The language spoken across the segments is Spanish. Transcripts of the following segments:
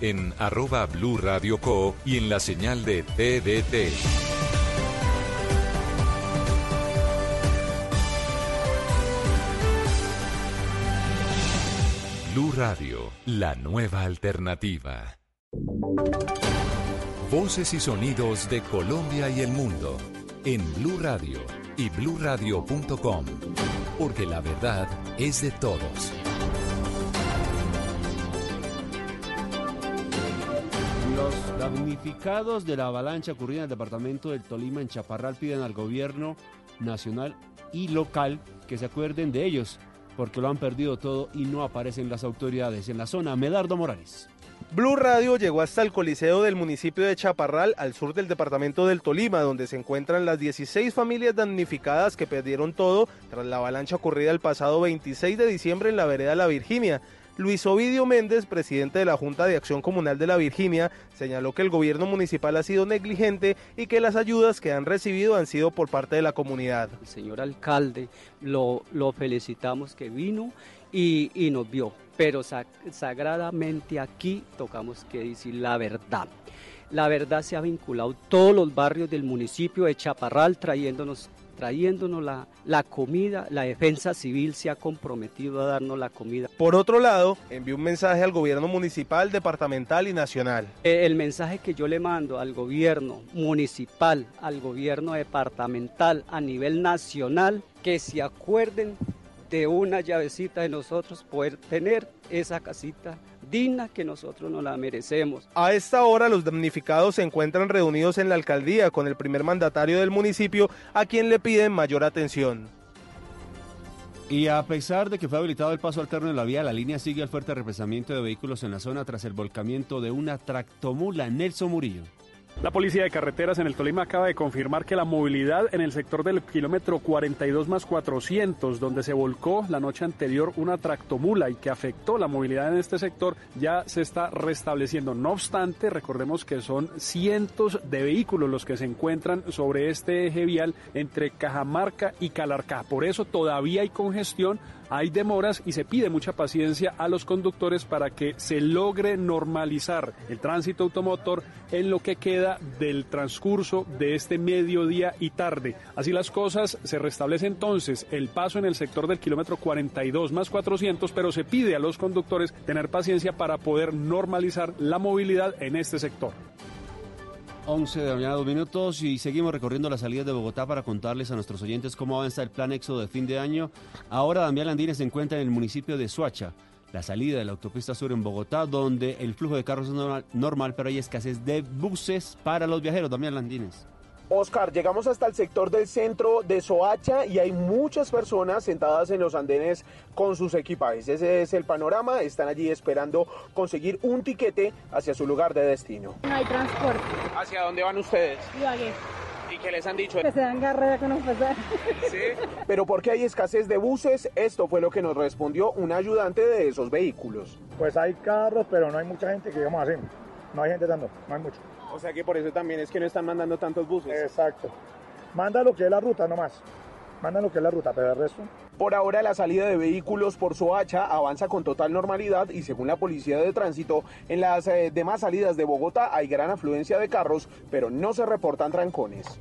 en arroba Blue Radio Co y en la señal de TDT. Blue Radio, la nueva alternativa. Voces y sonidos de Colombia y el mundo en Blue Radio y bluradio.com, porque la verdad es de todos. Damnificados de la avalancha ocurrida en el departamento del Tolima, en Chaparral, piden al gobierno nacional y local que se acuerden de ellos, porque lo han perdido todo y no aparecen las autoridades en la zona. Medardo Morales. Blue Radio llegó hasta el Coliseo del municipio de Chaparral, al sur del departamento del Tolima, donde se encuentran las 16 familias damnificadas que perdieron todo tras la avalancha ocurrida el pasado 26 de diciembre en la vereda La Virginia. Luis Ovidio Méndez, presidente de la Junta de Acción Comunal de la Virginia, señaló que el gobierno municipal ha sido negligente y que las ayudas que han recibido han sido por parte de la comunidad. El señor alcalde lo, felicitamos que vino y, y nos vio, pero sagradamente aquí tocamos que decir la verdad. La verdad se ha vinculado todos los barrios del municipio de Chaparral trayéndonos trayéndonos la, la, comida, la defensa civil se ha comprometido a darnos la comida. Por otro lado, envió un mensaje al gobierno municipal, departamental y nacional. El mensaje que yo le mando al gobierno municipal, al gobierno departamental, a nivel nacional, que se acuerden de una llavecita de nosotros poder tener esa casita digna que nosotros no la merecemos. A esta hora los damnificados se encuentran reunidos en la alcaldía con el primer mandatario del municipio a quien le piden mayor atención. Y a pesar de que fue habilitado el paso alterno en la vía, la línea sigue el fuerte represamiento de vehículos en la zona tras el volcamiento de una tractomula. Nelson Murillo. La Policía de Carreteras en el Tolima acaba de confirmar que la movilidad en el sector del kilómetro 42 más 400, donde se volcó la noche anterior una tractomula y que afectó la movilidad en este sector, ya se está restableciendo. No obstante, recordemos que son cientos de vehículos los que se encuentran sobre este eje vial entre Cajamarca y Calarcá. Por eso todavía hay congestión hay demoras y se pide mucha paciencia a los conductores para que se logre normalizar el tránsito automotor en lo que queda del transcurso de este mediodía y tarde. Así las cosas, se restablece entonces el paso en el sector del kilómetro 42 más 400, pero se pide a los conductores tener paciencia para poder normalizar la movilidad en este sector. 11 de la mañana, dos minutos y seguimos recorriendo las salidas de Bogotá para contarles a nuestros oyentes cómo avanza el plan éxodo de fin de año. Ahora Damián Landines se encuentra en el municipio de Suacha, la salida de la autopista sur en Bogotá, donde el flujo de carros es normal, normal pero hay escasez de buses para los viajeros. Damián Landines. Oscar, llegamos hasta el sector del centro de Soacha y hay muchas personas sentadas en los andenes con sus equipajes. Ese es el panorama, están allí esperando conseguir un tiquete hacia su lugar de destino. No hay transporte. ¿Hacia dónde van ustedes? Ibagué. ¿Y qué les han dicho? Que se dan garra con pasar. Sí, pero ¿por qué hay escasez de buses? Esto fue lo que nos respondió un ayudante de esos vehículos. Pues hay carros, pero no hay mucha gente que digamos así. No hay gente dando, no hay mucho. O sea que por eso también es que no están mandando tantos buses. Exacto. Manda lo que es la ruta nomás. Manda lo que es la ruta, pero el resto. Por ahora la salida de vehículos por Soacha avanza con total normalidad y según la Policía de Tránsito, en las eh, demás salidas de Bogotá hay gran afluencia de carros, pero no se reportan trancones.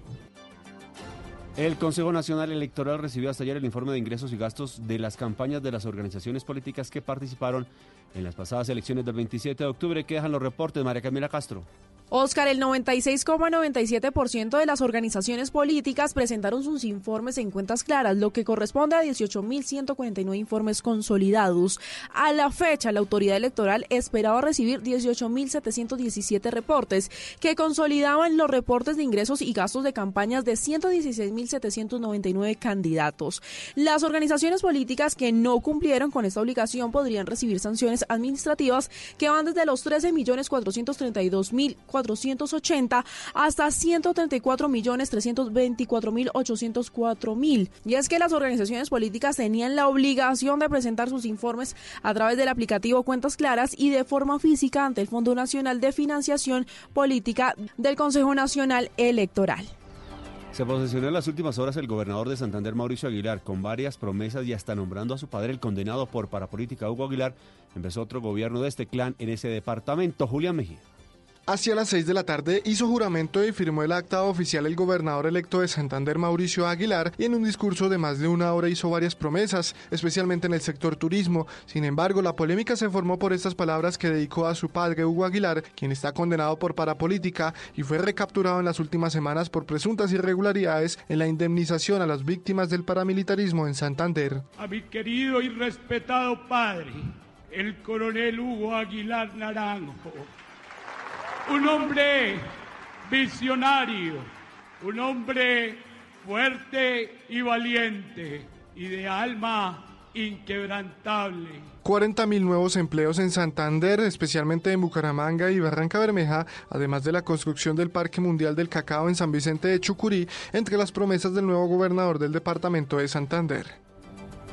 El Consejo Nacional Electoral recibió hasta ayer el informe de ingresos y gastos de las campañas de las organizaciones políticas que participaron en las pasadas elecciones del 27 de octubre. ¿Qué dejan los reportes, María Camila Castro? Oscar, el 96,97% de las organizaciones políticas presentaron sus informes en cuentas claras, lo que corresponde a 18.149 informes consolidados. A la fecha, la autoridad electoral esperaba recibir 18.717 reportes, que consolidaban los reportes de ingresos y gastos de campañas de 116.799 candidatos. Las organizaciones políticas que no cumplieron con esta obligación podrían recibir sanciones administrativas que van desde los 13.432.000 480 hasta 134 millones 324 mil 804 mil. Y es que las organizaciones políticas tenían la obligación de presentar sus informes a través del aplicativo Cuentas Claras y de forma física ante el Fondo Nacional de Financiación Política del Consejo Nacional Electoral. Se posesionó en las últimas horas el gobernador de Santander, Mauricio Aguilar, con varias promesas y hasta nombrando a su padre, el condenado por parapolítica Hugo Aguilar, empezó otro gobierno de este clan en ese departamento. Julián Mejía. Hacia las 6 de la tarde hizo juramento y firmó el acta oficial el gobernador electo de Santander, Mauricio Aguilar, y en un discurso de más de una hora hizo varias promesas, especialmente en el sector turismo. Sin embargo, la polémica se formó por estas palabras que dedicó a su padre, Hugo Aguilar, quien está condenado por parapolítica y fue recapturado en las últimas semanas por presuntas irregularidades en la indemnización a las víctimas del paramilitarismo en Santander. A mi querido y respetado padre, el coronel Hugo Aguilar Naranjo un hombre visionario, un hombre fuerte y valiente y de alma inquebrantable. 40.000 nuevos empleos en Santander, especialmente en Bucaramanga y Barranca Bermeja, además de la construcción del Parque Mundial del Cacao en San Vicente de Chucurí, entre las promesas del nuevo gobernador del departamento de Santander.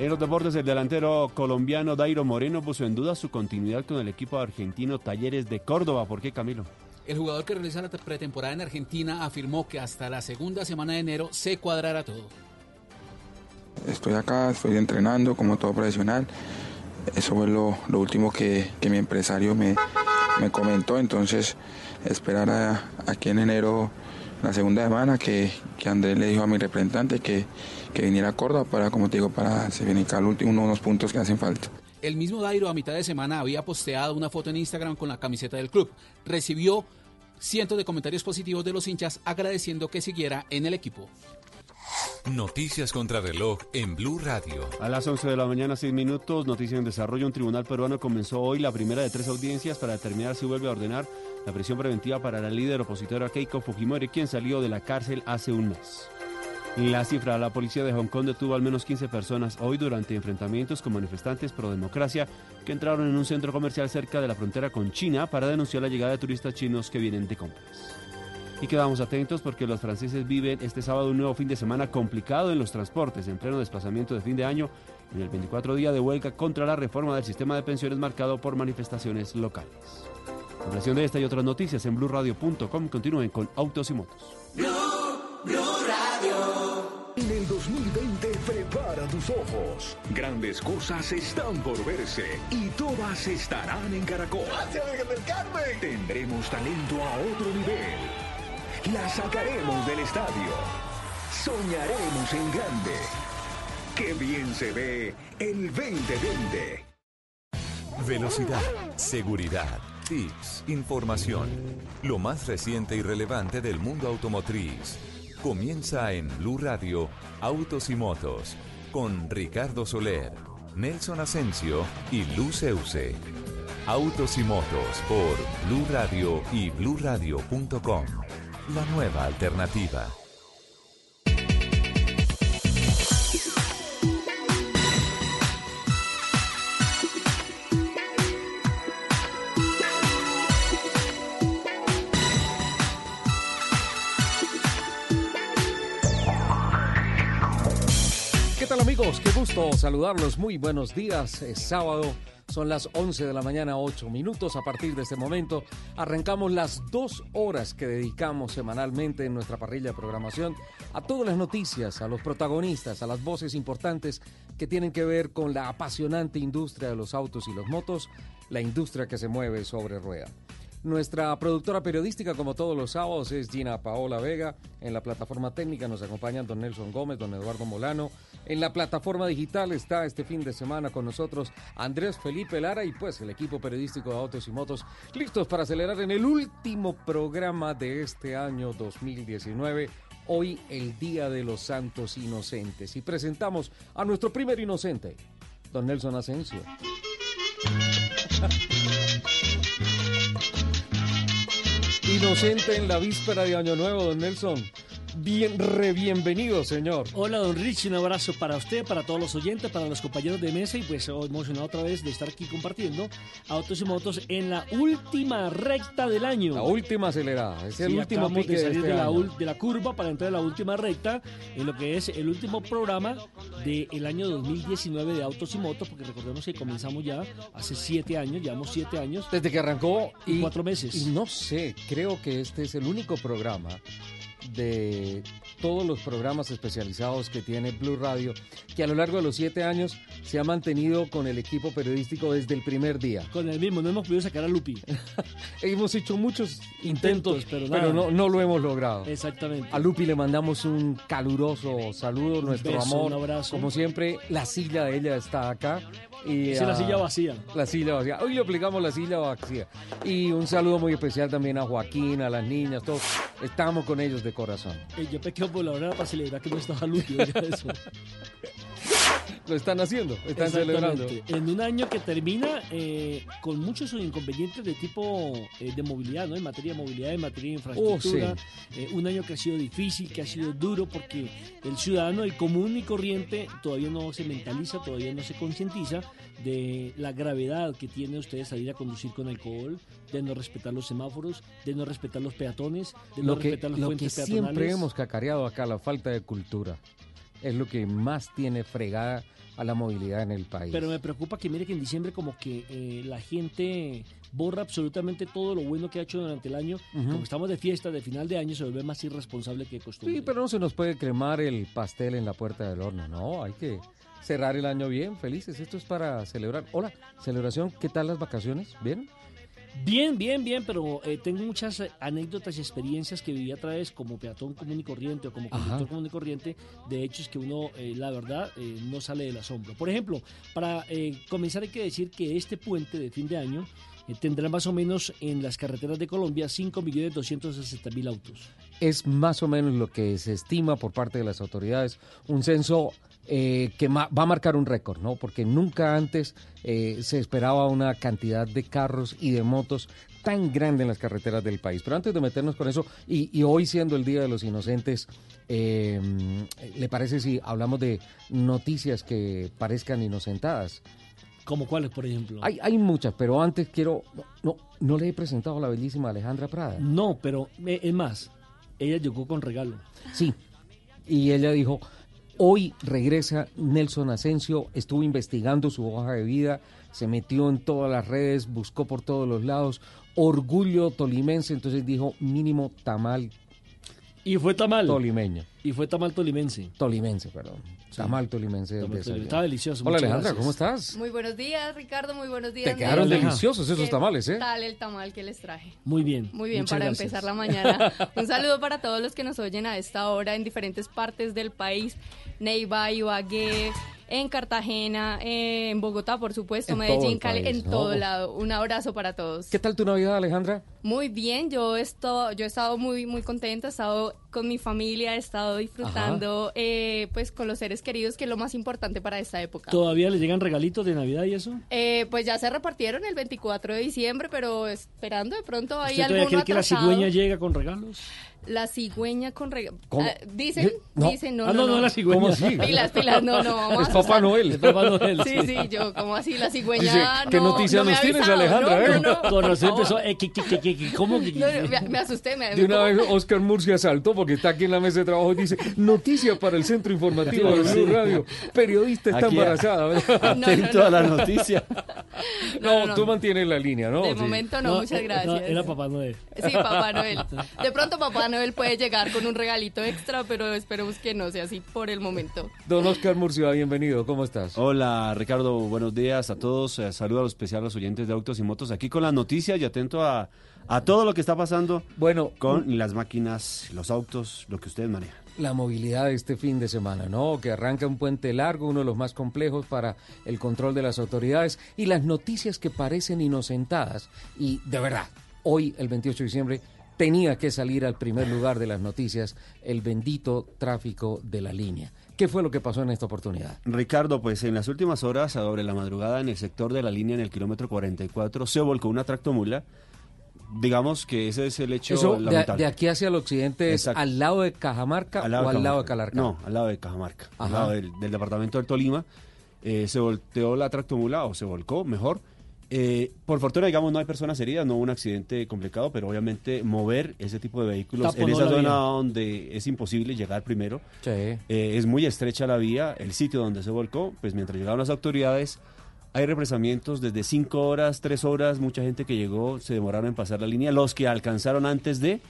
En los deportes, el delantero colombiano Dairo Moreno puso en duda su continuidad con el equipo argentino Talleres de Córdoba. ¿Por qué, Camilo? El jugador que realiza la pretemporada en Argentina afirmó que hasta la segunda semana de enero se cuadrará todo. Estoy acá, estoy entrenando como todo profesional. Eso fue lo, último que, mi empresario me, me, comentó. Entonces, esperar a, aquí en enero, la segunda semana, que, que Andrés le dijo a mi representante que, que viniera a Córdoba para, como te digo, para se el último, unos puntos que hacen falta. El mismo Dairo a mitad de semana había posteado una foto en Instagram con la camiseta del club. Recibió cientos de comentarios positivos de los hinchas agradeciendo que siguiera en el equipo. Noticias contra reloj en Blue Radio. A las 11 de la mañana, 6 minutos, noticia en desarrollo. Un tribunal peruano comenzó hoy la primera de tres audiencias para determinar si vuelve a ordenar la prisión preventiva para la líder opositora Keiko Fujimori, quien salió de la cárcel hace un mes. La cifra, la policía de Hong Kong detuvo al menos 15 personas hoy durante enfrentamientos con manifestantes pro democracia que entraron en un centro comercial cerca de la frontera con China para denunciar la llegada de turistas chinos que vienen de compras. Y quedamos atentos porque los franceses viven este sábado un nuevo fin de semana complicado en los transportes, en pleno desplazamiento de fin de año, en el 24 día de huelga contra la reforma del sistema de pensiones marcado por manifestaciones locales. relación de esta y otras noticias en blueradio.com continúen con Autos y Motos. En el 2020 prepara tus ojos. Grandes cosas están por verse y todas estarán en Caracol. Tendremos talento a otro nivel. La sacaremos del estadio. Soñaremos en grande. Qué bien se ve el 2020. Velocidad, seguridad, tips, información. Lo más reciente y relevante del mundo automotriz. Comienza en Blue Radio Autos y Motos con Ricardo Soler, Nelson Asensio y Luz Autos y Motos por Blue Radio y bluradio.com. La nueva alternativa. Amigos? Qué gusto saludarlos. Muy buenos días. Es sábado. Son las 11 de la mañana, 8 minutos. A partir de este momento arrancamos las dos horas que dedicamos semanalmente en nuestra parrilla de programación a todas las noticias, a los protagonistas, a las voces importantes que tienen que ver con la apasionante industria de los autos y los motos, la industria que se mueve sobre rueda. Nuestra productora periodística, como todos los sábados, es Gina Paola Vega. En la plataforma técnica nos acompañan don Nelson Gómez, don Eduardo Molano. En la plataforma digital está este fin de semana con nosotros Andrés Felipe Lara y pues el equipo periodístico de Autos y Motos listos para acelerar en el último programa de este año 2019 hoy el Día de los Santos Inocentes. Y presentamos a nuestro primer inocente, don Nelson Asensio. Inocente en la víspera de Año Nuevo, don Nelson. Bien, re bienvenido, señor. Hola, don Rich, un abrazo para usted, para todos los oyentes, para los compañeros de mesa y pues emocionado otra vez de estar aquí compartiendo autos y motos en la última recta del año. La última acelerada, es el último pique de salir este de, la, de, la, curva para entrar en la última recta en lo que es el último programa del año 2019 de autos y motos, porque recordemos que comenzamos ya hace siete años, llevamos siete años. Desde que arrancó y cuatro meses. Y no sé, creo que este es el único programa de todos los programas especializados que tiene Blue Radio, que a lo largo de los siete años se ha mantenido con el equipo periodístico desde el primer día. Con el mismo, no hemos podido sacar a Lupi. hemos hecho muchos intentos, Intentos, pero pero, nada. no, no lo hemos logrado. Exactamente. A Lupi le mandamos un caluroso saludo, nuestro beso, amor. un abrazo. Como siempre, la silla de ella está acá. Y, es la silla vacía. La silla vacía. Hoy le aplicamos la silla vacía. Y un saludo muy especial también a Joaquín, a las niñas, todos. Estamos con ellos de corazón. Eh, yo pequé por la hora para celebrar que no estaba eso. Lo están haciendo, están celebrando. En un año que termina eh, con muchos inconvenientes de tipo eh, de movilidad, ¿no? En materia de movilidad, en materia de infraestructura. Oh, Eh, un año que ha sido difícil, que ha sido duro, porque el ciudadano, el común y corriente, todavía no se mentaliza, todavía no se concientiza de la gravedad que tiene usted salir a conducir con alcohol, de no respetar los semáforos, de no respetar los peatones, de no que, respetar los lo que siempre hemos cacareado acá, la falta de cultura, es lo que más tiene fregada a la movilidad en el país. Pero me preocupa que mire que en diciembre como que eh, la gente borra absolutamente todo lo bueno que ha hecho durante el año. Ujú. Como estamos de fiesta, de final de año, se vuelve más irresponsable que de costumbre. Sí, pero no se nos puede cremar el pastel en la puerta del horno, no, hay que cerrar el año bien, felices, esto es para celebrar. Hola, celebración, ¿qué tal las vacaciones? ¿Bien? Bien, bien, bien, pero eh, tengo muchas eh, anécdotas y experiencias que viví a través como peatón común y corriente o como Ajá. conductor común y corriente de hechos que uno, eh, la verdad, eh, no sale del asombro. Por ejemplo, para comenzar hay que decir que este puente de fin de año tendrá más o menos en las carreteras de Colombia 5.260.000 autos. Es más o menos lo que se estima por parte de las autoridades, un censo eh, que va a marcar un récord, ¿no? Porque nunca antes eh, se esperaba una cantidad de carros y de motos tan grande en las carreteras del país. Pero antes de meternos con eso, y, y hoy siendo el Día de los Inocentes, eh, ¿le parece si hablamos de noticias que parezcan inocentadas? ¿Como cuáles, por ejemplo? Hay, hay muchas, pero antes quiero... No, no, no le he presentado a la bellísima Alejandra Prada. No, pero eh, es más, ella llegó con regalo. Sí. Y ella dijo, hoy regresa Nelson Asensio, estuvo investigando su hoja de vida, se metió en todas las redes, buscó por todos los lados, orgullo tolimense, entonces dijo mínimo tamal. Y fue tamal. Tolimeño. Y fue tamal tolimense. Tolimense, perdón. Tamal tolimense. Tamal desayuno. tolimense. Estaba delicioso, Hola Alejandra, gracias. ¿cómo estás? Muy buenos días, Ricardo. Muy buenos días. Te quedaron deliciosos esos ¿Qué tamales, ¿eh? tal el tamal que les traje? Muy bien. Muy bien, para gracias. empezar la mañana. Un saludo para todos los que nos oyen a esta hora en diferentes partes del país. Neiva, Ibagué, en Cartagena, en Bogotá, por supuesto, En Medellín, el Cali, en ¿no? todo lado. Un abrazo para todos. ¿Qué tal tu Navidad, Alejandra? Muy bien, yo, esto, yo he estado muy, muy contenta, he estado con mi familia, he estado disfrutando eh, pues con los seres queridos, que es lo más importante para esta época. ¿Todavía le llegan regalitos de Navidad y eso? Eh, pues ya se repartieron el 24 de diciembre, pero esperando de pronto hay ¿Usted alguno cree que la cigüeña llega con regalos? La cigüeña con regalo. ¿Cómo? dicen, No. dicen, no, Ah, no, no, la cigüeña. ¿Cómo así? Pilas, pilas, no, no. vamos Es Papá. Noel. Es Papá Noel, Sí, sí, yo, como así? La cigüeña. Dice, ¿qué no, noticias nos tienes, Alejandra? No, no, no, Con por razón favor. empezó, eh, ¿qué, qué, qué, qué, qué, ¿cómo me, me asusté. Me, De una ¿cómo? vez Oscar Murcia saltó porque está aquí en la mesa de trabajo y dice, noticia para el centro informativo de Sí. Blue Radio. Periodista está Aquí, embarazada. Atento a la noticia. No, No, no, tú mantienes la línea, ¿no? De Sí. momento no, muchas eh, gracias. no, era Papá Noel. Sí, Papá Noel. De pronto Papá Noel puede llegar con un regalito extra, pero esperemos que no sea así por el momento. Don Oscar Murcia, bienvenido. ¿Cómo estás? Hola Ricardo, buenos días a todos. Eh, saludo especial a los oyentes de Autos y Motos aquí con las noticias y atento a, a todo lo que está pasando Bueno, con las máquinas, los autos, lo que ustedes manejan. la movilidad de este fin de semana, ¿no? Que arranca un puente largo, uno de los más complejos para el control de las autoridades y las noticias que parecen inocentadas. Y de verdad, hoy, el 28 de diciembre, tenía que salir al primer lugar de las noticias el bendito tráfico de la línea. ¿Qué fue lo que pasó en esta oportunidad? Ricardo, pues en las últimas horas, sobre la madrugada, en el sector de la línea, en el kilómetro 44, se volcó una tractomula. Digamos que ese es el hecho Eso, de, lamentable. de aquí hacia el occidente, ¿es Exacto. al lado de Cajamarca o al lado de. Calarcá? No, al lado de Cajamarca, al lado del, del departamento del Tolima. Eh, se volteó la tractomula, o se volcó, mejor. Eh, por fortuna, digamos, no hay personas heridas, no hubo un accidente complicado, pero obviamente mover ese tipo de vehículos Taponó en esa zona vía. donde es imposible llegar primero, Sí. eh, es muy estrecha la vía, el sitio donde se volcó, pues mientras llegaron las autoridades, hay represamientos desde 5 horas, 3 horas, mucha gente que llegó se demoraron en pasar la línea, los que alcanzaron antes de,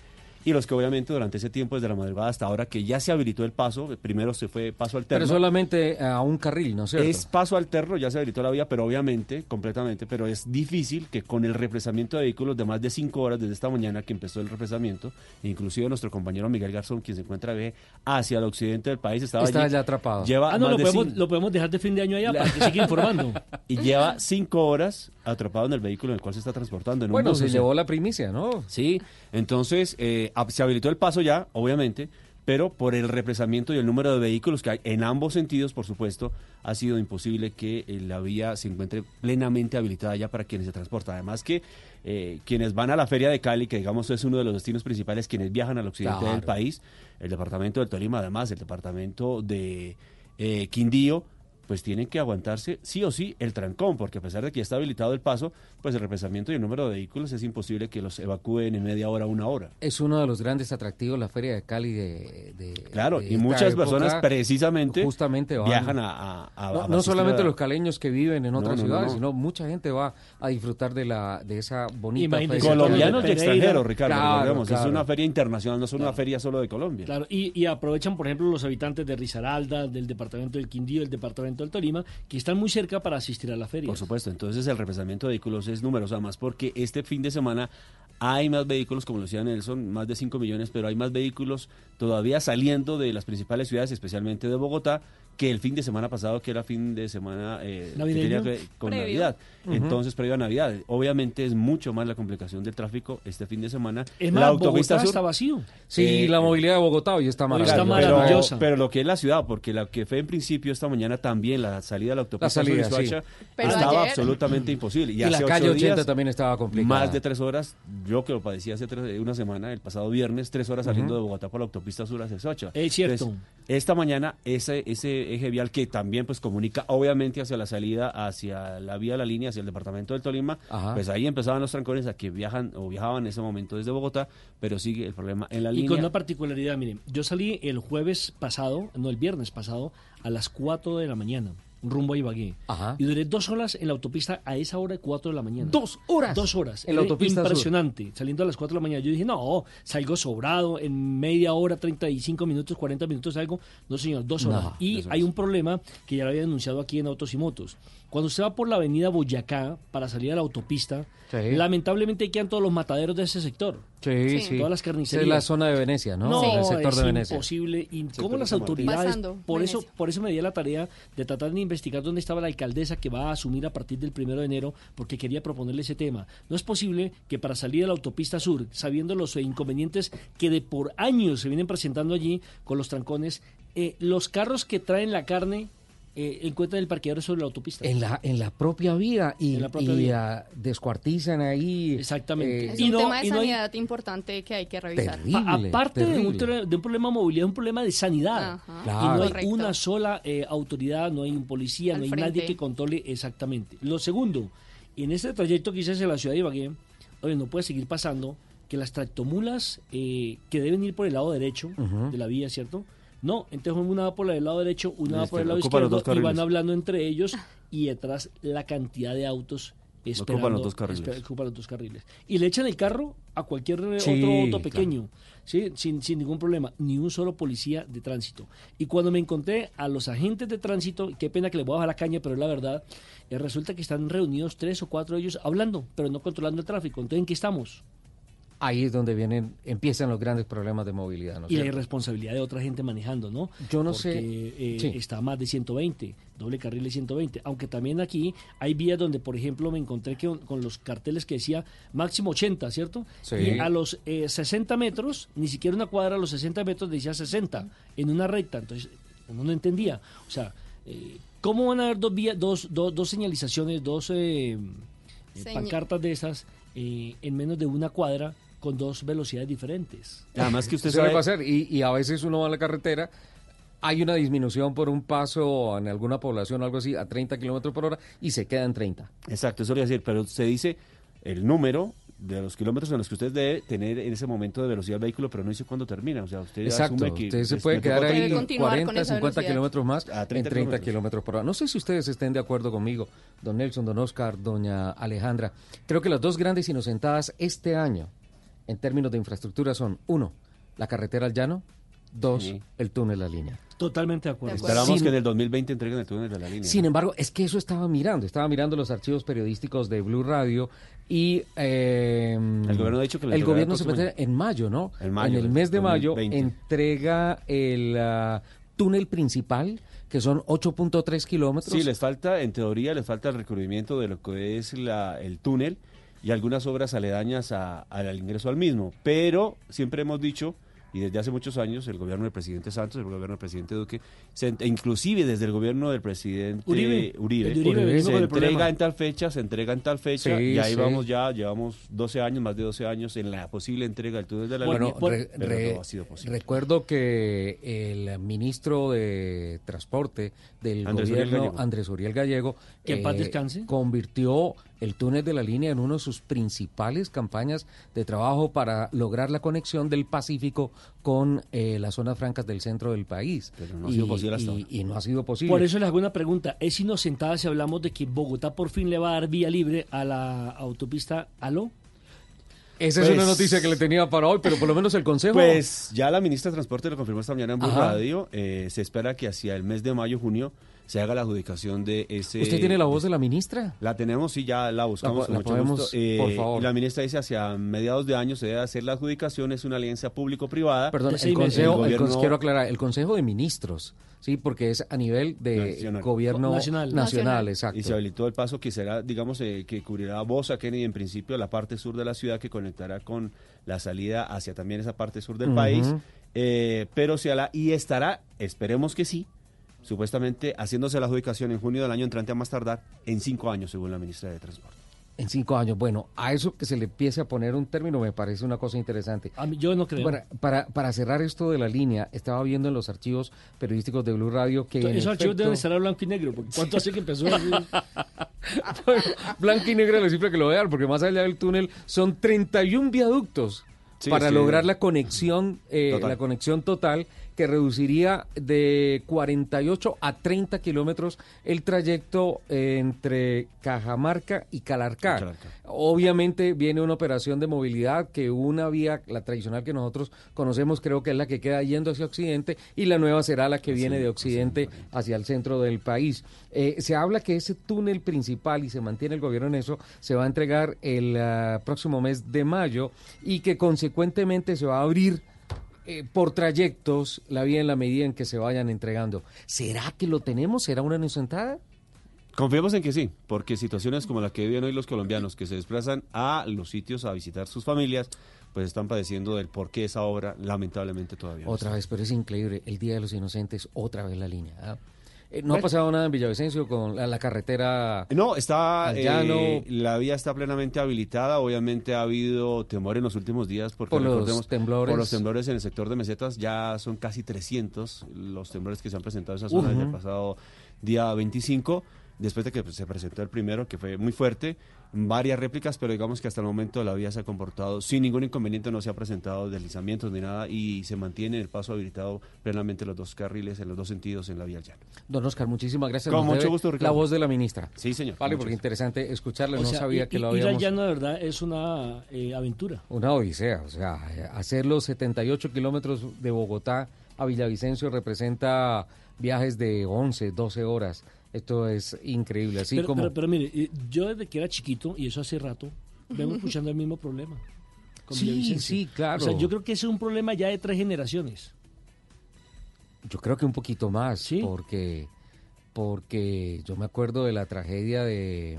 y los que obviamente durante ese tiempo, desde la madrugada hasta ahora, que ya se habilitó el paso, primero se fue paso alterno. Pero solamente a un carril, ¿no es cierto? Es paso alterno, ya se habilitó la vía, pero obviamente, completamente, pero es difícil que con el represamiento de vehículos de más de cinco horas desde esta mañana que empezó el represamiento, inclusive nuestro compañero Miguel Garzón, quien se encuentra ve hacia el occidente del país, estaba Está allí, ya atrapado. Lleva Ah, no, más lo de podemos, lo podemos dejar de fin de año allá para que siga informando. y lleva cinco horas atrapado en el vehículo en el cual se está transportando. En un Bueno, bus, se llevó la primicia, ¿no? Sí, entonces eh, hab- se habilitó el paso ya, obviamente, pero por el represamiento y el número de vehículos que hay en ambos sentidos, por supuesto, ha sido imposible que eh, la vía se encuentre plenamente habilitada ya para quienes se transportan. Además que eh, quienes van a la Feria de Cali, que digamos es uno de los destinos principales, quienes viajan al occidente Claro. del país, el departamento del Tolima, además, el departamento de eh, Quindío, pues tienen que aguantarse sí o sí el trancón, porque a pesar de que ya está habilitado el paso, pues el represamiento y el número de vehículos es imposible que los evacúen en media hora, una hora. Es uno de los grandes atractivos la Feria de Cali de... de- Claro, de y muchas época. personas precisamente justamente van- viajan a... a- a- no, a no asistir solamente a- los caleños que viven en otras no, no, ciudades, no. sino mucha gente va a disfrutar de la de esa bonita Imagínese, feria. Colombianos y extranjeros, Ricardo, Claro, recordemos, es una feria internacional, no es una feria solo de Colombia. Claro, y, y aprovechan, por ejemplo, los habitantes de Risaralda, del departamento del Quindío, del departamento del Tolima, que están muy cerca para asistir a la feria. Por supuesto, entonces el represamiento de vehículos es numeroso, además porque este fin de semana hay más vehículos, como lo decía Nelson, más de 5 millones, pero hay más vehículos todavía saliendo de las principales ciudades, especialmente de Bogotá, que el fin de semana pasado, que era fin de semana eh, que tenía que- con Previo. Navidad. Entonces, previo a Navidad. Obviamente es mucho más la complicación del tráfico este fin de semana. Es la más, autopista Bogotá sur está vacío. Sí, Eh, la movilidad de Bogotá hoy está Hoy está maravillosa. pero- lo que es la ciudad, porque la que fue en principio esta mañana también, la salida de la autopista La salida, sur de sí. Estaba ayer- absolutamente imposible. Y, hace la calle 80 días, también estaba complicada. Más de tres horas, yo que lo padecí hace tres- una semana, el pasado viernes, tres horas saliendo de Bogotá por la autopista sur hacia Soacha. Es cierto. Entonces, esta mañana ese, ese eje vial que también pues comunica obviamente hacia la salida, hacia la vía de la línea, hacia el departamento del Tolima, Ajá. pues ahí empezaban los trancones a que viajan o viajaban en ese momento desde Bogotá, pero sigue el problema en la Y línea. con una particularidad, miren, yo salí el jueves pasado, no, el viernes pasado, a las 4 de la mañana, rumbo a Ibagué. Ajá. Y duré dos horas en la autopista a esa hora de 4 de la mañana. ¿Dos horas? Dos horas. En la Era autopista sur. Impresionante. Saliendo a las 4 de la mañana. Yo dije, no, salgo sobrado, en media hora, 35 minutos, 40 minutos salgo. No, señor, dos horas. No, y dos horas. hay un problema que ya lo había denunciado aquí en Autos y Motos. Cuando usted va por la avenida Boyacá para salir a la autopista, Sí. lamentablemente quedan todos los mataderos de ese sector. Sí, Sí. sí. Todas las Esa carnicerías. es la zona de Venecia, ¿no? No, el sector es de Venecia. imposible. ¿Y cómo las autoridades? Pasando por eso, por eso me di a la tarea de tratar de investigar dónde estaba la alcaldesa que va a asumir a partir del primero de enero, porque quería proponerle ese tema. No es posible que para salir a la autopista sur, sabiendo los inconvenientes que de por años se vienen presentando allí con los trancones, eh, los carros que traen la carne eh, encuentran el parqueadero sobre la autopista. En la, en la propia vía y, la propia y, vía. descuartizante ahí. Exactamente. eh, Es Y un no- tema de y no hay- sanidad importante que hay que revisar. Terrible. Aparte de un, de problema de movilidad, un problema de sanidad. Ajá. Claro. Y no hay Correcto. una sola eh, autoridad, no hay un policía, Al no hay frente. nadie que controle exactamente. Lo segundo, en este trayecto que hice hacia la ciudad de Ibagué, oye, no puede seguir pasando que las tractomulas eh, que deben ir por el lado derecho de la vía, ¿cierto? No, entonces una va por el lado derecho, una va por el lado izquierdo y van hablando entre ellos y detrás la cantidad de autos esperando. Ocupan los dos carriles. esper- ocupan los dos carriles. Y le echan el carro a cualquier Sí, otro auto claro. pequeño. ¿sí? Sin, sin ningún problema, ni un solo policía de tránsito. Y cuando me encontré a los agentes de tránsito, qué pena que les voy a bajar la caña, pero es la verdad, eh, resulta que están reunidos tres o cuatro de ellos hablando, pero no controlando el tráfico. Entonces, ¿en qué estamos? Ahí es donde vienen, empiezan los grandes problemas de movilidad. ¿no es y la irresponsabilidad de otra gente manejando, ¿no? Yo no Porque, sé. eh, Sí. está más de 120, doble carril de 120. Aunque también aquí hay vías donde, por ejemplo, me encontré que, con los carteles que decía máximo 80, ¿cierto? Sí. Y a los eh, 60 metros, ni siquiera una cuadra a los 60 metros decía 60 en una recta. Entonces, uno no entendía. O sea, eh, ¿cómo van a haber dos, vías, dos, dos, dos señalizaciones, dos eh, eh, Seña- pancartas de esas eh, en menos de una cuadra con dos velocidades diferentes? Además que usted Suele sabe... pasar, y, y a veces uno va a la carretera, hay una disminución por un paso en alguna población o algo así a 30 kilómetros por hora y se queda en 30. Exacto, eso le iba a decir, pero se dice el número de los kilómetros en los que usted debe tener en ese momento de velocidad del vehículo, pero no dice cuándo termina. O sea, usted Exacto, asume que usted se puede quedar ahí Debe en continuar con 40, esa 50 velocidad. kilómetros más A en 30 30 kilómetros. kilómetros por hora. No sé si ustedes estén de acuerdo conmigo, don Nelson, don Oscar, doña Alejandra. Creo que las dos grandes inocentadas este año en términos de infraestructura son, uno, la carretera al llano, dos, Sí. el túnel a la línea. Totalmente de acuerdo. Esperamos Sin- que en el 2020 entreguen el túnel de la línea. Sin embargo, es que eso estaba mirando, estaba mirando los archivos periodísticos de Blue Radio y eh, El gobierno ha dicho que el gobierno el se mete en mayo, ¿no? En mayo el del mes de mayo 2020. entrega el ah, túnel principal, que son 8.3 kilómetros. Sí, les falta, en teoría, les falta el recubrimiento de lo que es la, el túnel y algunas obras aledañas a- al ingreso al mismo. Pero siempre hemos dicho, y desde hace muchos años, el gobierno del presidente Santos, el gobierno del presidente Duque, se- e inclusive desde el gobierno del presidente Uribe. Uribe, Uribe venimos se entrega en tal fecha, se entrega en tal fecha, Sí, y ahí sí. vamos ya, llevamos 12 años, más de 12 años en la posible entrega del túnel de la Bueno, línea, re- pero re- no ha sido posible. recuerdo que el ministro de Transporte del Andrés gobierno. Andrés Uriel Gallego, eh, Que paz descanse. convirtió el túnel de la línea en una de sus principales campañas de trabajo para lograr la conexión del Pacífico con eh, las zonas francas del centro del país. Pero no ha sido posible hasta y- y no ha sido posible. Por eso les hago una pregunta. ¿Es inocentada si hablamos de que Bogotá por fin le va a dar vía libre a la autopista Aló? Esa es Pues- una noticia que le tenía para hoy, pero por lo menos el Consejo... Pues ya la ministra de Transporte lo confirmó esta mañana en Blue. Radio. eh, se espera que hacia el mes de mayo, junio, se haga la adjudicación de ese... ¿Usted tiene la voz de la ministra? La tenemos, sí, ya la buscamos La la mucho podemos, gusto. Eh, por favor. La ministra dice hacia mediados de año se debe hacer la adjudicación, es una alianza público-privada. Perdón, el consejo, El quiero aclarar, el Consejo de Ministros, sí, porque es a nivel de Nacional. gobierno Nacional. nacional, Nacional. exacto. Y se habilitó el paso que será, digamos, eh, que cubrirá Bosa, Kennedy, en principio la parte sur de la ciudad que conectará con la salida hacia también esa parte sur del país. Eh, pero se hará y estará, esperemos que sí, supuestamente haciéndose la adjudicación en junio del año entrante a más tardar en cinco años, según la ministra de Transporte. En cinco años. Bueno, a eso que se le empiece a poner un término me parece una cosa interesante. A mí- yo no creo. Bueno, para, para cerrar esto de la línea, estaba viendo en los archivos periodísticos de Blue Radio que... en Esos archivos efecto- deben estar a blanco y negro. Porque ¿Cuánto hace que empezó? Blanco y negro le cifra que lo vean, porque más allá del túnel son 31 viaductos Sí, para sí. lograr la conexión, eh, la conexión total que reduciría de 48 a 30 kilómetros el trayecto eh, entre Cajamarca y Calarcá. Obviamente viene una operación de movilidad que una vía, la tradicional que nosotros conocemos, creo que es la que queda yendo hacia Occidente y la nueva será la que viene de Occidente hacia el centro del país. Eh, se habla que ese túnel principal, y se mantiene el gobierno en eso, se va a entregar el ah, próximo mes de mayo y que consecuentemente se va a abrir eh, por trayectos la vía en la medida en que se vayan entregando. ¿Será que lo tenemos? ¿Será una inocentada? Confiemos en que sí, porque situaciones como la que viven hoy los colombianos que se desplazan a los sitios a visitar sus familias, pues están padeciendo del por qué esa obra lamentablemente todavía no Otra está. vez, pero es increíble. El Día de los Inocentes, otra vez la línea. ¿ah? Eh, no ha pasado nada en Villavicencio con la, la carretera. No, está, eh, la vía está plenamente habilitada. Obviamente ha habido temor en los últimos días porque Por los temblores. por los temblores en el sector de mesetas ya son casi 300 los temblores que se han presentado en esa zona desde el pasado día 25. Después de que pues, se presentó el primero, que fue muy fuerte, varias réplicas, pero digamos que hasta el momento la vía se ha comportado sin ningún inconveniente, no se ha presentado deslizamientos ni nada y se mantiene el paso habilitado plenamente los dos carriles en los dos sentidos en la vía al llano. Don Oscar, muchísimas gracias. Con mucho gusto, La voz de la ministra. Sí, señor. Vale, porque interesante escucharle. O no sea, sabía que lo ir habíamos. llano de verdad es una eh, aventura. Una odisea, o sea, hacer los 78 kilómetros de Bogotá a Villavicencio representa viajes de 11, 12 horas. Esto es increíble, así pero, como... pero, pero mire, eh, yo desde que era chiquito, y eso hace rato, vengo escuchando el mismo problema. con Sí, sí, claro. O sea, yo creo que ese es un problema ya de tres generaciones. Yo creo que un poquito más, porque, porque yo me acuerdo de la tragedia de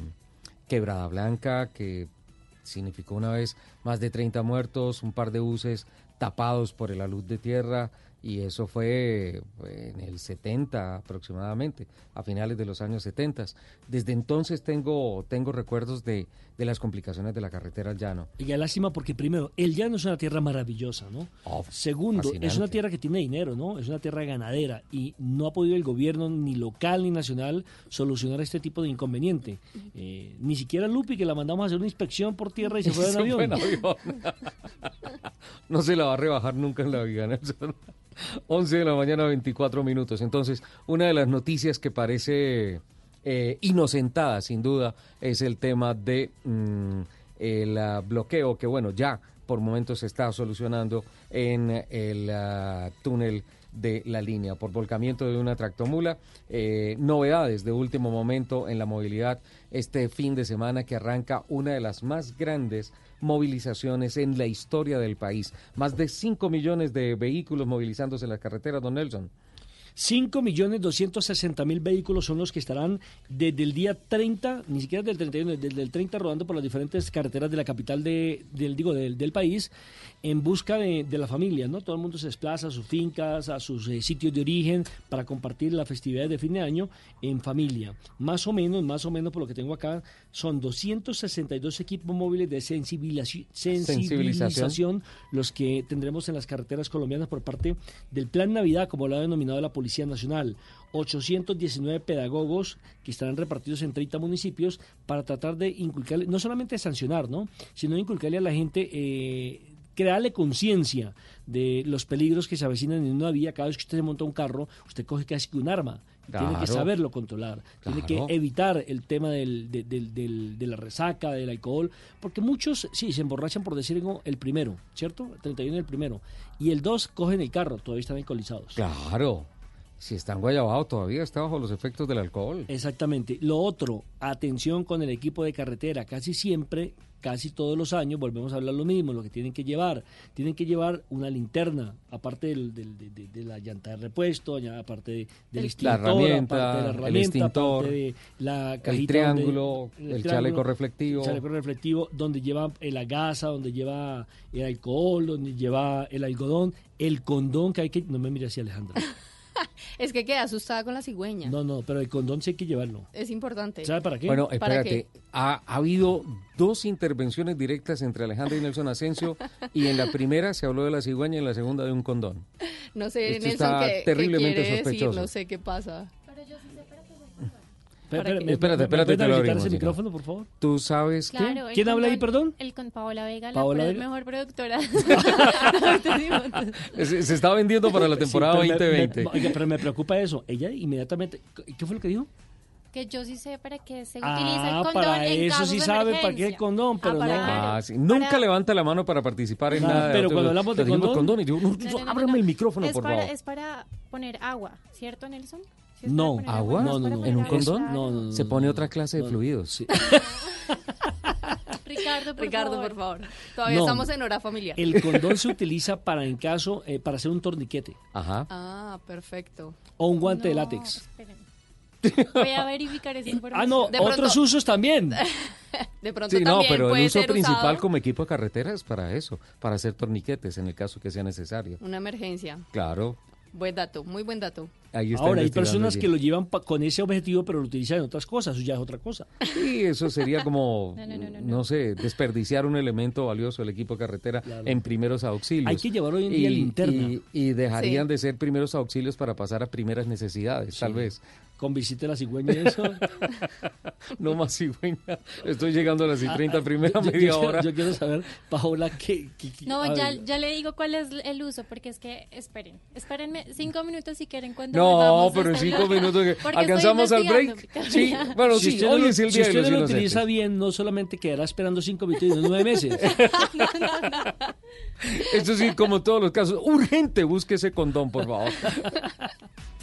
Quebrada Blanca, que significó una vez más de 30 muertos, un par de buses tapados por la luz de tierra, y eso fue en el 70 aproximadamente, a finales de los años 70. Desde entonces tengo, tengo recuerdos de, de las complicaciones de la carretera al llano. Y qué lástima porque primero, el llano es una tierra maravillosa, ¿no? Segundo, es una tierra que tiene dinero, ¿no? Es una tierra ganadera y no ha podido el gobierno ni local ni nacional solucionar este tipo de inconveniente. Eh, ni siquiera Lupi, que la mandamos a hacer una inspección por tierra y se fue en avión. fue en avión. no se la va a rebajar nunca en la vida, Nelson. 11 de la mañana, 24 minutos. Entonces, una de las noticias que parece eh, inocentada, sin duda, es el tema de mm, el ah, bloqueo, que bueno, ya por momentos se está solucionando en el ah, túnel de la línea por volcamiento de una tractomula. Eh, novedades de último momento en la movilidad este fin de semana que arranca una de las más grandes movilizaciones en la historia del país. Más de 5 millones de vehículos movilizándose en las carreteras, don Nelson. 5.260.000 vehículos son los que estarán desde el día 30, ni siquiera del 31, desde el 30 rodando por las diferentes carreteras de la capital de, del, digo, del, del país en busca de, de, la familia, ¿no? Todo el mundo se desplaza a sus fincas, a sus eh, sitios de origen para compartir las festividades de fin de año en familia. Más o menos, más o menos por lo que tengo acá, son 262 equipos móviles de sensibilización, sensibilización los que tendremos en las carreteras colombianas por parte del Plan Navidad, como lo ha denominado la Policía Nacional. 819 pedagogos que estarán repartidos en 30 municipios para tratar de inculcarle, no solamente sancionar, ¿no? sino inculcarle a la gente, eh, crearle conciencia de los peligros que se avecinan en una vía. Cada vez que usted se monta un carro, usted coge casi que un arma. Claro. Tiene que saberlo controlar, Claro. tiene que evitar el tema del, de, del- del- de la resaca, del alcohol, porque muchos, sí, se emborrachan por decir el primero, ¿cierto? El 31 el primero. Y el 2 cogen el carro, todavía están alcoholizados. Claro. Si está en Guayabao, todavía está bajo los efectos del alcohol. Exactamente. Lo otro, atención con el equipo de carretera. Casi siempre, casi todos los años, volvemos a hablar lo mismo, lo que tienen que llevar. Tienen que llevar una linterna, aparte del- del- de, la llanta de repuesto, aparte de, del La extintor, herramienta, aparte de la el herramienta, extintor, aparte de la el triángulo, donde- el chaleco reflectivo. el chaleco reflectivo, donde lleva la gasa, donde lleva el alcohol, donde lleva el algodón, el condón que hay que... No me mire así, Alejandra. Es que quedé asustada con la cigüeña. No, no, pero el condón sí hay que llevarlo. Es importante. ¿Sabe para qué? Bueno, ¿Para espérate. Ha, ha habido dos intervenciones directas entre Alejandra y Nelson Asensio y en la primera se habló de la cigüeña y en la segunda de un condón. No sé, Esto Nelson, está ¿qué, qué terriblemente decir? sospechoso. No sé qué pasa. Espera, ¿Para espera, qué? ¿me- Espérate, espérate, te lo abrimos, ese micrófono, por favor? ¿Tú sabes qué? Claro, el ¿Quién habla ahí, condón- perdón? El con Paola Vega, la Paola pro- Vega. mejor productora. Se, se está vendiendo para la temporada Sí, pero me- 2020. me- oiga, pero me preocupa eso. Ella inmediatamente... ¿Qué fue lo que dijo? que yo sí sé para qué se utiliza el Ah, condón para en eso casos sí de sabe para qué el condón, pero Ah, no... Ah, sí. Nunca para- levanta la mano para participar en Ah, nada. pero cuando hablamos de dijimos condón- y yo, no, No, no, no, no, ábreme no. el micrófono, es por para, favor. Es para poner agua, ¿cierto, Nelson? ¿Sí es para No. ¿Agua? ¿Es No, no, no. ¿En un condón? No, no, no, Se no, pone no, otra clase de no, fluidos. sí. Ricardo, por Ricardo, favor. por favor. Todavía No. estamos en hora familiar. El condón se utiliza para en caso, eh, para hacer un torniquete Ajá. Ah, perfecto. o un guante de No, látex. esperen. Voy a verificar esa información. Ah, no, De otros pronto- usos también. De pronto Sí, no, también pero el puede uso ser principal usado como equipo de carretera es para eso, para hacer torniquetes en el caso que sea necesario. una emergencia. Claro, Buen dato, muy buen dato. ahí está Ahora, hay personas allí. que lo llevan pa- con ese objetivo, pero lo utilizan en otras cosas. Eso ya es otra cosa. Sí, eso sería como, No, no, no, no, no sé, desperdiciar un elemento valioso del equipo de carretera Claro. en primeros auxilios. Hay que llevar hoy en día y, linterna. y- y dejarían Sí. de ser primeros auxilios para pasar a primeras necesidades, tal vez. Con visita a la cigüeña eso. No más cigüeña. Estoy llegando a las y 30 primera Yo- yo- media yo- hora. Yo quiero saber, Paola, ¿qué? qué- qué- No, ya, ya le digo cuál es el uso, porque es que, esperen, espérenme cinco minutos si quieren cuando No, pero en cinco minutos. ¿Alcanzamos al break? Sí, bueno, Si sí, usted hoy no- es el si día de usted los no lo inocentes. utiliza bien, no solamente quedará esperando cinco minutos, sino nueve meses. Esto sí, como en todos los casos, urgente, busque ese condón, por favor.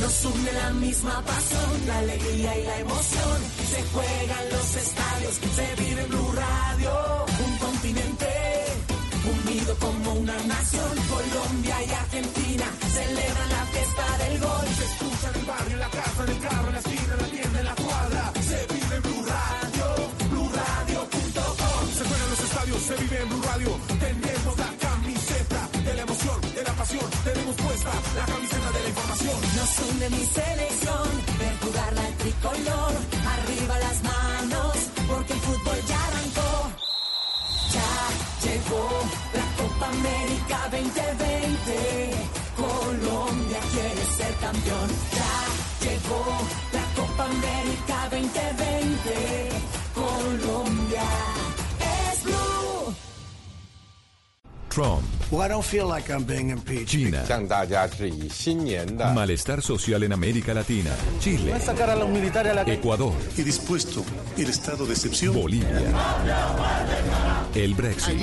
Nos une la misma pasión, la alegría y la emoción. Se juegan los estadios, se vive en Blue Radio. Un continente unido como una nación. Colombia y Argentina celebran la fiesta del gol. Se escucha en el barrio, en la casa, en el carro, en la esquina, en la tienda, en la cuadra. Se vive en Blue Radio, BlueRadio.com. Se juegan los estadios, se vive en Blue Radio. Información. Nos une mi selección, ver jugar la tricolor. Arriba las manos, porque el fútbol ya arrancó. Ya llegó la Copa América 2020. Colombia quiere ser campeón. Ya llegó la Copa América 2020. Colombia es blue. Trump, China. Malestar social en América Latina. Chile. A sacar a los militares a la Ecuador. Y dispuesto el estado de excepción. Bolivia. El Brexit.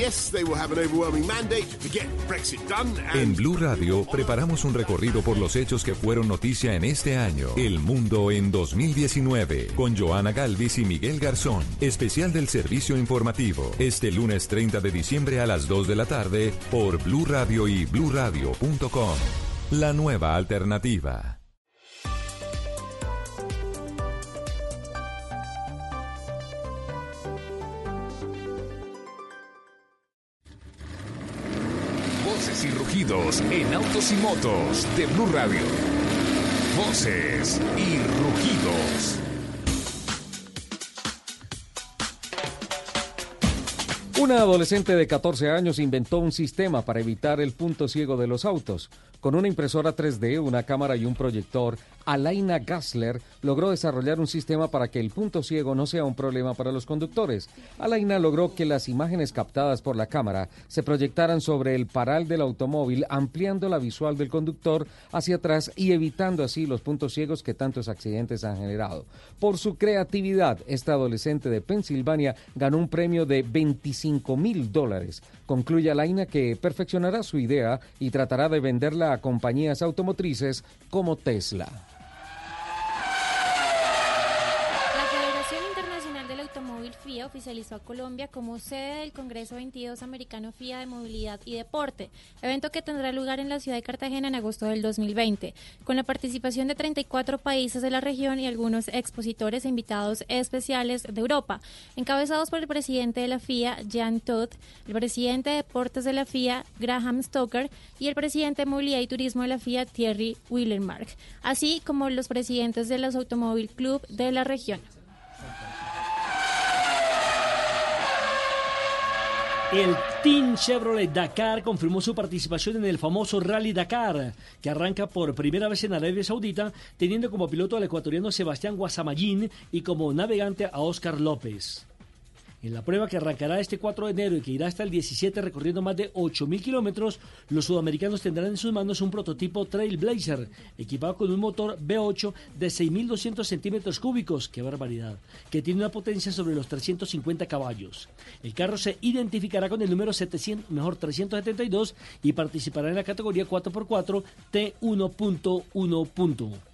En Blue Radio preparamos un recorrido por los hechos que fueron noticia en este año. El mundo en 2019 con Joana Galvis y Miguel Garzón. Especial del servicio informativo. Este lunes 30 de diciembre a las 2 de la tarde por Blue Radio y bluradio.com. La nueva alternativa. Voces y rugidos en autos y motos de Blue Radio. Voces y rugidos. Una adolescente de 14 años inventó un sistema para evitar el punto ciego de los autos. Con una impresora 3D, una cámara y un proyector, Alaina Gassler logró desarrollar un sistema para que el punto ciego no sea un problema para los conductores. Alaina logró que las imágenes captadas por la cámara se proyectaran sobre el paral del automóvil, ampliando la visual del conductor hacia atrás y evitando así los puntos ciegos que tantos accidentes han generado. Por su creatividad, esta adolescente de Pensilvania ganó un premio de 25 mil dólares. Concluye Alaina que perfeccionará su idea y tratará de venderla a compañías automotrices como Tesla. La Federación Internacional del Automóvil FIA oficializó a Colombia como sede del Congreso 22 Americano FIA de Movilidad y Deporte, evento que tendrá lugar en la ciudad de Cartagena en agosto del 2020, con la participación de 34 países de la región y algunos expositores e invitados especiales de Europa, encabezados por el presidente de la FIA, Jan Todd, el presidente de Deportes de la FIA, Graham Stoker, y el presidente de Movilidad y Turismo de la FIA, Thierry Willenmark, así como los presidentes de los Automóvil Club de la región. El Team Chevrolet Dakar confirmó su participación en el famoso Rally Dakar, que arranca por primera vez en Arabia Saudita, teniendo como piloto al ecuatoriano Sebastián Guasamayín y como navegante a Oscar López. En la prueba que arrancará este 4 de enero y que irá hasta el 17 recorriendo más de 8.000 kilómetros, los sudamericanos tendrán en sus manos un prototipo Trailblazer equipado con un motor V8 de 6.200 centímetros cúbicos, qué barbaridad, que tiene una potencia sobre los 350 caballos. El carro se identificará con el número 700, mejor 372 y participará en la categoría 4x4 T1.1.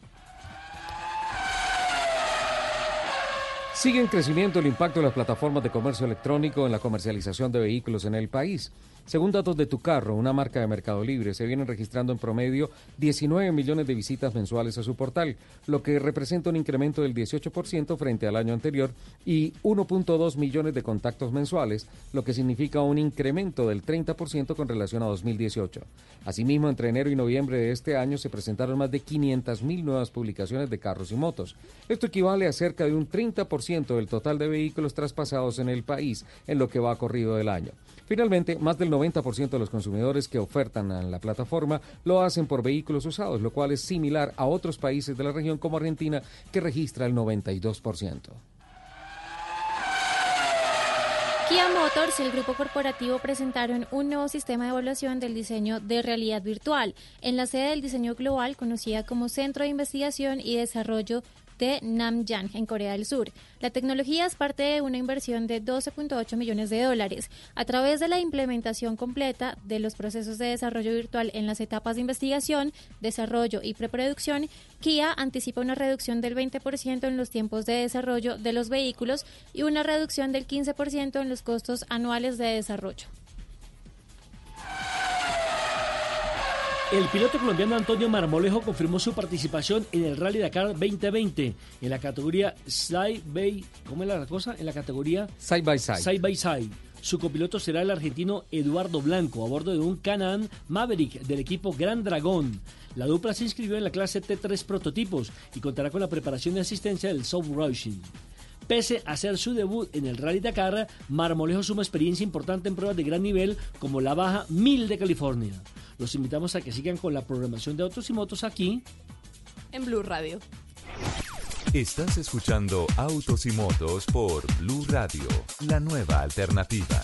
Sigue en crecimiento el impacto de las plataformas de comercio electrónico en la comercialización de vehículos en el país. Según datos de Tu Carro, una marca de Mercado Libre, se vienen registrando en promedio 19 millones de visitas mensuales a su portal, lo que representa un incremento del 18% frente al año anterior y 1.2 millones de contactos mensuales, lo que significa un incremento del 30% con relación a 2018. Asimismo, entre enero y noviembre de este año se presentaron más de 500.000 nuevas publicaciones de carros y motos. Esto equivale a cerca de un 30% del total de vehículos traspasados en el país en lo que va corrido del año. Finalmente, más del 90% de los consumidores que ofertan en la plataforma lo hacen por vehículos usados, lo cual es similar a otros países de la región como Argentina, que registra el 92%. Kia Motors y el grupo corporativo presentaron un nuevo sistema de evaluación del diseño de realidad virtual en la sede del diseño global conocida como Centro de Investigación y Desarrollo de Namyang, en Corea del Sur. La tecnología es parte de una inversión de 12.8 millones de dólares. A través de la implementación completa de los procesos de desarrollo virtual en las etapas de investigación, desarrollo y preproducción, Kia anticipa una reducción del 20% en los tiempos de desarrollo de los vehículos y una reducción del 15% en los costos anuales de desarrollo. El piloto colombiano Antonio Marmolejo confirmó su participación en el Rally Dakar 2020 en la categoría Side by ¿cómo es la cosa? En la categoría Side by Side. Side by Side. Su copiloto será el argentino Eduardo Blanco a bordo de un Canaan Maverick del equipo Gran Dragón. La dupla se inscribió en la clase T3 prototipos y contará con la preparación y asistencia del South Rushing. Pese a hacer su debut en el Rally Dakar, Marmolejo suma experiencia importante en pruebas de gran nivel como la Baja 1000 de California. Los invitamos a que sigan con la programación de Autos y Motos aquí En Blue Radio. Estás escuchando Autos y Motos por Blue Radio, la nueva alternativa.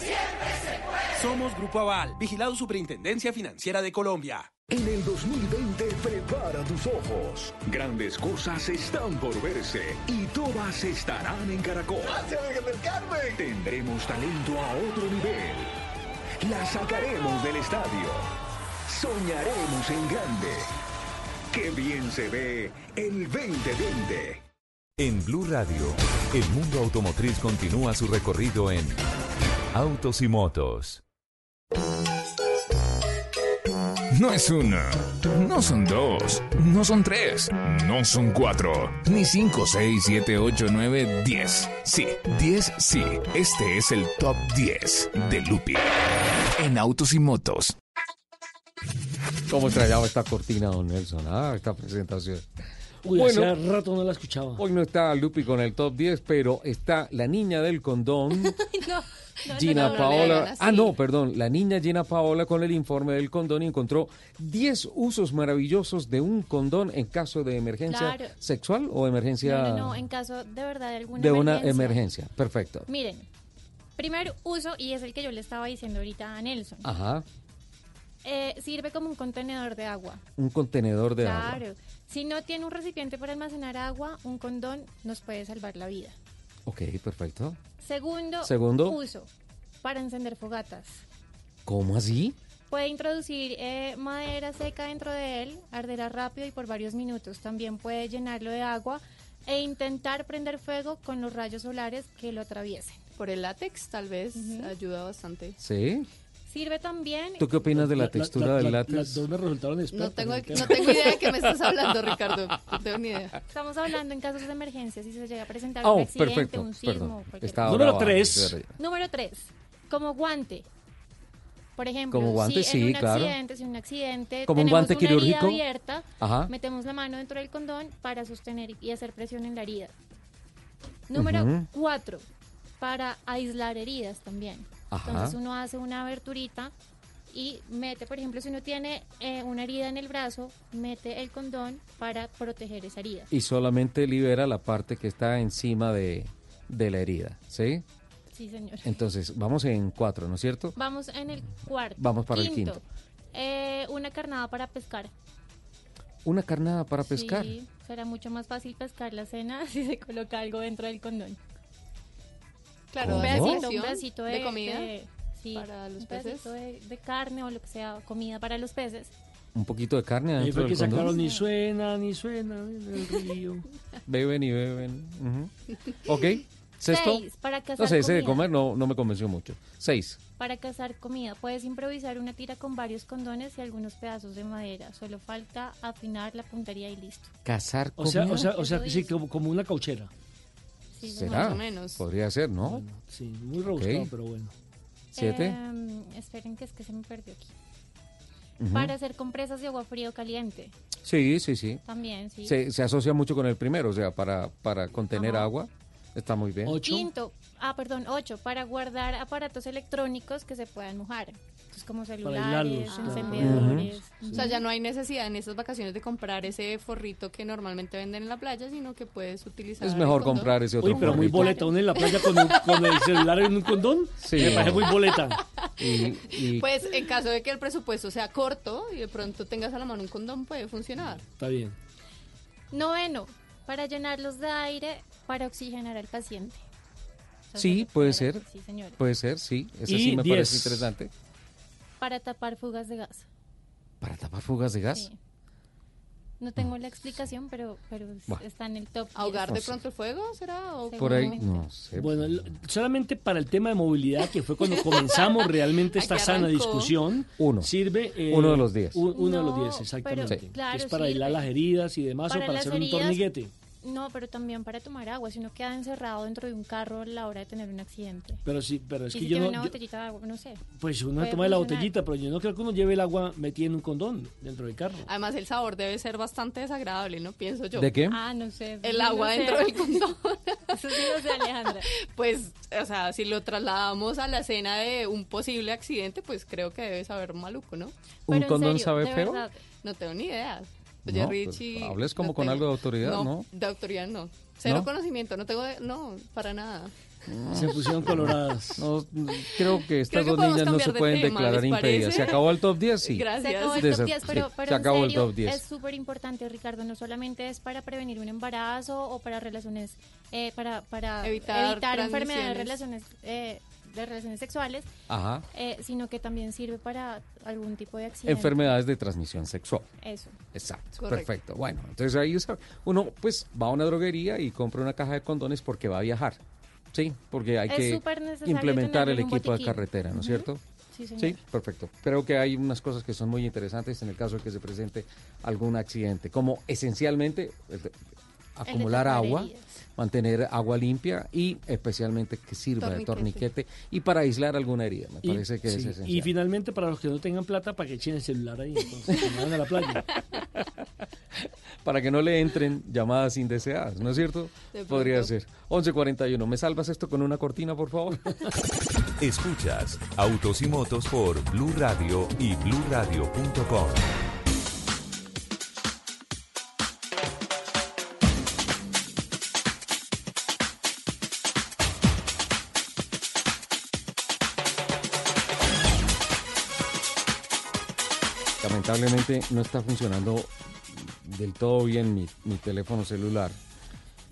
Somos Grupo Aval, vigilado Superintendencia Financiera de Colombia. En el 2020 prepara tus ojos. Grandes cosas están por verse y todas estarán en Caracol. Tendremos talento a otro nivel. La sacaremos del estadio. Soñaremos en grande. Qué bien se ve el 2020. En Blue Radio, el mundo automotriz continúa su recorrido en Autos y Motos. No es una, no son dos, no son tres, no son cuatro, ni cinco, seis, siete, ocho, nueve, diez. Sí, diez, sí. Este es el top 10 de Lupi en Autos y Motos. ¿Cómo extrañaba esta cortina, don Nelson? Ah, esta presentación. Uy, hace rato no la escuchaba. Hoy no está Lupi con el top 10, pero está la niña del condón, no, no, Gina no, Paola. ah, no, perdón. La niña Gina Paola con el informe del condón y encontró 10 usos maravillosos de un condón en caso de emergencia Claro. sexual o emergencia No, en caso de verdad de alguna de una emergencia. emergencia. Perfecto. Miren, primer uso, y es el que yo le estaba diciendo ahorita a Nelson, Ajá. eh, sirve como un contenedor de agua. Un contenedor de agua. claro. Si no tiene un recipiente para almacenar agua, un condón nos puede salvar la vida. Ok, perfecto. Segundo, Segundo. uso, para encender fogatas. ¿Cómo así? Puede introducir eh, madera seca dentro de él, arderá rápido y por varios minutos. También puede llenarlo de agua e intentar prender fuego con los rayos solares que lo atraviesen. Por el látex, tal vez, ayuda bastante. ¿Sí? Sirve también... ¿Tú qué opinas de la, textura del látex? Las dos me resultaron No expertas. tengo, ¿no? no tengo idea de qué me estás hablando, Ricardo. No tengo ni idea. Estamos hablando en casos de emergencia, si se llega a presentar Oh, un accidente, perfecto, un sismo. Número brava, tres. Jerry. Número tres, como guante. Por ejemplo, Como guante, si sí, en un claro. accidente, si en un accidente Como un tenemos guante una herida abierta, Ajá. metemos la mano dentro del condón para sostener y hacer presión en la herida. Número Ujú. cuatro, para aislar heridas también. Ajá. Entonces uno hace una aberturita y mete, por ejemplo, si uno tiene eh, una herida en el brazo, mete el condón para proteger esa herida. Y solamente libera la parte que está encima de, de la herida, ¿sí? Sí, señor. Entonces, vamos en cuatro, ¿no es cierto? Vamos en el cuarto. Vamos para el quinto. eh, una carnada para pescar. Una carnada para pescar. Sí, será mucho más fácil pescar la cena si se coloca algo dentro del condón. Claro, un pedacito, un ¿Porción pedacito de, de comida de- sí, para los un pedacito peces? de, de carne o lo que sea, comida para los peces. Un poquito de carne Ahí dentro fue que del condón. sacaron ni suena, ni suena en el río. Beben y beben. Ujú. Ok. Sexto. Seis, para cazar no sé, ese de comida. comer no, no me convenció mucho. Seis. Para cazar comida, puedes improvisar una tira con varios condones y algunos pedazos de madera. Solo falta afinar la puntería y listo. Cazar O sea, comida. o sea, o sea, sí, como, como una cauchera. ¿Será? más o menos. Podría ser, ¿no? Bueno, sí, muy rebuscado, Ok. pero bueno. Siete. Em, esperen que es que se me perdió aquí. Ujú. para hacer compresas de agua fría o caliente. Sí, sí, sí. También, sí. Se, se asocia mucho con el primero, o sea, para, para contener Ajá. agua. Está muy bien. Quinto, ah, perdón, ocho, para guardar aparatos electrónicos que se puedan mojar. Entonces, como celulares, aislarlos, claro. encendedores. O sea, ya no hay necesidad en estas vacaciones de comprar ese forrito que normalmente venden en la playa, sino que puedes utilizar. Es mejor comprar ese otro Uy, pero muy forrito. boleta. Uno en la playa con, un- con el celular en un condón. Sí, me parece muy boleta. Y, y- Pues en caso de que el presupuesto sea corto y de pronto tengas a la mano un condón, puede funcionar. Está bien. Noveno, para llenarlos de aire para oxigenar al paciente. Sí, puede ser. Sí, señor. Puede ser, sí. Ese Y sí me diez. parece interesante. Para tapar fugas de gas. Para tapar fugas de gas. Sí. No tengo la explicación, pero, pero Bueno. está en el top. ¿Ahogar de 10. pronto el fuego será? ¿O Por ahí, no sé. Bueno, lo- solamente para el tema de movilidad, que fue cuando comenzamos realmente esta sana discusión, Uno. sirve... eh, Uno de los diez. un- uno de los 10, exactamente. pero, claro, es para aislar las heridas y demás, Para o para hacer un heridas, torniquete. No, pero también para tomar agua, si uno queda encerrado dentro de un carro a la hora de tener un accidente. Pero sí, pero es y que si yo tiene no... una yo- botellita de agua, no sé. pues uno toma de la botellita, pero yo no creo que uno lleve el agua metida en un condón dentro del carro. Además, el sabor debe ser bastante desagradable, ¿no? Pienso yo. ¿De qué? Ah, no sé. El no agua sé. dentro del condón. Eso sí no sé, Alejandra. Pues, o sea, si lo trasladamos a la escena de un posible accidente, pues creo que debe saber maluco, ¿no? ¿Un Pero condón serio, sabe feo? verdad, No tengo ni idea. Oye, No, pues, Richie. hables como no con tengo- algo de autoridad, ¿no? De autoridad no. Cero ¿No? conocimiento, no tengo. de- No, para nada. Se pusieron coloradas. No, creo que estas Creo que dos niñas no se de pueden tema, declarar ¿les impedidas. ¿Se acabó el top 10? Sí. Gracias. Se acabó el top esa- 10, pero, pero se en acabó el serio, top 10. es súper importante, Ricardo. No solamente es para prevenir un embarazo o para relaciones, eh, para, para Evitar evitar, enfermedades relaciones, eh, de relaciones sexuales, Ajá. eh, sino que también sirve para algún tipo de accidente. Enfermedades de transmisión sexual. Eso. Exacto, Correcto. perfecto. Bueno, entonces ahí uno pues va a una droguería y compra una caja de condones porque va a viajar. Sí, porque hay Es que implementar el equipo de carretera, ¿no es Ujú. cierto? Sí, señor. Sí, perfecto. Creo que hay unas cosas que son muy interesantes en el caso de que se presente algún accidente, como esencialmente de- acumular agua, mantener agua limpia y especialmente que sirva de Torniquete. torniquete y para aislar alguna herida. Me Y, parece que es esencial. y finalmente, para los que no tengan plata, para que echen el celular ahí, entonces, que vayan a la playa. para que no le entren llamadas indeseadas, ¿no es cierto? Podría ser. 11.41. ¿Me salvas esto con una cortina, por favor? Escuchas Autos y Motos por Blue Radio y bluradio.com. Lamentablemente no está funcionando del todo bien mi, teléfono celular.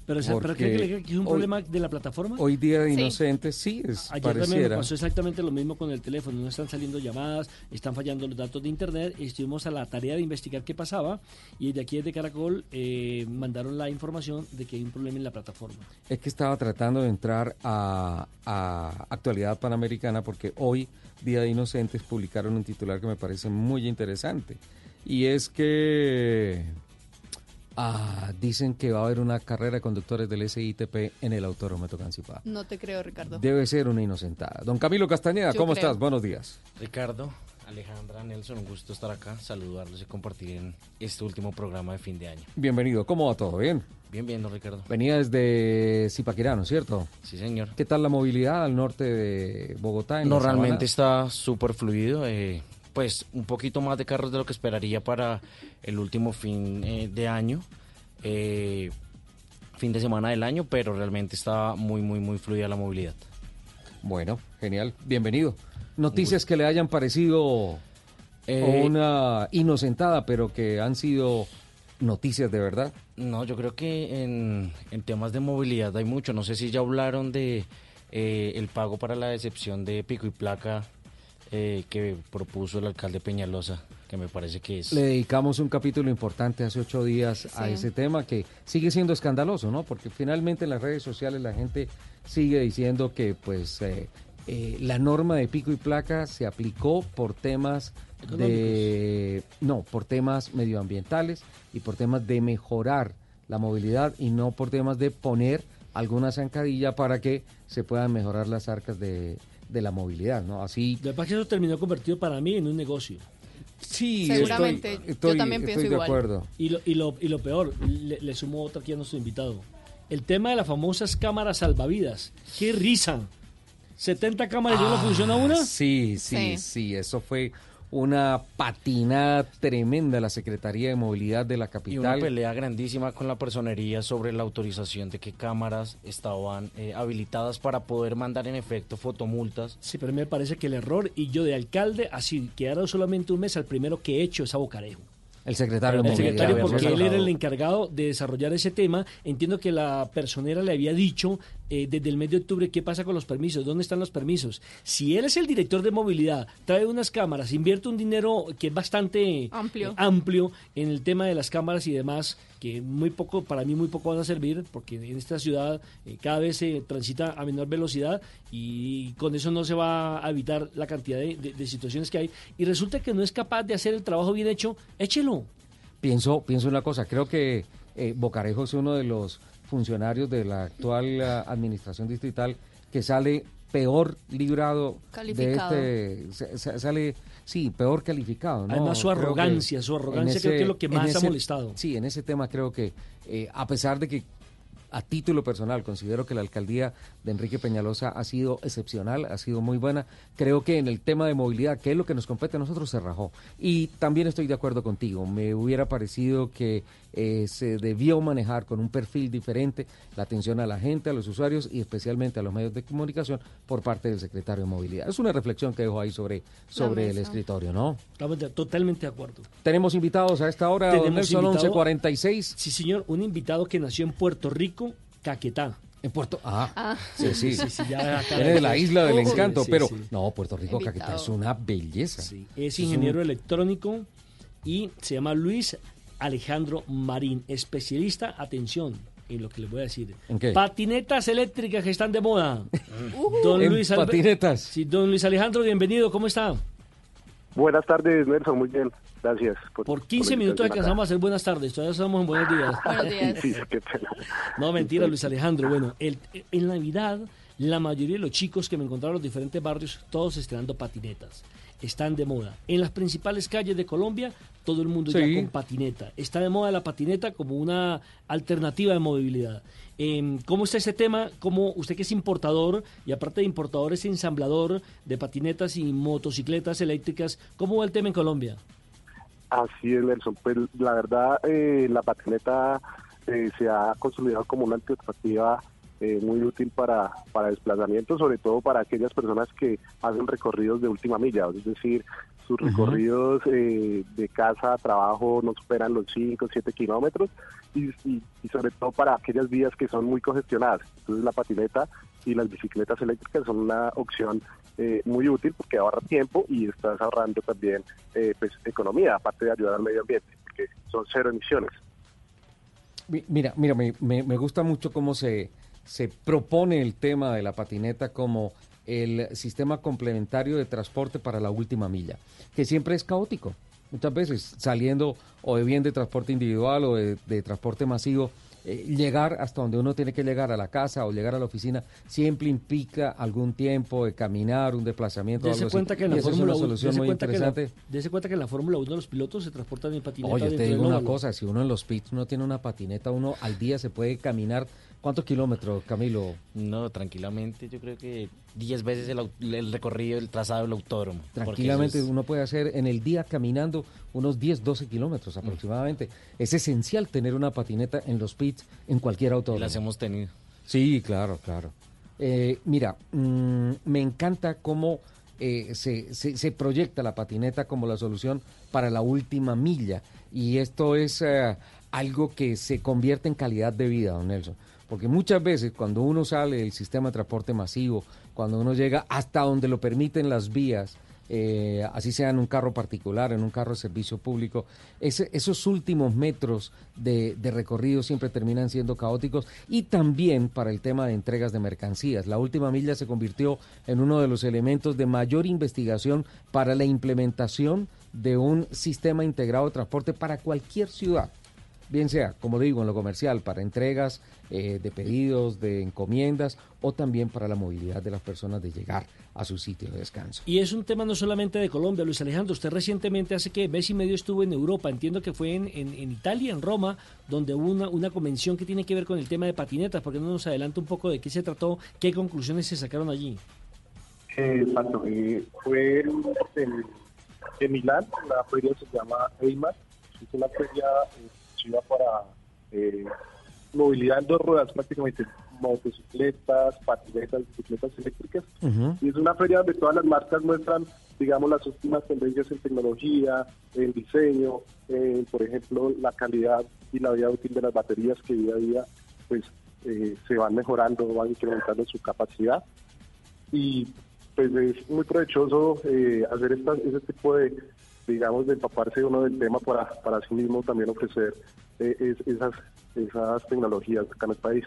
Pero, o sea, ¿pero cree que es un hoy- problema de la plataforma? Hoy día de Sí. inocentes, sí, es, Ayer también me pasó exactamente lo mismo con el teléfono. No están saliendo llamadas, están fallando los datos de internet. Estuvimos a la tarea de investigar qué pasaba y de aquí desde Caracol eh, mandaron la información de que hay un problema en la plataforma. Es que estaba tratando de entrar a, a Actualidad Panamericana porque hoy, Día de Inocentes, publicaron un titular que me parece muy interesante. Y es que ah, dicen que va a haber una carrera de conductores del SITP en el Autódromo Tocancipá. No te creo, Ricardo. Debe ser una inocentada. Don Camilo Castañeda, Yo ¿cómo creo. estás? Buenos días. Ricardo, Alejandra, Nelson, un gusto estar acá, saludarlos y compartir en este último programa de fin de año. Bienvenido. ¿Cómo va todo? ¿Bien? Bien, bien, don Ricardo. Venía desde Zipaquirá, ¿no es cierto? Sí, señor. ¿Qué tal la movilidad al norte de Bogotá? En No, sabana? realmente está súper fluido. eh, pues un poquito más de carros de lo que esperaría para el último fin eh, de año, eh, fin de semana del año, pero realmente está muy, muy, muy fluida la movilidad. Bueno, genial. Bienvenido. Noticias que le hayan parecido Eh, una inocentada, pero que han sido noticias de verdad. No, yo creo que en, en temas de movilidad hay mucho. No sé si ya hablaron de eh, el pago para la decepción de pico y placa eh, que propuso el alcalde Peñalosa, que me parece que es... Le dedicamos un capítulo importante hace ocho días a ese tema que sigue siendo escandaloso, ¿no? Porque finalmente en las redes sociales la gente sigue diciendo que pues eh, eh, la norma de pico y placa se aplicó por temas de no, por temas medioambientales y por temas de mejorar la movilidad y no por temas de poner alguna zancadilla para que se puedan mejorar las arcas de, de la movilidad, ¿no? Así Lo que pasa es que eso terminó convertido para mí en un negocio. Sí, Seguramente, estoy- yo estoy- también pienso estoy de igual. acuerdo. Y lo, y lo, y lo peor, le, le sumo otra aquí a nuestro invitado. El tema de las famosas cámaras salvavidas. ¡Qué risa! 70 cámaras y no Ah, funciona una. Sí, sí, Sí. sí, eso fue una patinada tremenda la Secretaría de Movilidad de la Y una capital. pelea grandísima con la personería sobre la autorización de qué cámaras estaban eh, habilitadas para poder mandar en efecto fotomultas. Sí, pero me parece que el error, y yo de alcalde, así quedaron solamente un mes al primero que he hecho es a Bocarejo. El secretario de El secretario, porque él era el encargado de desarrollar ese tema. Entiendo que la personera le había dicho eh, desde el mes de octubre qué pasa con los permisos, dónde están los permisos. Si él es el director de movilidad, trae unas cámaras, invierte un dinero que es bastante Amplio. eh, amplio en el tema de las cámaras y demás, que muy poco, para mí muy poco van a servir, porque en esta ciudad eh, cada vez se transita a menor velocidad y con eso no se va a evitar la cantidad de, de- de situaciones que hay. Y resulta que no es capaz de hacer el trabajo bien hecho, échelo. Pienso, pienso una cosa, creo que eh, Bocarejo es uno de los funcionarios de la actual eh, administración distrital que sale peor librado Calificado. de este, sa- sa- sale, sí, peor calificado. ¿no? Además, su arrogancia, su arrogancia creo que es lo que más ha molestado. Sí, en ese tema creo que, eh, a pesar de que a título personal considero que la alcaldía de Enrique Peñalosa ha sido excepcional, ha sido muy buena. Creo que en el tema de movilidad, que es lo que nos compete a nosotros, se rajó. Y también estoy de acuerdo contigo. Me hubiera parecido que eh, se debió manejar con un perfil diferente la atención a la gente, a los usuarios y especialmente a los medios de comunicación por parte del secretario de movilidad. Es una reflexión que dejo ahí sobre, sobre el escritorio, ¿no? Estamos de- totalmente de acuerdo. Tenemos invitados a esta hora, don Tenemos Nelson invitado- 1146. Sí, señor, un invitado que nació en Puerto Rico, Caquetá. En Puerto Ah, Ah. sí, sí. Sí, sí, ya acá- Viene de la isla del encanto, sí, pero sí. no, Puerto Rico, Invitado. Caquetá es una belleza. Es un- ingeniero electrónico y se llama Luis Alejandro Marín, especialista, atención, en lo que les voy a decir. ¿En qué? Patinetas eléctricas que están de moda. Don En Luis Albe- patinetas. Sí, don Luis Alejandro, bienvenido, ¿cómo está? Buenas tardes, Nelson, muy bien. Gracias. Por 15 la minutos invitación alcanzamos a hacer buenas tardes, todavía estamos en buenos días. Buenos días. acá. Sí, qué pena. No, mentira, Luis Alejandro. Bueno, el- en Navidad, la mayoría de los chicos que me encontraron en los diferentes barrios, todos estrenando patinetas. Están de moda. En las principales calles de Colombia, todo el mundo Sí. ya con patineta. Está de moda la patineta como una alternativa de movilidad. Em, ¿Cómo está ese tema? ¿Cómo usted que es importador y aparte de importador es ensamblador de patinetas y motocicletas eléctricas? ¿Cómo va el tema en Colombia? Así es, Nelson. Pues la verdad, eh, la patineta eh, se ha consolidado como una alternativa eh, muy útil para, para desplazamiento, sobre todo para aquellas personas que hacen recorridos de última milla, es decir, sus recorridos eh, de casa a trabajo no superan los 5 o 7 kilómetros y, y- y sobre todo para aquellas vías que son muy congestionadas. Entonces la patineta y las bicicletas eléctricas son una opción eh, muy útil porque ahorra tiempo y estás ahorrando también eh, pues economía, aparte de ayudar al medio ambiente, porque son cero emisiones. Mi- Mira, mira, me, me- me gusta mucho cómo se, se propone el tema de la patineta como el sistema complementario de transporte para la última milla, que siempre es caótico. Muchas veces saliendo o de bien de transporte individual o de, de transporte masivo, eh, llegar hasta donde uno tiene que llegar a la casa o llegar a la oficina siempre implica algún tiempo de caminar, un desplazamiento. Dese algo así. cuenta que en la Fórmula una 1 solución dese muy cuenta que la- interesante. dese cuenta que en la Fórmula 1 los pilotos se transportan en patineta. Oye, te digo una cosa, si uno en los pits no tiene una patineta, uno al día se puede caminar. ¿Cuántos kilómetros, Camilo? No, tranquilamente, yo creo que 10 veces el, el recorrido, el trazado del autódromo. Tranquilamente es- uno puede hacer en el día caminando unos 10, 12 kilómetros aproximadamente. Es esencial tener una patineta en los pits en cualquier auto. las hemos tenido. Sí, claro, claro. Eh, mira, mm, me encanta cómo eh, se, se- se proyecta la patineta como la solución para la última milla. Y esto es eh, algo que se convierte en calidad de vida, don Nelson. Porque muchas veces cuando uno sale del sistema de transporte masivo, cuando uno llega hasta donde lo permiten las vías, eh, así sea en un carro particular, en un carro de servicio público, ese- esos últimos metros de, de recorrido siempre terminan siendo caóticos y también para el tema de entregas de mercancías. La última milla se convirtió en uno de los elementos de mayor investigación para la implementación de un sistema integrado de transporte para cualquier ciudad. Bien sea, como digo, en lo comercial, para entregas eh, de pedidos, de encomiendas, o también para la movilidad de las personas de llegar a su sitio de descanso. Y es un tema no solamente de Colombia, Luis Alejandro. Usted recientemente, hace que mes y medio estuvo en Europa, entiendo que fue en, en- en Italia, en Roma, donde hubo una, una convención que tiene que ver con el tema de patinetas. ¿Por qué no nos adelanta un poco de qué se trató, qué conclusiones se sacaron allí? Eh, Exacto, eh, fue en, en- en Milán, la feria se llama EIMAR, es una feria eh, exclusiva para eh, movilidad en dos ruedas prácticamente, motocicletas, patinetas, bicicletas eléctricas, y es una feria donde todas las marcas muestran, digamos, las últimas tendencias en tecnología, en diseño, en, por ejemplo, la calidad y la vida útil de las baterías que día a día pues eh, se van mejorando, van incrementando su capacidad. Y pues es muy provechoso eh, hacer esta- ese tipo de, digamos, de empaparse uno del tema para, para sí mismo también ofrecer eh, es- esas, esas tecnologías acá en el país.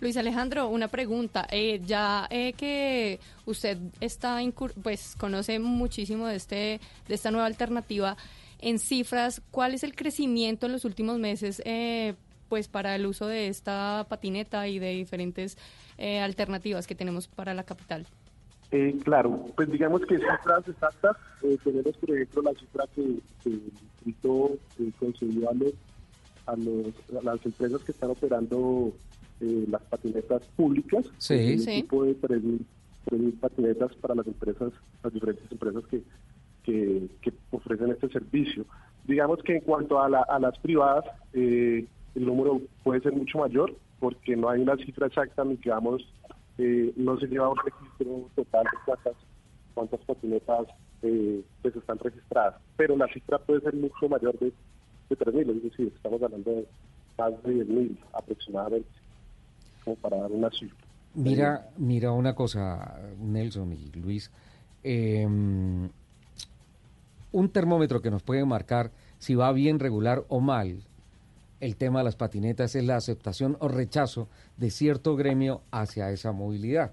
Luis Alejandro, una pregunta. Eh, ya eh, que usted está pues conoce muchísimo de este de esta nueva alternativa en cifras, ¿cuál es el crecimiento en los últimos meses eh, pues para el uso de esta patineta y de diferentes eh, alternativas que tenemos para la capital? Eh, claro, pues digamos que cifras exactas, eh, tenemos por ejemplo la cifra que, que el distrito eh, concedió a, los, a, los- a las empresas que están operando eh, las patinetas públicas, Sí. es un Sí. tipo de 3.000 3.000 patinetas para las empresas, las diferentes empresas que, que, que ofrecen este servicio. Digamos que en cuanto a, la- a las privadas, eh, el número puede ser mucho mayor porque no hay una cifra exacta ni que vamos, eh, no se lleva un registro total de cuántas, cuántas patinetas eh, pues están registradas, pero la cifra puede ser mucho mayor de, de 3.000, es decir, estamos hablando de más de 10.000 aproximadamente, como para dar una cifra. Mira, mira una cosa, Nelson y Luis. eh, un termómetro que nos puede marcar si va bien regular o mal el tema de las patinetas es la aceptación o rechazo de cierto gremio hacia esa movilidad.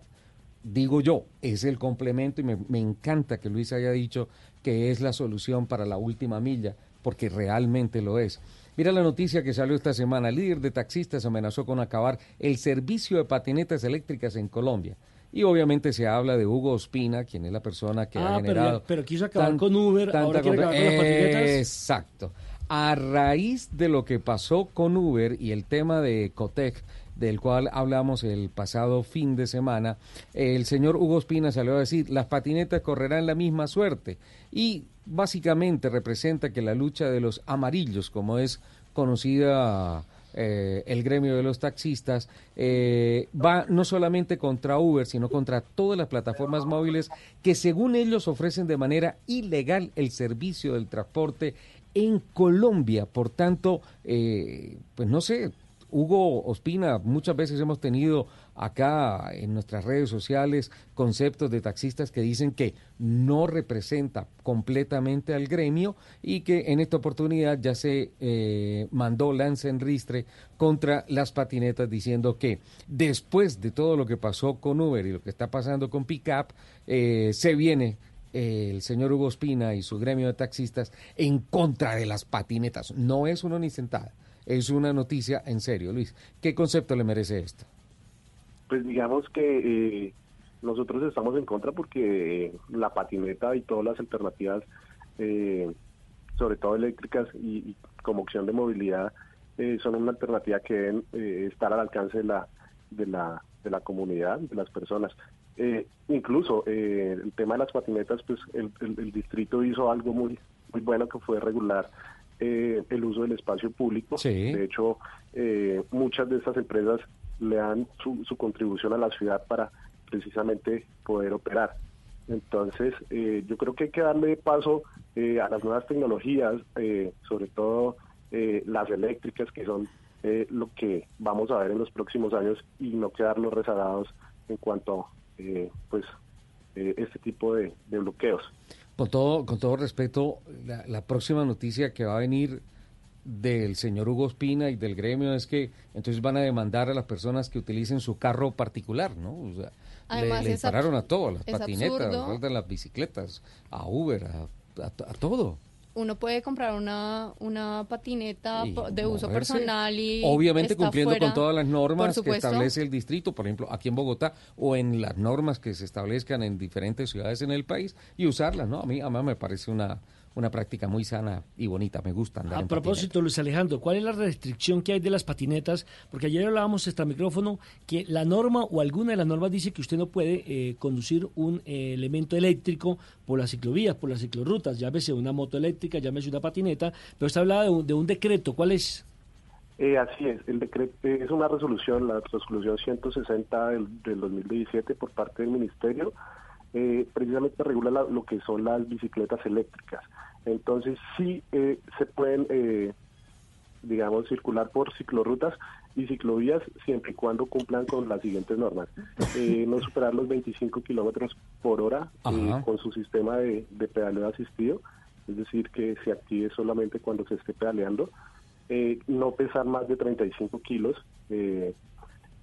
Digo yo, es el complemento y me, me encanta que Luis haya dicho que es la solución para la última milla, porque realmente lo es. Mira la noticia que salió esta semana. El líder de taxistas amenazó con acabar el servicio de patinetas eléctricas en Colombia. Y obviamente se habla de Hugo Ospina, quien es la persona que Ah, ha pero generado... ya- pero quiso acabar tan- con Uber, tanta ahora quiere contra- acabar con las patinetas. Exacto. A raíz de lo que pasó con Uber y el tema de Cotec, del cual hablamos el pasado fin de semana, el señor Hugo Espina salió a decir, las patinetas correrán la misma suerte. Y básicamente representa que la lucha de los amarillos, como es conocida eh, el gremio de los taxistas, eh, va no solamente contra Uber, sino contra todas las plataformas móviles que según ellos ofrecen de manera ilegal el servicio del transporte en Colombia. Por tanto, eh, pues no sé, Hugo Ospina, muchas veces hemos tenido acá en nuestras redes sociales conceptos de taxistas que dicen que no representa completamente al gremio y que en esta oportunidad ya se eh, mandó lance en ristre contra las patinetas diciendo que después de todo lo que pasó con Uber y lo que está pasando con Pickup, eh, se viene el señor Hugo Espina y su gremio de taxistas en contra de las patinetas. No es una ni sentada, es una noticia en serio, Luis. ¿Qué concepto le merece esto? Pues digamos que eh, nosotros estamos en contra porque eh, la patineta y todas las alternativas, eh, sobre todo eléctricas y, como opción de movilidad, eh, son una alternativa que deben eh, estar al alcance de la, de la, de la comunidad, de las personas. Eh, incluso eh, el tema de las patinetas, pues el, el- el distrito hizo algo muy, muy bueno que fue regular eh, el uso del espacio público. De hecho, eh, muchas de estas empresas le dan su, su contribución a la ciudad para precisamente poder operar. Entonces, eh, yo creo que hay que darle paso eh, a las nuevas tecnologías, eh, sobre todo eh, las eléctricas, que son eh, lo que vamos a ver en los próximos años y no quedarnos rezagados en cuanto eh, pues eh, este tipo de, de bloqueos. Con todo, con todo respeto, la, la próxima noticia que va a venir del señor Hugo Espina y del gremio es que entonces van a demandar a las personas que utilicen su carro particular, ¿no? O sea, Además, le, le abs- a todo, a las patinetas, absurdo. a las bicicletas, a Uber, a, a- a todo. Uno puede comprar una, una patineta Y de uso moverse, personal y obviamente cumpliendo fuera, con todas las normas que establece el distrito, por ejemplo, aquí en Bogotá o en las normas que se establezcan en diferentes ciudades en el país y usarlas, ¿no? A mí, a mí me parece una, una práctica muy sana y bonita, me gusta andar A en propósito, Luis Alejandro, ¿cuál es la restricción que hay de las patinetas? Porque ayer hablábamos extra micrófono que la norma o alguna de las normas dice que usted no puede eh, conducir un eh, elemento eléctrico por las ciclovías, por las ciclorrutas, llámese una moto eléctrica, llámese una patineta, pero usted hablaba de un, de un decreto, ¿cuál es? Eh, así es, el decreto eh, es una resolución, la resolución 160 del, del 2017 por parte del Ministerio, eh, precisamente regula la- lo que son las bicicletas eléctricas. Entonces sí eh, se pueden, eh, digamos, circular por ciclorrutas y ciclovías siempre y cuando cumplan con las siguientes normas. Eh, no superar los 25 kilómetros por hora eh, con su sistema de, de pedaleo asistido, es decir, que se active solamente cuando se esté pedaleando no pesar más de 35 kilos eh,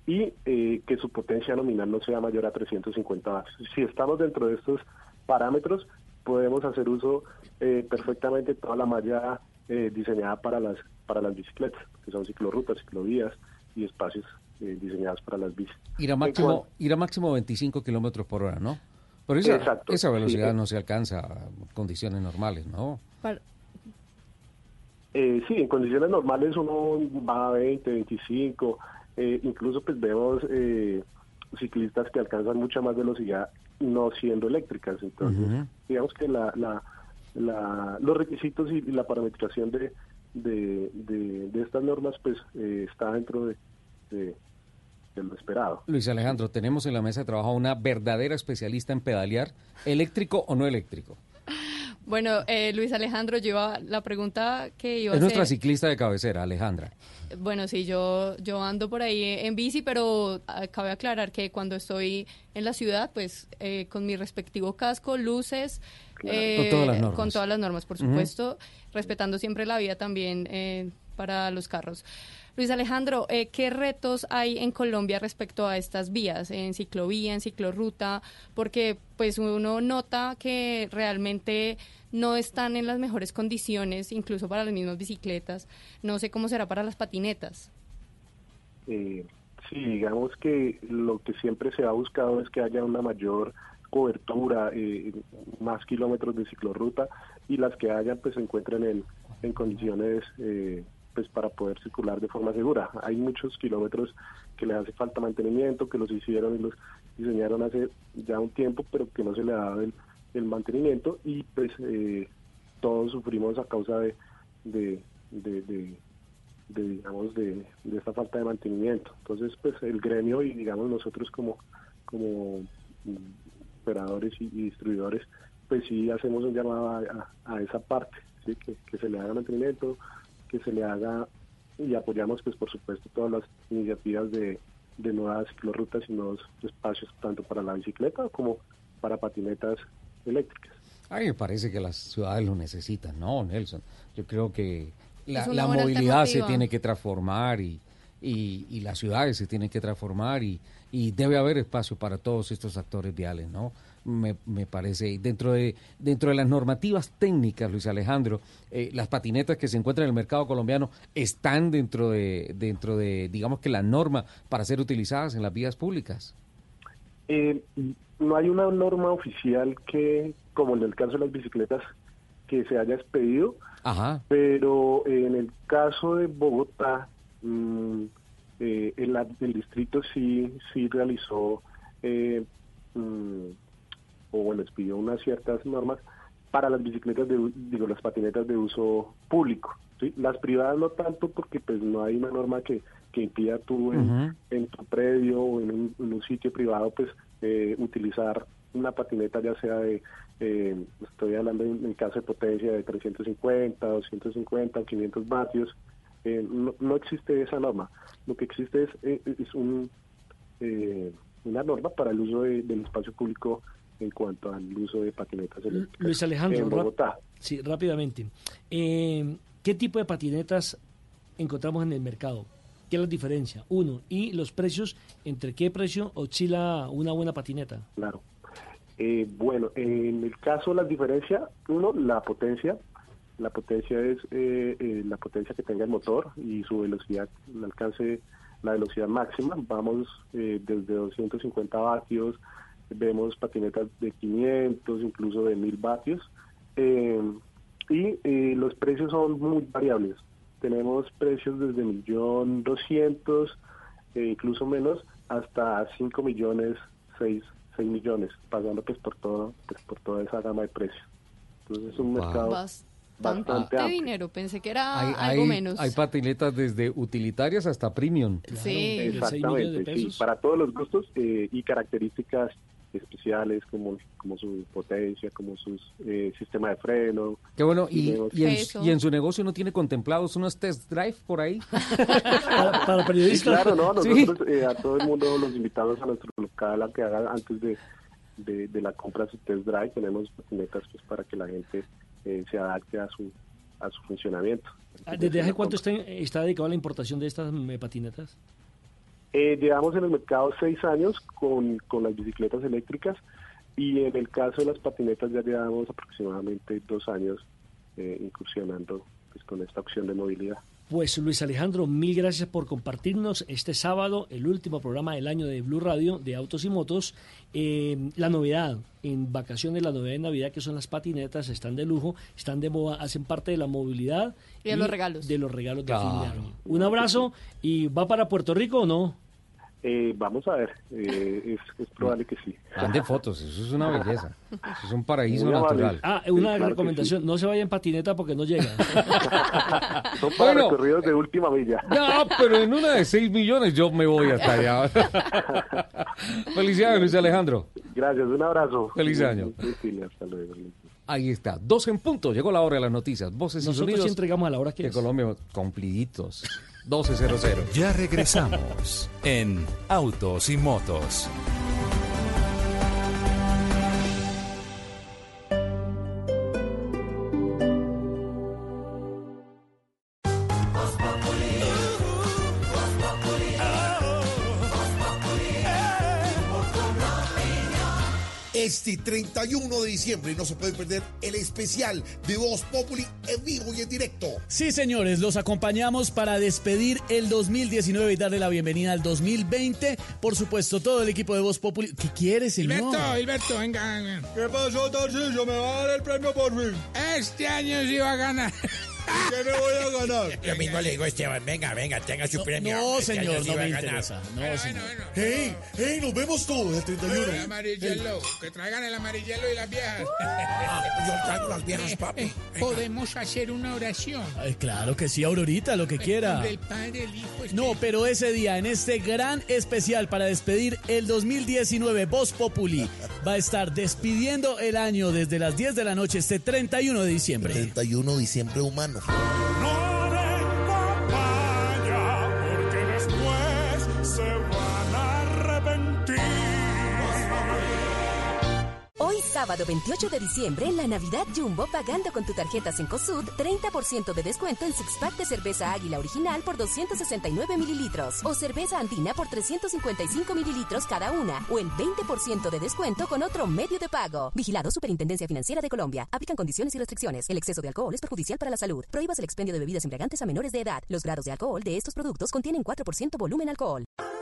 y eh, que su potencia nominal no sea mayor a 350 vatios. Si estamos dentro de estos parámetros, podemos hacer uso eh, perfectamente toda la malla eh, diseñada para las para las bicicletas, que son ciclorrutas, ciclovías y espacios eh, diseñados para las bicis. Ir a máximo, ir a máximo 25 kilómetros por hora, ¿no? Pero esa, Exacto, esa velocidad sí, eh. no se alcanza en condiciones normales, ¿no? Para- Eh, sí, en condiciones normales uno va a 20, 25, eh, incluso pues vemos eh, ciclistas que alcanzan mucha más velocidad no siendo eléctricas. Entonces, digamos que la, la, la- los requisitos y, y la parametrización de, de, de, de estas normas pues eh, está dentro de, de- de lo esperado. Luis Alejandro, tenemos en la mesa de trabajo a una verdadera especialista en pedalear, eléctrico o no eléctrico. Bueno, eh, Luis Alejandro, yo iba- la pregunta que iba Es a nuestra hacer... ciclista de cabecera, Alejandra. Bueno, sí, yo, yo ando por ahí en bici, pero ah, cabe aclarar que cuando estoy en la ciudad, pues eh, con mi respectivo casco, luces, eh, Con todas las normas. con todas las normas, por supuesto, respetando siempre la vía también eh, para los carros. Luis Alejandro, eh, ¿qué retos hay en Colombia respecto a estas vías, en ciclovía, en ciclorruta? Porque pues uno nota que realmente no están en las mejores condiciones, incluso para las mismas bicicletas. No sé cómo será para las patinetas. Eh, sí, digamos que lo que siempre se ha buscado es que haya una mayor cobertura, eh, más kilómetros de ciclorruta y las que hayan pues se encuentren en, en condiciones eh, pues para poder circular de forma segura. Hay muchos kilómetros que les hace falta mantenimiento, que los hicieron y los diseñaron hace ya un tiempo, pero que no se le ha dado el, mantenimiento y pues eh, todos sufrimos a causa de, digamos de, de esta falta de mantenimiento. Entonces, pues el gremio y digamos nosotros como como operadores y, distribuidores, pues sí hacemos un llamado a, esa parte, que se le haga mantenimiento, que se le haga y apoyamos pues por supuesto todas las iniciativas de, de nuevas ciclorrutas y nuevos espacios tanto para la bicicleta como para patinetas eléctricas. A mí me parece que las ciudades lo necesitan, ¿no, Nelson? Yo creo que la, movilidad se tiene que transformar y, y, y las ciudades se tienen que transformar y, y debe haber espacio para todos estos actores viales, ¿no? Me, me parece, dentro de, dentro de las normativas técnicas, Luis Alejandro, eh, las patinetas que se encuentran en el mercado colombiano están dentro de, dentro de, digamos que la norma para ser utilizadas en las vías públicas. Eh, no hay una norma oficial que, como en el caso de las bicicletas, que se haya expedido, Ajá. pero en el caso de Bogotá, mm, eh, el, el distrito sí, sí realizó, eh, mm, o bueno, expidió unas ciertas normas para las bicicletas, de, digo, las patinetas de uso público. ¿sí? Las privadas no tanto porque pues no hay una norma que, que impida tú en, tu predio o en un, en un sitio privado pues eh, utilizar una patineta ya sea de, eh, estoy hablando en, en caso de potencia de 350, 250 o 500 vatios, eh, no, no existe esa norma. Lo que existe es, eh, es un, eh, una norma para el uso de- del espacio público en cuanto al uso de patinetas eléctricas Luis Alejandro, en Bogotá. sí, rápidamente. Eh, ¿Qué tipo de patinetas encontramos en el mercado? ¿Qué es la diferencia? Uno, y los precios, ¿entre qué precio oscila una buena patineta? Claro. Eh, bueno, en el caso de las diferencias, uno, la potencia. La potencia es eh, eh, la potencia que tenga el motor y su velocidad, el alcance, la velocidad máxima. Vamos eh, desde 250 vatios, vemos patinetas de 500, incluso de 1000 vatios. Eh, y eh, los precios son muy variables. Tenemos precios desde millón doscientos, eh, incluso menos, hasta 5 millones, 6, 6 millones, pagando pues por todo, pues por toda esa gama de precios. Entonces es un Wow. mercado Bastante bastante amplio. dinero, pensé que era Hay, algo hay- menos. hay patinetas desde utilitarias hasta premium. Sí. Exactamente, sí, para todos los gustos eh, y características especiales como, como su potencia, como su sistema de freno. Qué bueno, y, y, en, y en su negocio no tiene contemplados unos test drive por ahí. para, Sí, claro, ¿no? Sí. Nosotros eh, a todo el mundo los invitamos a nuestro local a que haga antes de, de, de la compra su test drive. Tenemos patinetas pues, para que la gente eh, se adapte a su, a su funcionamiento. Ah, ¿Desde hace cuánto está, está dedicado a la importación de estas eh, patinetas? Eh, llevamos en el mercado seis años con, con las bicicletas eléctricas y en el caso de las patinetas ya llevamos aproximadamente dos años eh, incursionando pues, con esta opción de movilidad. Pues Luis Alejandro, mil gracias por compartirnos este sábado el último programa del año de Blue Radio de Autos y Motos. Eh, la novedad en vacaciones, la novedad de Navidad que son las patinetas, están de lujo, están de moda, hacen parte de la movilidad Y de los regalos. De los regalos de fin de año. Un abrazo y ¿va para Puerto Rico o no? Eh, vamos a ver, eh, es, es probable que sí. Mande fotos, eso es una belleza. Eso es un paraíso Muy amable. natural. Ah, una claro que recomendación, no se vaya en patineta porque no llega. Son para Bueno. recorridos de última milla. No, pero en una de 6 millones yo me voy hasta allá. Felicidades, Luis Alejandro. Gracias, un abrazo. Feliz año. Sí, sí, hasta luego. Ahí está, dos en punto, llegó la hora de las noticias. Voces y Nosotros sonidos sí entregamos a la hora que de es. Colombia, cumpliditos. 1200. Ya regresamos en Autos y Motos. Este 31 de diciembre no se puede perder el especial de Voz Populi en vivo y en directo. Sí, señores, los acompañamos para despedir el 2019 y darle la bienvenida al 2020. Por supuesto, todo el equipo de Voz Populi. ¿Qué quiere, señor? Hilberto, Hilberto, venga, venga. ¿Qué pasó, Tarcillo? ¿Me va a dar el premio por fin? Este año sí va a ganar. ¿Qué me voy a ganar? Lo mismo le digo a Esteban, venga, venga, tenga su premio. no, Este señor, sí no me interesa. No, Bueno, señor. bueno, bueno. ¡Hey! ¡Hey! Nos vemos todos el 31. El amarillelo, que traigan el amarillelo y las viejas. Ah, yo traigo las viejas, papi. Eh, Podemos hacer una oración. Ay, claro que sí, Aurorita, lo que quiera. Del Padre, el Hijo, No, pero ese día, en este gran especial para despedir el 2019, Voz Populi va a estar despidiendo el año desde las 10 de la noche, este 31 de diciembre. 31 de diciembre humano. Porque sábado 28 de diciembre, en la Navidad Jumbo, pagando con tu tarjeta Cencosud, 30% de descuento en six pack de cerveza Águila original por 269 mililitros o cerveza Andina por 355 mililitros cada una o en 20% de descuento con otro medio de pago. Vigilado Superintendencia Financiera de Colombia. Aplican condiciones y restricciones. El exceso de alcohol es perjudicial para la salud. Prohíbas el expendio de bebidas embriagantes a menores de edad. Los grados de alcohol de estos productos contienen 4% volumen alcohol.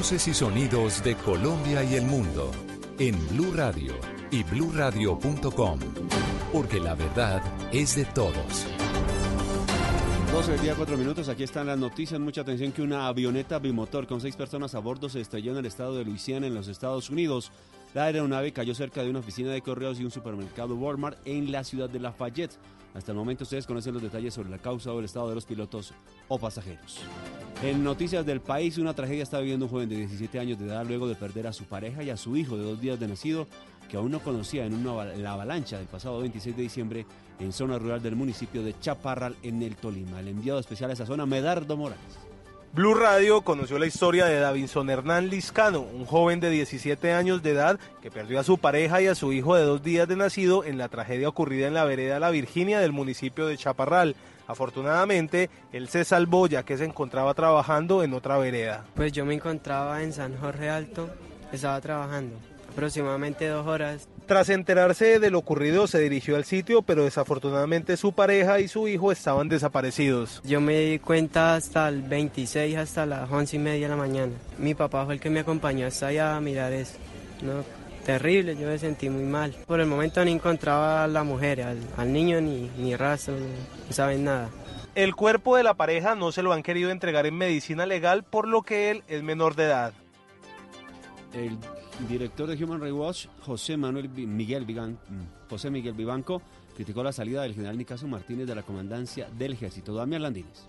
Voces y sonidos de Colombia y el mundo en Blue Radio y bluradio.com, porque la verdad es de todos. 12 del día, 4 minutos. Aquí están las noticias. Mucha atención que una avioneta bimotor con seis personas a bordo se estrelló en el estado de Luisiana, en los Estados Unidos. La aeronave cayó cerca de una oficina de correos y un supermercado Walmart en la ciudad de Lafayette. Hasta el momento ustedes conocen los detalles sobre la causa o el estado de los pilotos o pasajeros. En noticias del país, una tragedia está viviendo un joven de 17 años de edad luego de perder a su pareja y a su hijo de dos días de nacido que aún no conocía en una, la avalancha del pasado 26 de diciembre en zona rural del municipio de Chaparral en el Tolima. El enviado especial a esa zona, Medardo Morales. Blue Radio conoció la historia de Davinson Hernán Liscano, un joven de 17 años de edad que perdió a su pareja y a su hijo de dos días de nacido en la tragedia ocurrida en la vereda La Virginia del municipio de Chaparral. Afortunadamente, él se salvó ya que se encontraba trabajando en otra vereda. Pues yo me encontraba en San Jorge Alto, estaba trabajando aproximadamente dos horas. Tras enterarse de lo ocurrido, se dirigió al sitio, pero desafortunadamente su pareja y su hijo estaban desaparecidos. Yo me di cuenta hasta el 26, hasta las once y media de la mañana. Mi papá fue el que me acompañó hasta allá a mirar eso. No, terrible, yo me sentí muy mal. Por el momento no encontraba a la mujer, al, al niño ni, ni rastro, no saben nada. El cuerpo de la pareja no se lo han querido entregar en medicina legal, por lo que él es menor de edad. El director de Human Rights Watch, José Manuel Miguel Vigan, José Miguel Vivanco, criticó la salida del general Nicasio Martínez de la comandancia del ejército. Damián Landines.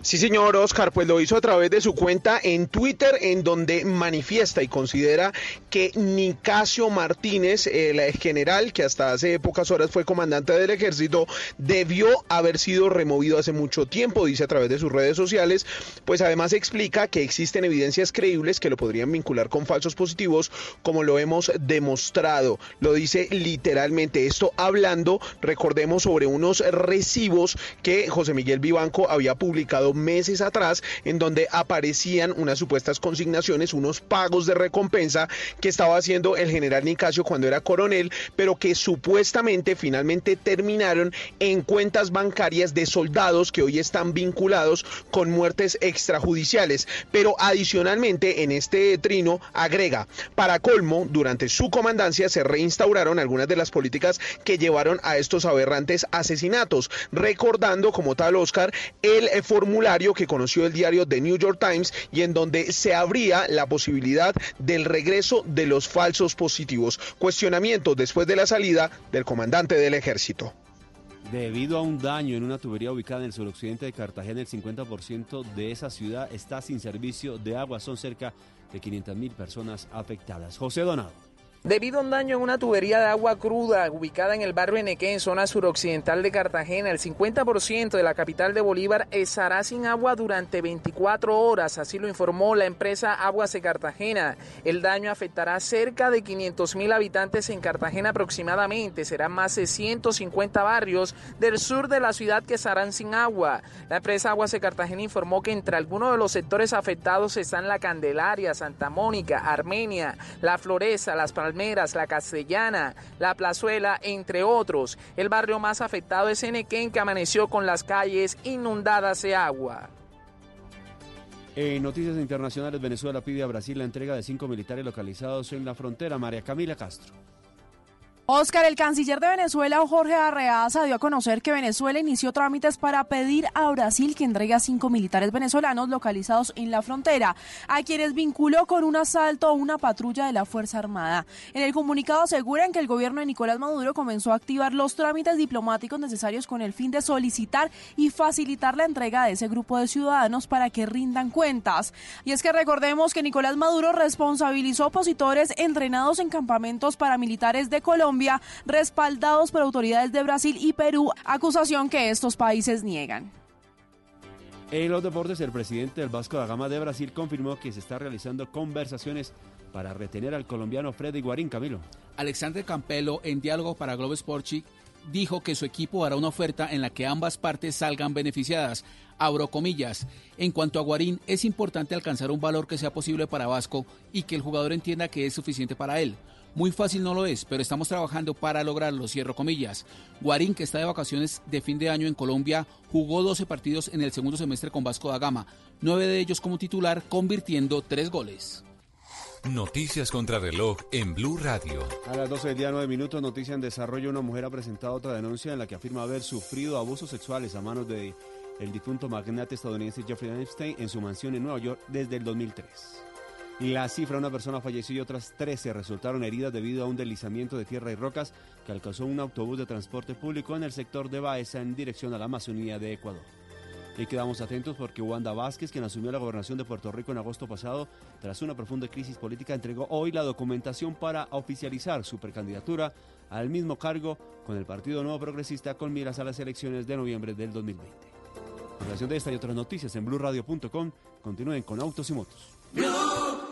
Sí, señor Oscar, pues lo hizo a través de su cuenta en Twitter, en donde manifiesta y considera que Nicasio Martínez, el general que hasta hace pocas horas fue comandante del ejército, debió haber sido removido hace mucho tiempo, dice a través de sus redes sociales, pues además explica que existen evidencias creíbles que lo podrían vincular con falsos positivos, como lo hemos demostrado. Lo dice literalmente, esto hablando, recordemos, sobre unos recibos que José Miguel Vivanco había publicado meses atrás, en donde aparecían unas supuestas consignaciones, unos pagos de recompensa que estaba haciendo el general Nicasio cuando era coronel, pero que supuestamente finalmente terminaron en cuentas bancarias de soldados que hoy están vinculados con muertes extrajudiciales. Pero adicionalmente en este trino agrega, para colmo, durante su comandancia se reinstauraron algunas de las políticas que llevaron a estos aberrantes asesinatos, recordando como tal Oscar el formulario que conoció el diario The New York Times y en donde se abría la posibilidad del regreso de los falsos positivos. Cuestionamiento después de la salida del comandante del ejército. Debido a un daño en una tubería ubicada en el suroccidente de Cartagena, el 50% de esa ciudad está sin servicio de agua. Son cerca de 500 mil personas afectadas. José Donado. Debido a un daño en una tubería de agua cruda ubicada en el barrio Enequén, zona suroccidental de Cartagena, el 50% de la capital de Bolívar estará sin agua durante 24 horas, así lo informó la empresa Aguas de Cartagena. El daño afectará cerca de 500 mil habitantes en Cartagena aproximadamente. Serán más de 150 barrios del sur de la ciudad que estarán sin agua. La empresa Aguas de Cartagena informó que entre algunos de los sectores afectados están la Candelaria, Santa Mónica, Armenia, La Floresta, Las Palmeras, La Castellana, La Plazuela, entre otros. El barrio más afectado es Enequén, que amaneció con las calles inundadas de agua. En noticias internacionales, Venezuela pide a Brasil la entrega de cinco militares localizados en la frontera. María Camila Castro. Oscar, el canciller de Venezuela, Jorge Arreaza, dio a conocer que Venezuela inició trámites para pedir a Brasil que entregue a cinco militares venezolanos localizados en la frontera, a quienes vinculó con un asalto a una patrulla de la Fuerza Armada. En el comunicado aseguran que el gobierno de Nicolás Maduro comenzó a activar los trámites diplomáticos necesarios con el fin de solicitar y facilitar la entrega de ese grupo de ciudadanos para que rindan cuentas. Y es que recordemos que Nicolás Maduro responsabilizó opositores entrenados en campamentos paramilitares de Colombia respaldados por autoridades de Brasil y Perú, acusación que estos países niegan. En los deportes, el presidente del Vasco da Gama de Brasil confirmó que se está realizando conversaciones para retener al colombiano Freddy Guarín Camilo. Alexander Campelo, en diálogo para Globo Sporchi, dijo que su equipo hará una oferta en la que ambas partes salgan beneficiadas. Abro comillas. En cuanto a Guarín, es importante alcanzar un valor que sea posible para Vasco y que el jugador entienda que es suficiente para él. Muy fácil no lo es, pero estamos trabajando para lograrlo, cierro comillas. Guarín, que está de vacaciones de fin de año en Colombia, jugó 12 partidos en el segundo semestre con Vasco da Gama, nueve de ellos como titular, convirtiendo tres goles. Noticias contra reloj en Blue Radio. A las 12 del día, 9 minutos, noticia en desarrollo. Una mujer ha presentado otra denuncia en la que afirma haber sufrido abusos sexuales a manos de el difunto magnate estadounidense Jeffrey Epstein en su mansión en Nueva York desde el 2003. La cifra, una persona falleció y otras 13 resultaron heridas debido a un deslizamiento de tierra y rocas que alcanzó un autobús de transporte público en el sector de Baeza en dirección a la Amazonía de Ecuador. Y quedamos atentos porque Wanda Vázquez, quien asumió la gobernación de Puerto Rico en agosto pasado, tras una profunda crisis política, entregó hoy la documentación para oficializar su precandidatura al mismo cargo con el Partido Nuevo Progresista con miras a las elecciones de noviembre del 2020. En relación de esta y otras noticias en blueradio.com, continúen con Autos y Motos.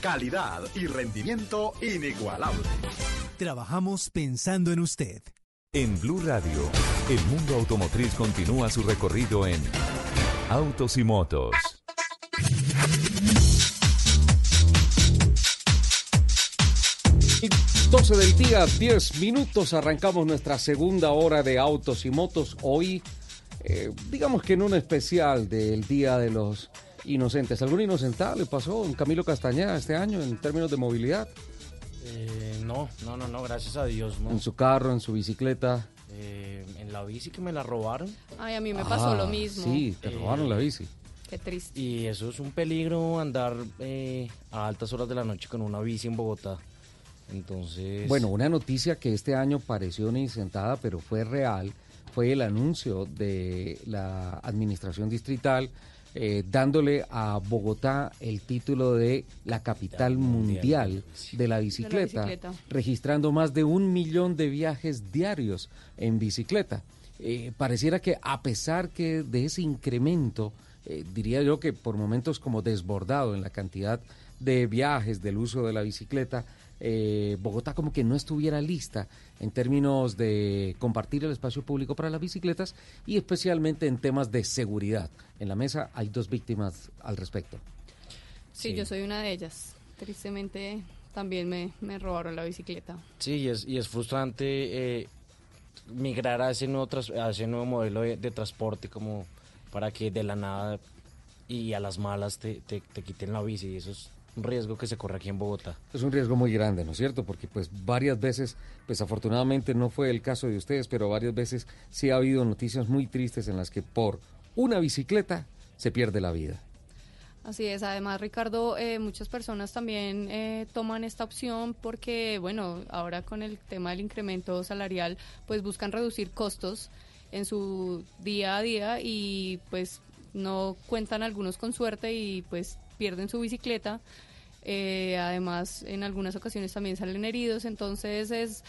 Calidad y rendimiento inigualable. Trabajamos pensando en usted. En Blue Radio, el mundo automotriz continúa su recorrido en Autos y Motos. Y 12 del día, 10 minutos, arrancamos nuestra segunda hora de autos y motos. Hoy, eh, digamos que en un especial del Día de los Inocentes. ¿Algún inocentado le pasó en Camilo Castañeda este año en términos de movilidad? Eh, no, no, no, no, gracias a Dios, no. En su carro, en su bicicleta. Eh, en la bici que me la robaron. Ay, a mí me pasó Ah, lo mismo. Sí, te robaron la bici. Qué triste. Y eso es un peligro andar eh, a altas horas de la noche con una bici en Bogotá. Entonces. Bueno, una noticia que este año pareció una insentada, pero fue real, fue el anuncio de la administración distrital eh, dándole a Bogotá el título de la capital mundial. de la bicicleta, registrando más de un millón de viajes diarios en bicicleta. Eh, pareciera que a pesar que de ese incremento, eh, diría yo que por momentos como desbordado en la cantidad de viajes, del uso de la bicicleta, eh, Bogotá como que no estuviera lista en términos de compartir el espacio público para las bicicletas y especialmente en temas de seguridad. En la mesa hay dos víctimas al respecto. Sí, yo soy una de ellas. Tristemente también me, me robaron la bicicleta. Sí, y es, y es frustrante eh, migrar a ese nuevo, tras- a ese nuevo modelo de, de transporte como para que de la nada y a las malas te, te, te quiten la bici. Y eso es riesgo que se corre aquí en Bogotá. Es un riesgo muy grande, ¿no es cierto? Porque pues varias veces, pues afortunadamente no fue el caso de ustedes, pero varias veces sí ha habido noticias muy tristes en las que por una bicicleta se pierde la vida. Así es, además Ricardo, eh, muchas personas también eh, toman esta opción porque, bueno, ahora con el tema del incremento salarial, pues buscan reducir costos en su día a día y pues no cuentan algunos con suerte y pues pierden su bicicleta. Eh, además, en algunas ocasiones también salen heridos, entonces es,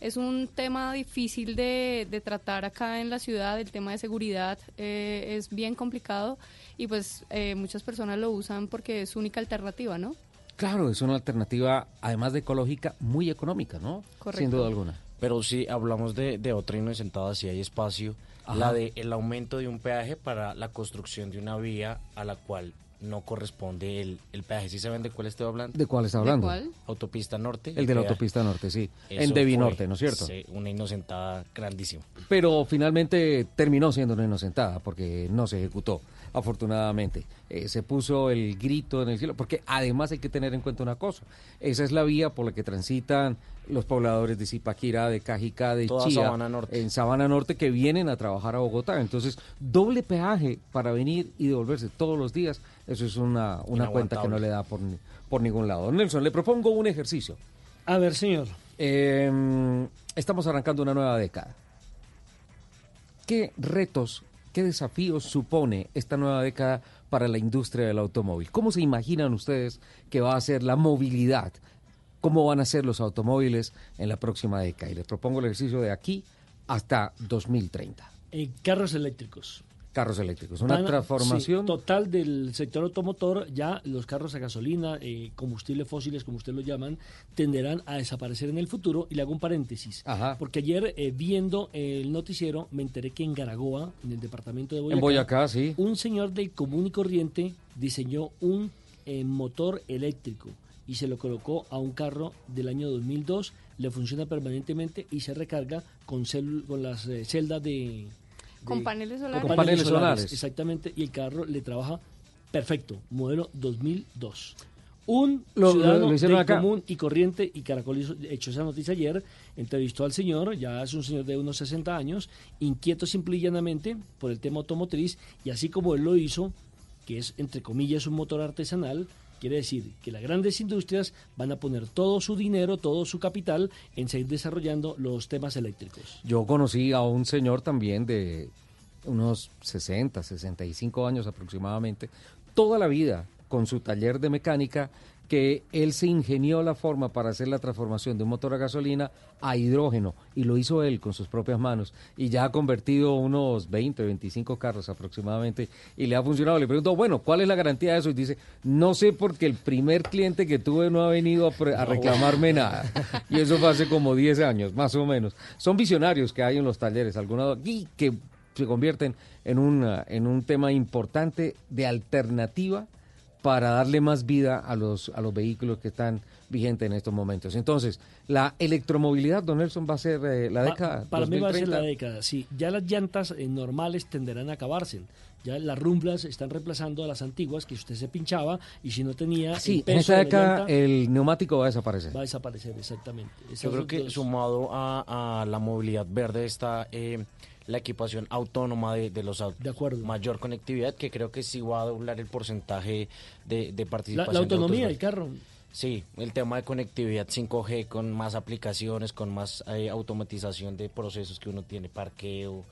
es un tema difícil de, de tratar acá en la ciudad, el tema de seguridad eh, es bien complicado y pues eh, muchas personas lo usan porque es su única alternativa, ¿no? Claro, es una alternativa, además de ecológica, muy económica, ¿no? Correcto. Sin duda alguna. Pero si hablamos de, de otra inocentada, si hay espacio, Ajá. la de el aumento de un peaje para la construcción de una vía a la cual no corresponde el, el peaje. ¿Sí saben de cuál estoy hablando? ¿De cuál está hablando? Autopista Norte. El de la peaje. autopista norte, sí. Eso en Devi fue, Norte, ¿no es cierto? sí, una inocentada grandísima. Pero finalmente terminó siendo una inocentada porque no se ejecutó, afortunadamente. Eh, se puso el grito en el cielo, porque además hay que tener en cuenta una cosa. Esa es la vía por la que transitan los pobladores de Zipaquirá, de Cajicá, de Toda Chía, Sabana Norte. en Sabana Norte, que vienen a trabajar a Bogotá. Entonces, doble peaje para venir y devolverse todos los días, eso es una, una cuenta que no le da por, ni- por ningún lado. Nelson, le propongo un ejercicio. A ver, señor. Eh, estamos arrancando una nueva década. ¿Qué retos, qué desafíos supone esta nueva década para la industria del automóvil? ¿Cómo se imaginan ustedes que va a ser la movilidad? ¿Cómo van a ser los automóviles en la próxima década? Y les propongo el ejercicio de aquí hasta 2030. Eh, carros eléctricos. Carros eléctricos. Una transformación. sí, total del sector automotor, ya los carros a gasolina, eh, combustibles fósiles, como ustedes lo llaman, tenderán a desaparecer en el futuro. Y le hago un paréntesis. Porque ayer, eh, viendo el noticiero, me enteré que en Garagoa, en el departamento de Boyacá, En Boyacá, sí. un señor del común y corriente diseñó un eh, motor eléctrico y se lo colocó a un carro del año 2002, le funciona permanentemente y se recarga con, celu- con las eh, celdas de... Con paneles solares. Con paneles solares. Exactamente, y el carro le trabaja perfecto, modelo 2002. Un Lo- ciudadano lo hicieron del acá. común y corriente, y Caracol hizo- echó esa noticia ayer, entrevistó al señor, ya es un señor de unos 60 años, inquieto simple y llanamente por el tema automotriz, y así como él lo hizo, que es entre comillas un motor artesanal, quiere decir que las grandes industrias van a poner todo su dinero, todo su capital en seguir desarrollando los temas eléctricos. Yo conocí a un señor también de unos 60, 65 años aproximadamente, toda la vida con su taller de mecánica, que él se ingenió la forma para hacer la transformación de un motor a gasolina a hidrógeno y lo hizo él con sus propias manos y ya ha convertido unos 20, 25 carros aproximadamente y le ha funcionado. Le pregunto, bueno, ¿cuál es la garantía de eso? Y dice, no sé porque el primer cliente que tuve no ha venido a, a reclamarme nada. Y eso fue hace como 10 años, más o menos. Son visionarios que hay en los talleres, algunos aquí que se convierten en, una, en un tema importante de alternativa para darle más vida a los, a los vehículos que están vigentes en estos momentos. Entonces, la electromovilidad, don Nelson, va a ser eh, la Pa- década. Para mí va a ser 2030. la década, sí. Ya las llantas eh, normales tenderán a acabarse. Ya las rumblas están reemplazando a las antiguas que usted se pinchaba y si no tenía Sí, el en esta de la década llanta, el neumático va a desaparecer. va a desaparecer, exactamente. Yo creo que dos- sumado a, a la movilidad verde está eh, la equipación autónoma de, de los autos. De acuerdo. Mayor conectividad, que creo que sí va a doblar el porcentaje de, de la, participación. la autonomía del carro. Sí, el tema de conectividad 5G con más aplicaciones, con más eh, automatización de procesos que uno tiene, parqueo,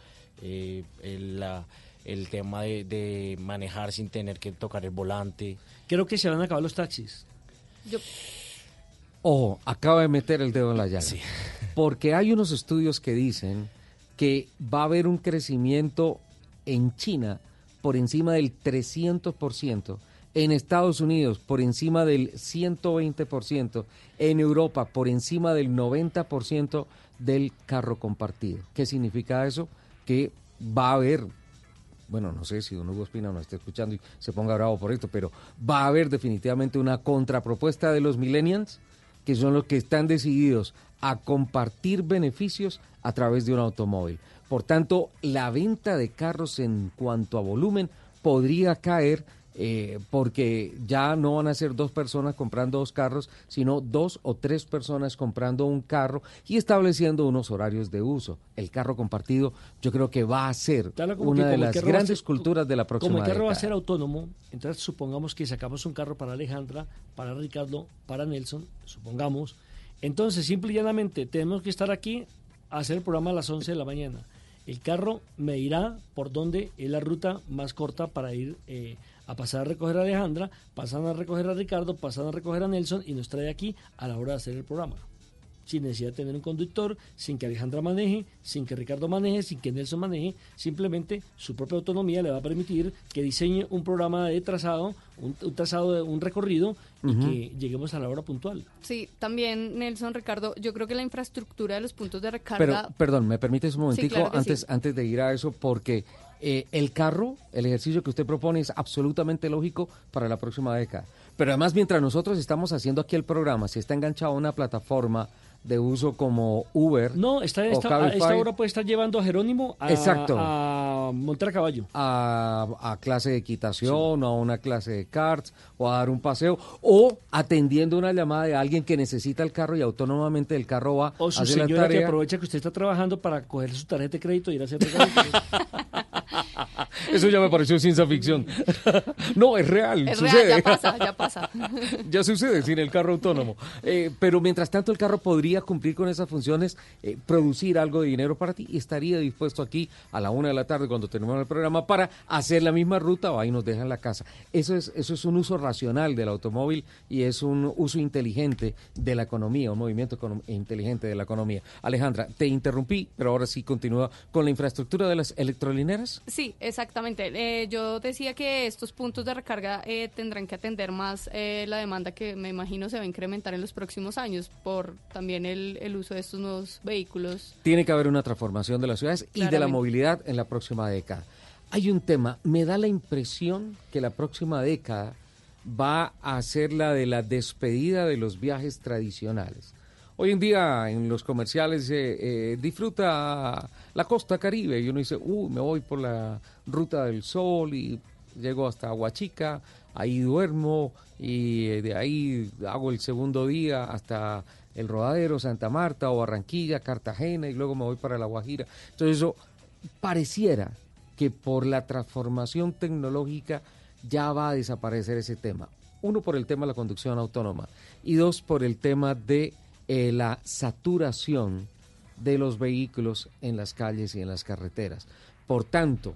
eh, el, la- el tema de, de manejar sin tener que tocar el volante. Creo que se van a acabar los taxis. Yo- Ojo, acaba de meter el dedo en la llaga. Porque hay unos estudios que dicen que va a haber un crecimiento en China por encima del 300%, en Estados Unidos por encima del 120%, en Europa por encima del 90% del carro compartido. ¿Qué significa eso? Que va a haber bueno, no sé si don Hugo Espina nos está escuchando y se ponga bravo por esto, pero va a haber definitivamente una contrapropuesta de los millennials, que son los que están decididos a compartir beneficios a través de un automóvil. Por tanto, la venta de carros en cuanto a volumen podría caer eh, porque ya no van a ser dos personas comprando dos carros, sino dos o tres personas comprando un carro y estableciendo unos horarios de uso. El carro compartido yo creo que va a ser Claro, una que de las grandes ser- culturas de la próxima Como el carro va a ser autónomo, entonces supongamos que sacamos un carro para Alejandra, para Ricardo, para Nelson, supongamos. Entonces, simple y llanamente, tenemos que estar aquí a hacer el programa a las 11 de la mañana. El carro me dirá por dónde es la ruta más corta para ir eh, a pasar a recoger a Alejandra, pasan a recoger a Ricardo, pasan a recoger a Nelson y nos trae aquí a la hora de hacer el programa. Sin necesidad de tener un conductor, sin que Alejandra maneje, sin que Ricardo maneje, sin que Nelson maneje, simplemente su propia autonomía le va a permitir que diseñe un programa de trazado, un, un trazado de un recorrido y que lleguemos a la hora puntual. Sí, también Nelson, Ricardo, yo creo que la infraestructura de los puntos de Pero, recarga... perdón, ¿me permites un momentico claro antes, sí. antes de ir a eso? Porque eh, el carro, el ejercicio que usted propone es absolutamente lógico para la próxima década. Pero además, mientras nosotros estamos haciendo aquí el programa, si está enganchado a una plataforma de uso como Uber No, está, o esta, a esta hora puede estar llevando a Jerónimo a, Exacto. a montar a caballo. a, a clase de equitación o a una clase de karts o a dar un paseo o atendiendo una llamada de alguien que necesita el carro y autónomamente el carro va O su hace la señora que aprovecha que usted está trabajando para coger su tarjeta de crédito y ir a hacer. Eso ya me pareció ciencia ficción. no, es real. Es sucede. real, ya pasa, ya pasa. ya sucede sin el carro autónomo. Eh, pero mientras tanto el carro podría cumplir con esas funciones, eh, producir algo de dinero para ti y estaría dispuesto aquí a la una de la tarde cuando terminemos el programa para hacer la misma ruta o ahí nos dejan la casa. Eso es, eso es un uso racional del automóvil y es un uso inteligente de la economía, un movimiento inteligente de la economía. Alejandra, te interrumpí, pero ahora sí continúa con la infraestructura de las electrolineras. Sí, Sí, exactamente. Eh, yo decía que estos puntos de recarga eh, tendrán que atender más eh, la demanda que me imagino se va a incrementar en los próximos años por también el, el uso de estos nuevos vehículos. Tiene que haber una transformación de las ciudades y de la movilidad en la próxima década. Hay un tema, me da la impresión que la próxima década va a ser la de la despedida de los viajes tradicionales. Hoy en día en los comerciales eh, eh, disfruta la costa caribe y uno dice, uh, me voy por la ruta del sol y llego hasta Huachica, ahí duermo y eh, de ahí hago el segundo día hasta el Rodadero, Santa Marta o Barranquilla, Cartagena y luego me voy para La Guajira. Entonces eso pareciera que por la transformación tecnológica ya va a desaparecer ese tema. Uno por el tema de la conducción autónoma y dos por el tema de eh, la saturación de los vehículos en las calles y en las carreteras. Por tanto,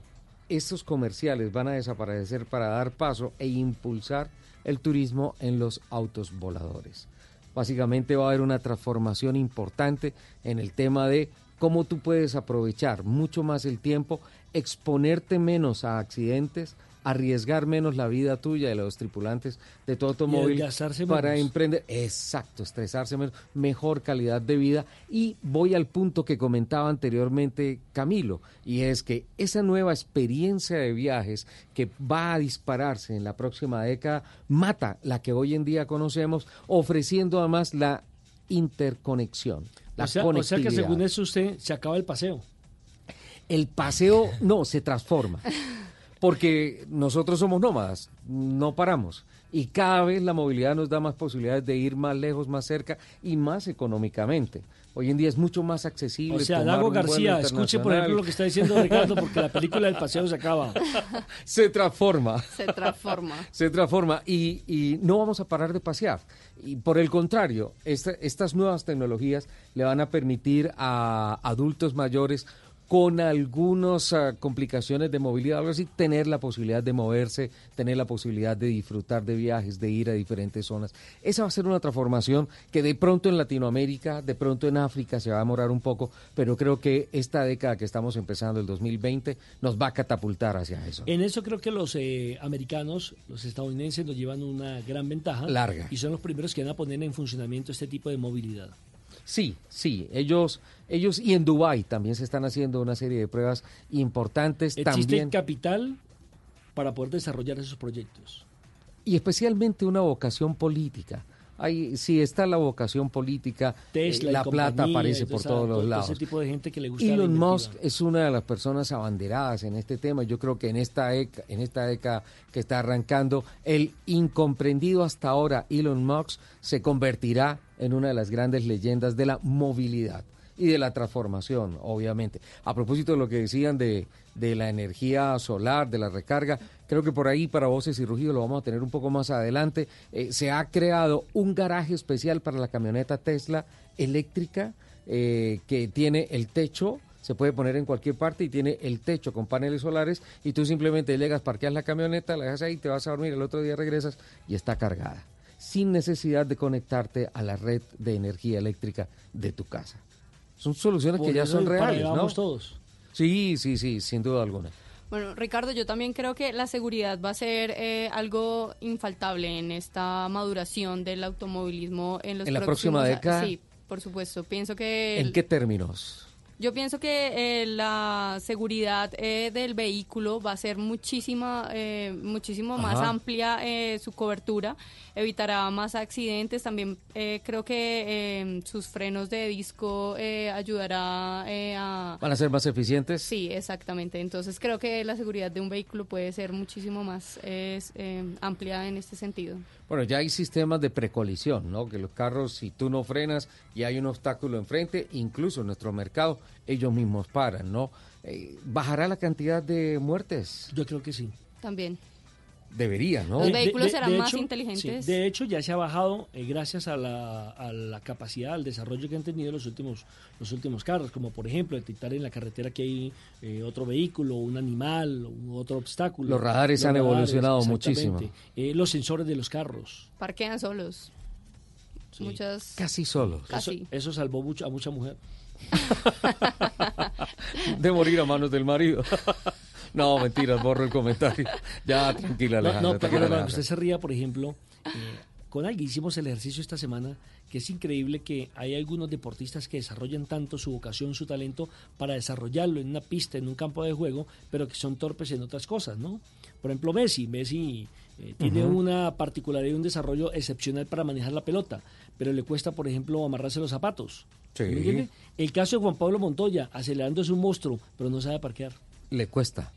estos comerciales van a desaparecer para dar paso e impulsar el turismo en los autos voladores. Básicamente va a haber una transformación importante en el tema de cómo tú puedes aprovechar mucho más el tiempo, exponerte menos a accidentes, arriesgar menos la vida tuya y de los tripulantes de tu automóvil para menos. emprender, exacto, estresarse menos, mejor calidad de vida y voy al punto que comentaba anteriormente Camilo y es que esa nueva experiencia de viajes que va a dispararse en la próxima década mata la que hoy en día conocemos ofreciendo además la interconexión, la o, sea, o sea que según eso usted se acaba el paseo. El paseo no se transforma. Porque nosotros somos nómadas, no paramos. Y cada vez la movilidad nos da más posibilidades de ir más lejos, más cerca y más económicamente. Hoy en día es mucho más accesible. O sea, vuelo García, escuche por ejemplo lo que está diciendo Ricardo, porque la película del paseo se acaba. Se transforma. Se transforma. se transforma y, y no vamos a parar de pasear. Y por el contrario, esta- estas nuevas tecnologías le van a permitir a adultos mayores con algunas complicaciones de movilidad, algo así, tener la posibilidad de moverse, tener la posibilidad de disfrutar de viajes, de ir a diferentes zonas. Esa va a ser una transformación que de pronto en Latinoamérica, de pronto en África se va a demorar un poco, pero creo que esta década que estamos empezando, el 2020, nos va a catapultar hacia eso. En eso creo que los eh, americanos, los estadounidenses, nos llevan una gran ventaja. Larga. Y son los primeros que van a poner en funcionamiento este tipo de movilidad. Sí, sí, ellos, ellos y en Dubái también se están haciendo una serie de pruebas importantes Existe también capital para poder desarrollar esos proyectos. y especialmente una vocación política. Ahí sí está la vocación política, eh, Tesla la plata compañía, aparece por todos todo los lados. Ese tipo de gente que le gusta la Elon. Musk es una de las personas abanderadas en este tema. Yo creo que en esta, eca- en esta década que está arrancando, el incomprendido hasta ahora Elon Musk se convertirá en una de las grandes leyendas de la movilidad y de la transformación, obviamente. A propósito de lo que decían de, de la energía solar, de la recarga, creo que por ahí para voces y rugido lo vamos a tener un poco más adelante. Eh, se ha creado un garaje especial para la camioneta Tesla eléctrica eh, que tiene el techo se puede poner en cualquier parte y tiene el techo con paneles solares y tú simplemente llegas, parqueas la camioneta, la dejas ahí, te vas a dormir, el otro día regresas y está cargada, sin necesidad de conectarte a la red de energía eléctrica de tu casa. Son soluciones Por que ya son reales, ¿no? todos. Sí, sí, sí, sin duda alguna. Bueno, Ricardo, yo también creo que la seguridad va a ser eh, algo infaltable en esta maduración del automovilismo en los ¿En la próximos próxima a- década? Sí, por supuesto. Pienso que ¿En qué términos? Yo pienso que eh, la seguridad eh, del vehículo va a ser muchísima, eh, muchísimo más amplia eh, su cobertura, evitará más accidentes. También eh, creo que eh, sus frenos de disco eh, ayudará eh, a... ¿Van a ser más eficientes? Sí, exactamente. Entonces creo que la seguridad de un vehículo puede ser muchísimo más eh, amplia en este sentido. Bueno, ya hay sistemas de precolisión, ¿no? Que los carros, si tú no frenas y hay un obstáculo enfrente, incluso en nuestro mercado, ellos mismos paran, ¿no? Eh, ¿Bajará la cantidad de muertes? Yo creo que sí. También. Debería, ¿no? Los vehículos serán más hecho, inteligentes. sí, de hecho, ya se ha bajado eh, gracias a la, a la capacidad, al desarrollo que han tenido los últimos, los últimos carros, como por ejemplo detectar en la carretera que hay eh, otro vehículo, un animal, otro obstáculo. Los radares han evolucionado muchísimo. Eh, los sensores de los carros. Parquean solos. Muchas... Casi solos. Eso salvó mucho, a mucha mujer. De morir a manos del marido. No, mentira, borro el comentario. Ya, tranquila, No, Alejandra. no, pero que Alejandra. usted se ría, por ejemplo, eh, con alguien hicimos el ejercicio esta semana, que es increíble que hay algunos deportistas que desarrollan tanto su vocación, su talento, para desarrollarlo en una pista, en un campo de juego, pero que son torpes en otras cosas, ¿no? Por ejemplo, Messi. Messi eh, tiene una particularidad y un desarrollo excepcional para manejar la pelota, pero le cuesta, por ejemplo, amarrarse los zapatos. Sí. ¿Me entiende? El caso de Juan Pablo Montoya, acelerando es un monstruo, pero no sabe parquear. Le cuesta.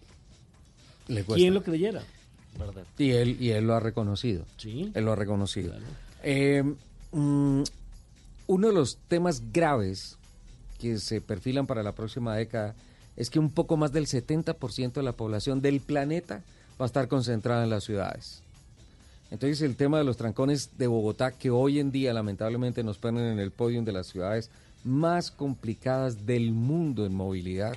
Le cuesta. ¿Quién lo creyera? ¿Verdad? Y él, y él lo ha reconocido. Sí. Él lo ha reconocido. Eh, mm, uno de los temas graves que se perfilan para la próxima década es que un poco más del 70% de la población del planeta va a estar concentrada en las ciudades. Entonces el tema de los trancones de Bogotá, que hoy en día lamentablemente nos ponen en el podio de las ciudades más complicadas del mundo en movilidad,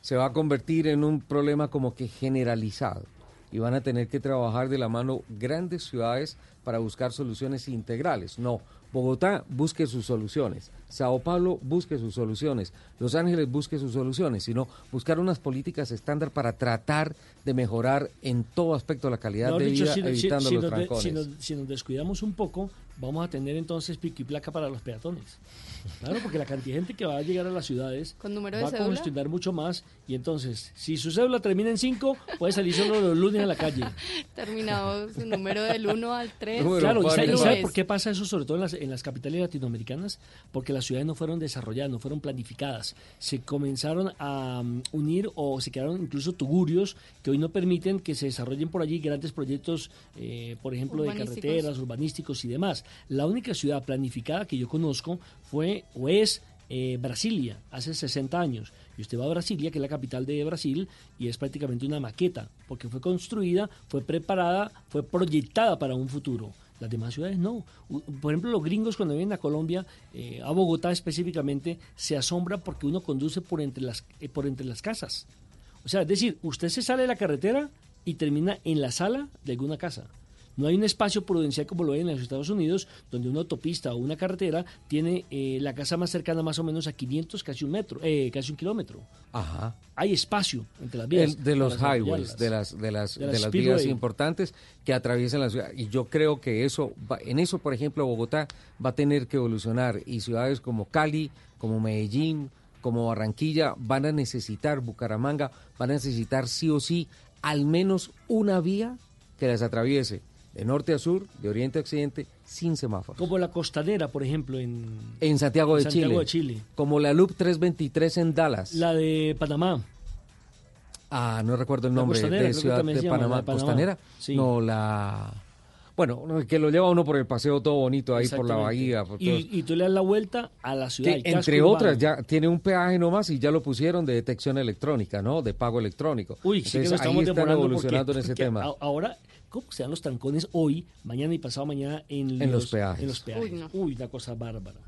se va a convertir en un problema como que generalizado y van a tener que trabajar de la mano grandes ciudades para buscar soluciones integrales. No, Bogotá busque sus soluciones, Sao Paulo busque sus soluciones, Los Ángeles busque sus soluciones, sino buscar unas políticas estándar para tratar de mejorar en todo aspecto la calidad de dicho, vida, si, evitando si los nos de- trancones. si nos- si nos descuidamos un poco, vamos a tener entonces pico y placa para los peatones. Claro, porque la cantidad de gente que va a llegar a las ciudades ¿Con número de va a congestionar mucho más. Y entonces, si su cédula termina en 5, puede salir solo los lunes a la calle. Terminado su número del 1 al 3. Claro, ¿y sabe, y sabe por qué pasa eso, sobre todo en las, en las capitales latinoamericanas? Porque las ciudades no fueron desarrolladas, no fueron planificadas. Se comenzaron a mm, unir o se quedaron incluso tugurios que hoy no permiten que se desarrollen por allí grandes proyectos, eh, por ejemplo, de carreteras, urbanísticos y demás. La única ciudad planificada que yo conozco fue o es eh, Brasilia, hace 60 años. Y usted va a Brasilia, que es la capital de Brasil, y es prácticamente una maqueta, porque fue construida, fue preparada, fue proyectada para un futuro. Las demás ciudades no. Por ejemplo, los gringos cuando vienen a Colombia, eh, a Bogotá específicamente, se asombran porque uno conduce por entre las, eh, por entre las casas. O sea, es decir, usted se sale de la carretera y termina en la sala de alguna casa. No hay un espacio prudencial como lo hay en los Estados Unidos, donde una autopista o una carretera tiene eh, la casa más cercana más o menos a 500, casi un metro, eh, casi un kilómetro. Ajá. Hay espacio entre las vías. El- de los highways, de las de las, De de las vías importantes que atraviesan la ciudad. Y yo creo que eso, va- en eso, por ejemplo, Bogotá va a tener que evolucionar y ciudades como Cali, como Medellín, como Barranquilla van a necesitar, Bucaramanga, van a necesitar sí o sí al menos una vía que las atraviese de norte a sur, de oriente a occidente, sin semáforos. Como la costanera, por ejemplo, en, En Santiago, de, Santiago Chile, de Chile. como la Loop 323 en Dallas. La de Panamá. Ah, no recuerdo el La nombre de Ciudad de llama, Panamá. la de Panamá. ¿Costanera? Sí. No, la... Bueno, no, que lo lleva uno por el paseo todo bonito ahí por la bahía. por Y, y tú le das la vuelta a la ciudad. que, entre urbano. otras, ya tiene un peaje nomás y ya lo pusieron de detección electrónica, ¿no? De pago electrónico. Uy, sí que Entonces, nos estamos ahí están evolucionando porque- en ese tema. Ahora, ¿cómo se dan los trancones hoy, mañana y pasado mañana en, En los peajes. En los peajes. Uy, no. Uy, una cosa bárbara.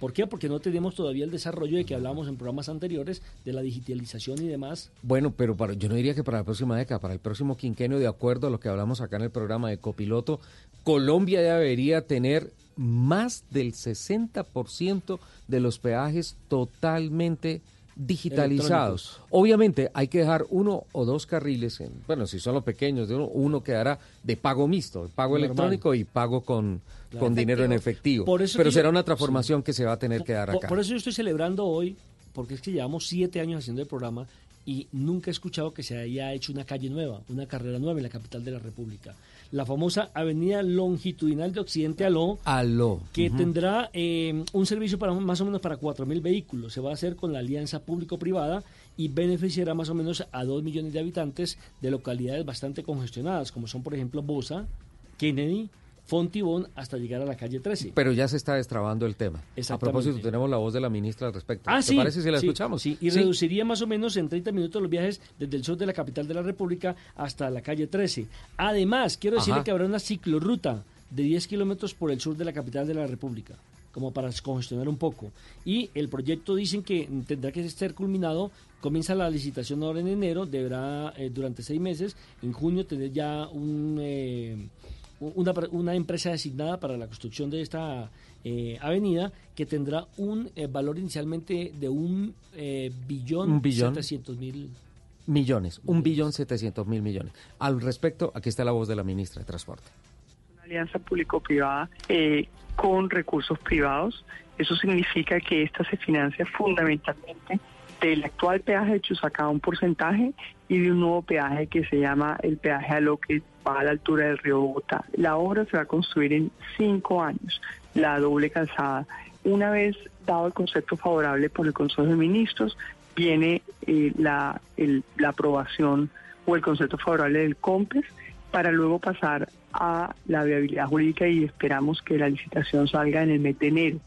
¿Por qué? Porque no tenemos todavía el desarrollo de que hablábamos en programas anteriores de la digitalización y demás. Bueno, pero para, yo no diría que para la próxima década, para el próximo quinquenio, de acuerdo a lo que hablamos acá en el programa de Copiloto, Colombia ya debería tener más del 60% de los peajes totalmente digitalizados. Obviamente hay que dejar uno o dos carriles, en- bueno, si son los pequeños, de uno, uno quedará de pago mixto, pago Normal. electrónico y pago con, Claro. con dinero en efectivo. Por eso Pero será yo- una transformación que se va a tener que dar acá. por eso yo estoy celebrando hoy, porque es que llevamos siete años haciendo el programa y nunca he escuchado que se haya hecho una calle nueva, una carrera nueva en la capital de la República. La famosa avenida longitudinal de Occidente Aló, Aló. que tendrá eh, un servicio para más o menos para 4.000 vehículos. Se va a hacer con la alianza público-privada y beneficiará más o menos a 2 millones de habitantes de localidades bastante congestionadas, como son, por ejemplo, Bosa, Kennedy, Fontibón, hasta llegar a la calle 13. Pero ya se está destrabando el tema. A propósito, tenemos la voz de la ministra al respecto. Ah, ¿Te sí. parece si la sí, escuchamos? Sí, y reduciría más o menos en 30 minutos los viajes desde el sur de la capital de la República hasta la calle 13. Además, quiero decirle Ajá. que habrá una ciclorruta de 10 kilómetros por el sur de la capital de la República, como para descongestionar un poco. Y el proyecto dicen que tendrá que ser culminado. Comienza la licitación ahora en enero, deberá eh, durante seis meses. En junio tener ya un, eh, una, una empresa designada para la construcción de esta eh, avenida que tendrá un eh, valor inicialmente de un eh, billón, Un billón. 700 mil millones, un billón setecientos mil millones. Al respecto, aquí está la voz de la ministra de Transporte. Una alianza público-privada eh, con recursos privados. Eso significa que esta se financia fundamentalmente del actual peaje de Chusacá un porcentaje y de un nuevo peaje que se llama el peaje a lo que va a la altura del río Bogotá. La obra se va a construir en cinco años, la doble calzada. Una vez dado el concepto favorable por el Consejo de Ministros, viene eh, la, la aprobación o el concepto favorable del COMPES para luego pasar a la viabilidad jurídica y esperamos que la licitación salga en el mes de enero.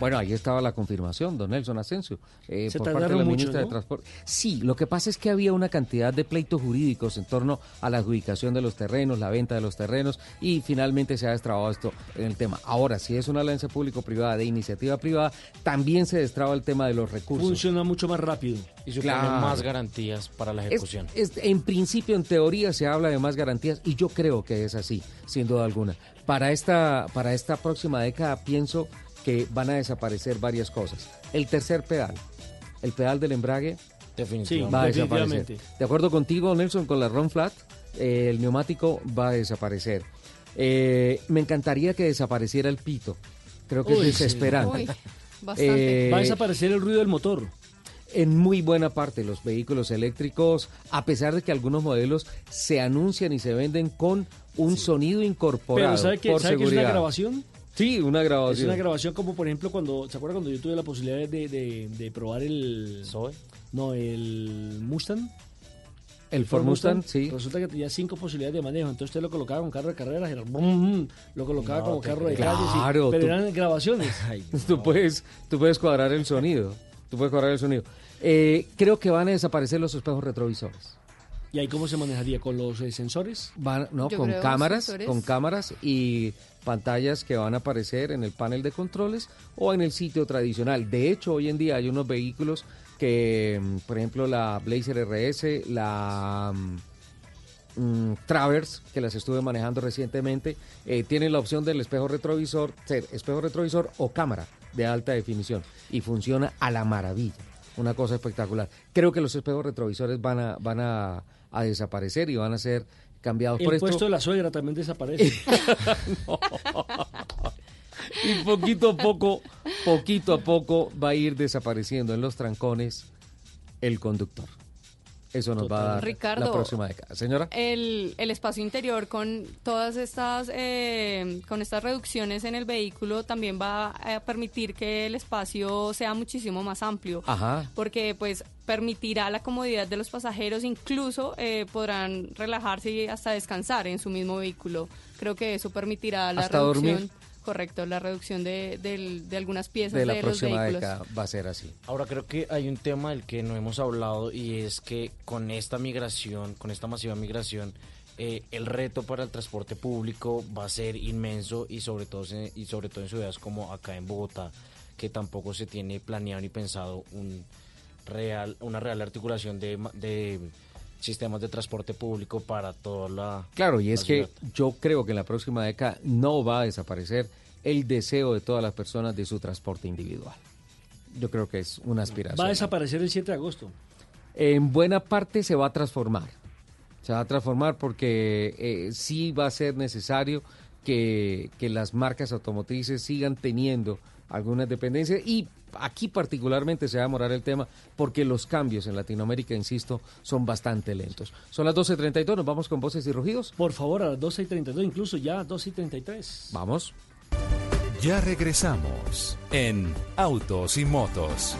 Bueno, ahí estaba la confirmación, don Nelson Asensio, eh, Se por parte de la mucho, ministra de. Transporte. Sí, lo que pasa es que había una cantidad de pleitos jurídicos en torno a la adjudicación de los terrenos, la venta de los terrenos, y finalmente se ha destrabado esto en el tema. Ahora, si es una alianza público-privada de iniciativa privada, también se destraba el tema de los recursos. Funciona mucho más rápido. Y supone Claro. más garantías para la Es- ejecución. es- en principio, en teoría, se habla de más garantías y yo creo que es así, sin duda alguna. Para esta, para esta próxima década pienso que van a desaparecer varias cosas. El tercer pedal, el pedal del embrague, Definitivamente. va a desaparecer. De acuerdo contigo, Nelson, con la Ron Flat, eh, el neumático va a desaparecer. Eh, me encantaría que desapareciera el pito. Creo que Uy, es sí. desesperante. Uy. Eh, Va a desaparecer el ruido del motor. en muy buena parte los vehículos eléctricos, a pesar de que algunos modelos se anuncian y se venden con un sonido incorporado Pero ¿sabe que, por ¿sabe que es una grabación? Sí, una Es grabación. una grabación como por ejemplo cuando, ¿se acuerda cuando yo tuve la posibilidad de, de- de probar el... Zoe. No, el Mustang. El Ford Mustang, sí. Resulta que tenía cinco posibilidades de manejo. Entonces usted lo colocaba con carro de carreras, era brum, brum, lo colocaba No, como carro de creo. calle, sí, Claro, pero tú- eran grabaciones. Tú puedes, tú puedes cuadrar el sonido. Tú puedes cuadrar el sonido. Eh, creo que van a desaparecer los espejos retrovisores. ¿Y ahí cómo se manejaría? ¿Con los eh, sensores? Van, no, Yo con cámaras, con cámaras y pantallas que van a aparecer en el panel de controles o en el sitio tradicional. De hecho, hoy en día hay unos vehículos que, mm, por ejemplo, la Blazer RS, la mm, Traverse, que las estuve manejando recientemente, eh, tienen la opción del espejo retrovisor, ser espejo retrovisor o cámara de alta definición y funciona a la maravilla. Una cosa espectacular. Creo que los espejos retrovisores van a, van a desaparecer y van a ser cambiados El por esto. puesto de la suegra también desaparece. Y poquito a poco, poquito a poco va a ir desapareciendo en los trancones el conductor. Eso nos va a dar Ricardo, la próxima década. Señora. El, el espacio interior con todas estas eh, con estas reducciones en el vehículo también va a permitir que el espacio sea muchísimo más amplio Ajá. porque pues permitirá la comodidad de los pasajeros incluso eh, podrán relajarse y hasta descansar en su mismo vehículo creo que eso permitirá la Hasta reducción dormir. Correcto la reducción de, de algunas piezas De de, la los próxima vehículos década va a ser así. Ahora creo que hay un tema del que no hemos hablado y es que con esta migración, con esta masiva migración, eh, el reto para el transporte público va a ser inmenso y sobre todo se- y sobre todo en ciudades como acá en Bogotá, que tampoco se tiene planeado ni pensado un real, una real articulación de, ma- de sistemas de transporte público para toda la Claro, y la es que yo creo que en la próxima década no va a desaparecer el deseo de todas las personas de su transporte individual. Yo creo que es una aspiración. Va a desaparecer el 7 de agosto. en buena parte se va a transformar. Se va a transformar porque eh, sí va a ser necesario que, que las marcas automotrices sigan teniendo algunas dependencias y aquí particularmente se va a demorar el tema porque los cambios en Latinoamérica, insisto, son bastante lentos. Son las 12.32, nos vamos con voces y rugidos. Por favor, a las 12 y 32, incluso ya 12 y 33. Vamos. Ya regresamos en Autos y Motos.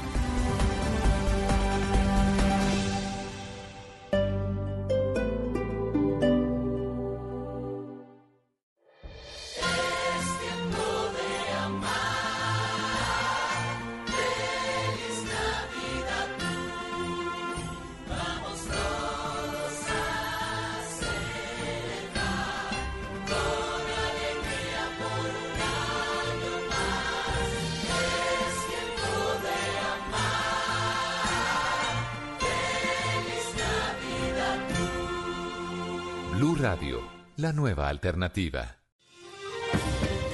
Alternativa.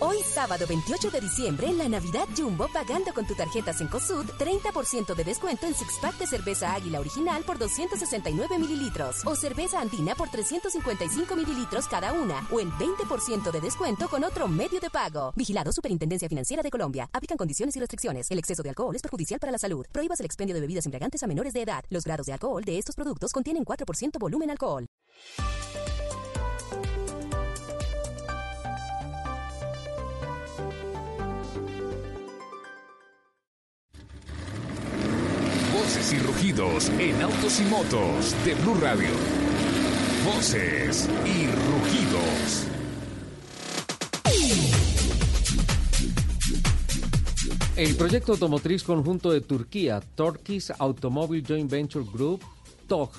Hoy sábado 28 de diciembre, en la Navidad Jumbo, pagando con tu tarjeta Cencosud, 30% de descuento en six pack de cerveza Águila original por 269 mililitros o cerveza Andina por 355 mililitros cada una o el 20% de descuento con otro medio de pago. Vigilado Superintendencia Financiera de Colombia. Aplican condiciones y restricciones. El exceso de alcohol es perjudicial para la salud. Prohíbas el expendio de bebidas embriagantes a menores de edad. Los grados de alcohol de estos productos contienen 4% volumen alcohol. Voces y rugidos en autos y motos de Blue Radio. Voces y rugidos. El proyecto automotriz conjunto de Turquía, Turkish Automobile Joint Venture Group, TOG,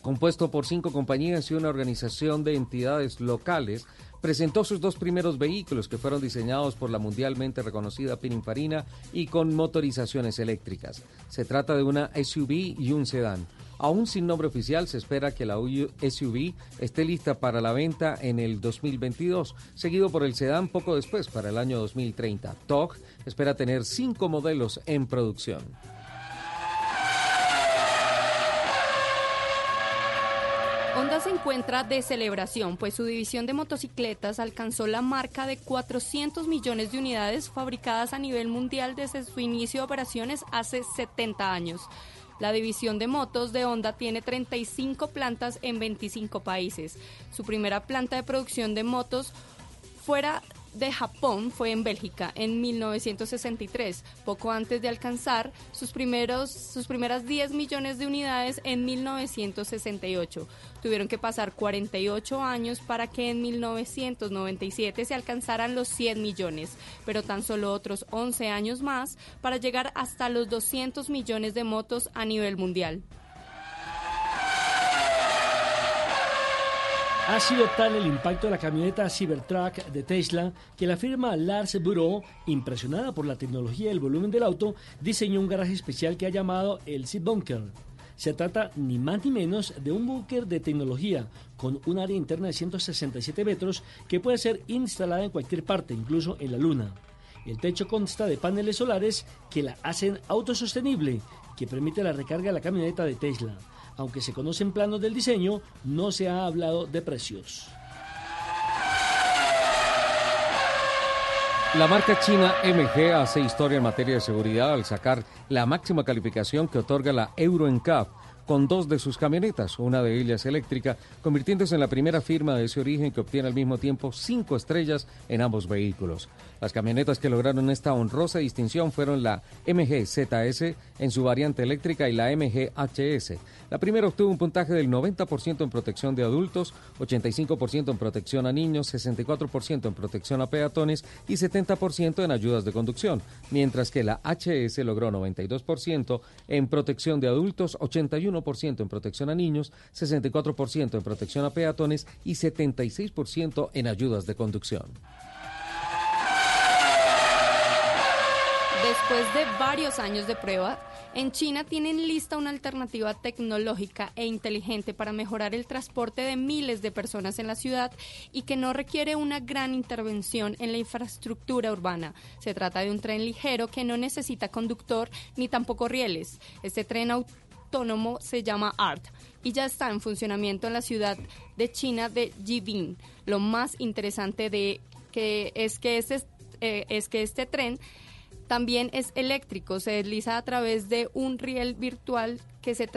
compuesto por cinco compañías y una organización de entidades locales, presentó sus dos primeros vehículos que fueron diseñados por la mundialmente reconocida Pininfarina y con motorizaciones eléctricas. Se trata de una SUV y un sedán. Aún sin nombre oficial, se espera que la SUV esté lista para la venta en el 2022, seguido por el sedán poco después, para el año 2030. TOG espera tener cinco modelos en producción. Honda se encuentra de celebración, pues su división de motocicletas alcanzó la marca de 400 millones de unidades fabricadas a nivel mundial desde su inicio de operaciones hace 70 años. La división de motos de Honda tiene 35 plantas en 25 países. Su primera planta de producción de motos fuera de Japón fue en Bélgica en 1963, poco antes de alcanzar sus, primeros, sus primeras 10 millones de unidades en 1968. Tuvieron que pasar 48 años para que en 1997 se alcanzaran los 100 millones, pero tan solo otros 11 años más para llegar hasta los 200 millones de motos a nivel mundial. Ha sido tal el impacto de la camioneta Cybertruck de Tesla que la firma Lars Bureau, impresionada por la tecnología y el volumen del auto, diseñó un garaje especial que ha llamado el Seat Bunker. Se trata ni más ni menos de un búnker de tecnología con un área interna de 167 metros que puede ser instalada en cualquier parte, incluso en la Luna. El techo consta de paneles solares que la hacen autosostenible, que permite la recarga de la camioneta de Tesla. Aunque se conocen planos del diseño, no se ha hablado de precios. La marca china MG hace historia en materia de seguridad al sacar la máxima calificación que otorga la Euro NCAP con dos de sus camionetas, una de ellas eléctrica, convirtiéndose en la primera firma de ese origen que obtiene al mismo tiempo cinco estrellas en ambos vehículos. Las camionetas que lograron esta honrosa distinción fueron la MG ZS en su variante eléctrica y la MG HS. La primera obtuvo un puntaje del 90% en protección de adultos, 85% en protección a niños, 64% en protección a peatones y 70% en ayudas de conducción, mientras que la HS logró 92% en protección de adultos, 81% en protección a niños, 64% en protección a peatones y 76% en ayudas de conducción. Después de varios años de prueba, En China tienen lista una alternativa tecnológica e inteligente para mejorar el transporte de miles de personas en la ciudad y que no requiere una gran intervención en la infraestructura urbana. Se trata de un tren ligero que no necesita conductor ni tampoco rieles. Este tren autónomo se llama ART y ya está en funcionamiento en la ciudad de China de Jibin. Lo más interesante de que es que este eh, es que este tren también es eléctrico, se desliza a través de un riel virtual que se,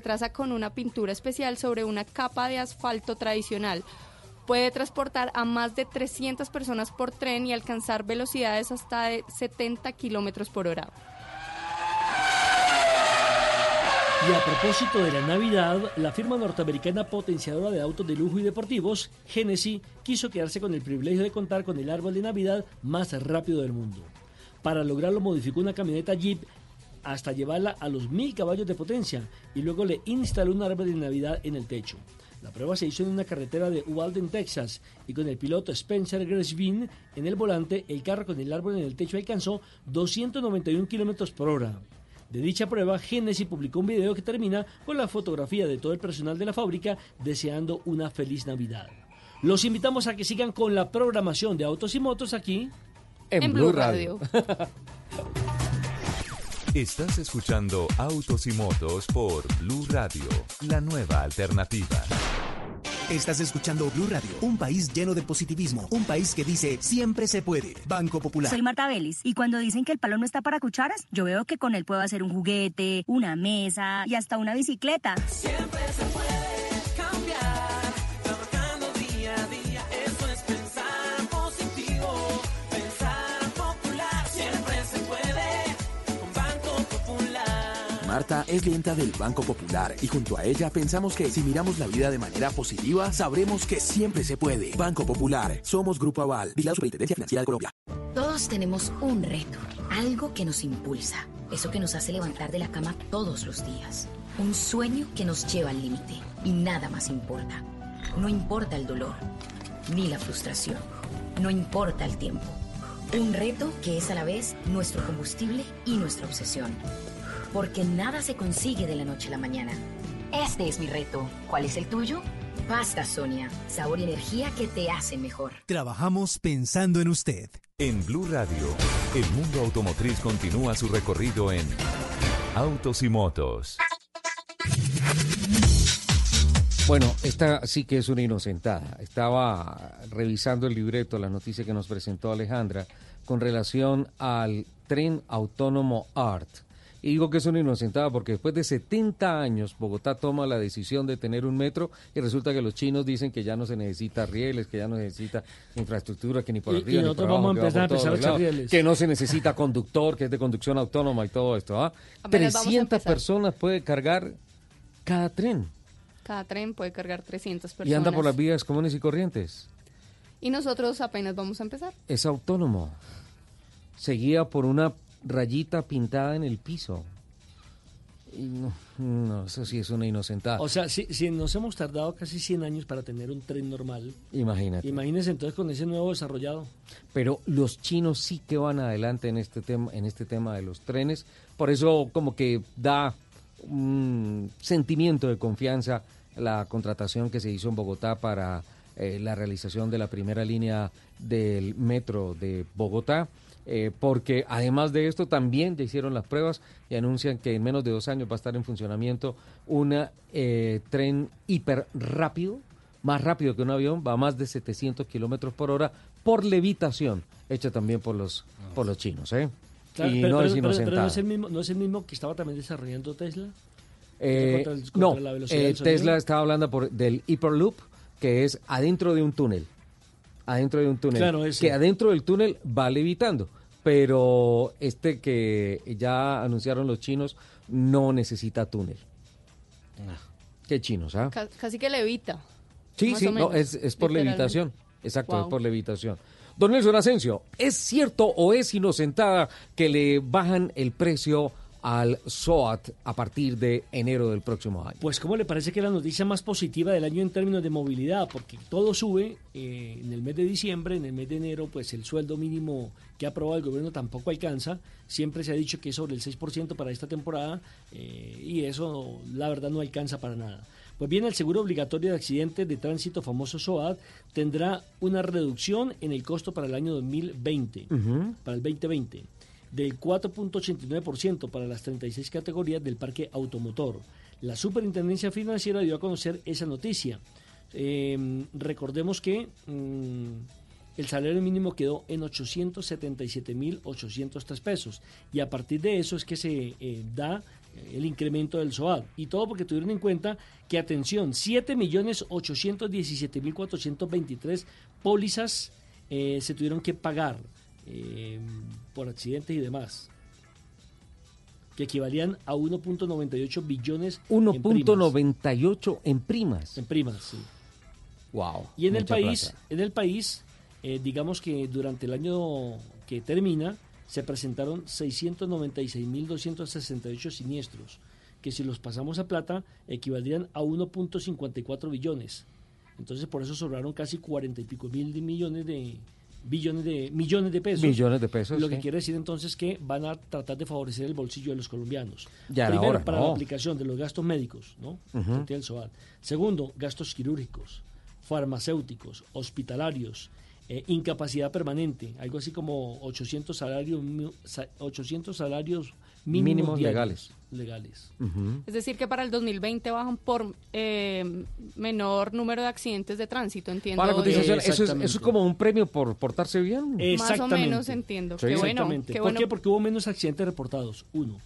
traza con una pintura especial sobre una capa de asfalto tradicional. Puede transportar a más de 300 personas por tren y alcanzar velocidades hasta de 70 kilómetros por hora. Y a propósito de la Navidad, la firma norteamericana potenciadora de autos de lujo y deportivos, Genesis, quiso quedarse con el privilegio de contar con el árbol de Navidad más rápido del mundo. Para lograrlo modificó una camioneta Jeep hasta llevarla a los mil caballos de potencia y luego le instaló un árbol de Navidad en el techo. La prueba se hizo en una carretera de Walden, Texas, y con el piloto Spencer Gresvin en el volante, el carro con el árbol en el techo alcanzó 291 kilómetros por hora. De dicha prueba, Genesis publicó un video que termina con la fotografía de todo el personal de la fábrica deseando una feliz Navidad. Los invitamos a que sigan con la programación de Autos y Motos aquí en, Blue Radio. Estás escuchando Autos y Motos por Blue Radio, la nueva alternativa. Estás escuchando Blue Radio, un país lleno de positivismo, un país que dice siempre se puede. Banco Popular. Soy Marta Vélez y cuando dicen que el palo no está para cucharas, yo veo que con él puedo hacer un juguete, una mesa y hasta una bicicleta. Siempre se puede. Marta es clienta del Banco Popular y junto a ella pensamos que si miramos la vida de manera positiva, sabremos que siempre se puede. Banco Popular, somos Grupo Aval, la Superintendencia Financiera de Colombia. Todos tenemos un reto, algo que nos impulsa, eso que nos hace levantar de la cama todos los días, un sueño que nos lleva al límite y nada más importa. No importa el dolor, ni la frustración, no importa el tiempo. Un reto que es a la vez nuestro combustible y nuestra obsesión porque nada se consigue de la noche a la mañana. Este es mi reto. ¿Cuál es el tuyo? Pasta Sonia, sabor y energía que te hacen mejor. Trabajamos pensando en usted. En Blue Radio, el mundo automotriz continúa su recorrido en Autos y Motos. Bueno, esta sí que es una inocentada. Estaba revisando el libreto, la noticia que nos presentó Alejandra, con relación al tren autónomo ART y digo que es una inocentada porque después de 70 años Bogotá toma la decisión de tener un metro y resulta que los chinos dicen que ya no se necesita rieles, que ya no se necesita infraestructura, que ni por arriba ni por abajo, que, no se necesita conductor, que es de conducción autónoma y todo esto. ¿ah? 300 personas puede cargar cada tren. Cada tren puede cargar 300 personas. Y anda por las vías comunes y corrientes. Y nosotros apenas vamos a empezar. Es autónomo. Seguía por una rayita pintada en el piso. Y no, eso sí es una inocentada. O sea, si, si, nos hemos tardado casi 100 años para tener un tren normal. Imagínate. Imagínese entonces con ese nuevo desarrollado. Pero los chinos sí que van adelante en este tema, en este tema de los trenes. Por eso como que da un sentimiento de confianza la contratación que se hizo en Bogotá para eh, la realización de la primera línea del metro de Bogotá. Eh, porque además de esto también ya hicieron las pruebas y anuncian que en menos de dos años va a estar en funcionamiento un eh, tren hiper rápido, más rápido que un avión, va a más de 700 kilómetros por hora por levitación, hecha también por los, por los chinos. ¿eh? y no, es no, es el mismo, ¿no es el mismo que estaba también desarrollando Tesla? Eh, no, Tesla estaba hablando por, del Hyperloop, que es adentro de un túnel adentro de un túnel. que adentro del túnel va levitando. Pero este que ya anunciaron los chinos no necesita túnel. Ah, qué chinos, ¿ah? Casi que levita. Sí, sí, no, es, por levitación. Exacto, es por levitación. Don Nelson Asensio, ¿es cierto o es inocentada que le bajan el precio al SOAT a partir de enero del próximo año. Pues ¿cómo le parece que es la noticia más positiva del año en términos de movilidad? Porque todo sube eh, en el mes de diciembre, en el mes de enero, pues el sueldo mínimo que ha aprobado el gobierno tampoco alcanza. Siempre se ha dicho que es sobre el 6% para esta temporada eh, y eso la verdad no alcanza para nada. Pues bien, el seguro obligatorio de accidentes de tránsito famoso SOAD tendrá una reducción en el costo para el año 2020, para el 2020 del 4.89% para las 36 categorías del parque automotor. La Superintendencia Financiera dio a conocer esa noticia. Eh, recordemos que mm, el salario mínimo quedó en 877.803 pesos y a partir de eso es que se eh, da eh, el incremento del SOAD. Y todo porque tuvieron en cuenta que, atención, 7.817.423 pólizas eh, se tuvieron que pagar eh, por accidentes y demás, que equivalían a 1.98 billones en primas. 1.98 en primas. En primas, sí. Wow. Y en el país, plata. en el país, eh, digamos que durante el año que termina, se presentaron 696.268 siniestros, que si los pasamos a plata, equivaldrían a 1.54 billones. Entonces, por eso sobraron casi 40 y pico mil millones de billones de millones de pesos. Millones de pesos, Lo que quiere decir entonces que van a tratar de favorecer el bolsillo de los colombianos. Ya Primero, hora, para ¿no? la aplicación de los gastos médicos, ¿no? Al SOAT. Segundo, gastos quirúrgicos, farmacéuticos, hospitalarios, eh, incapacidad permanente, algo así como 800 salarios, mi- sa- 800 salarios mínimos, Mínimos diarios, legales. Es decir, que para el 2020 bajan por eh, menor número de accidentes de tránsito, entiendo. Para la cotización, eso es, eso es como un premio por portarse bien. Más o menos entiendo. Sí. Qué bueno, Exactamente. qué ¿Por bueno. qué? Porque hubo menos accidentes reportados, uno.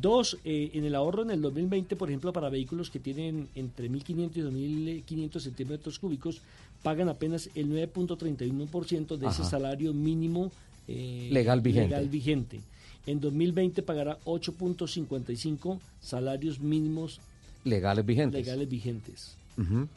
Dos, eh, en el ahorro en el 2020, por ejemplo, para vehículos que tienen entre 1.500 y 2.500 centímetros cúbicos, pagan apenas el 9.31% de ese salario mínimo eh, Legal vigente. legal vigente. En 2020 pagará 8.55 salarios mínimos Legales vigentes. legales vigentes. Ujú. Es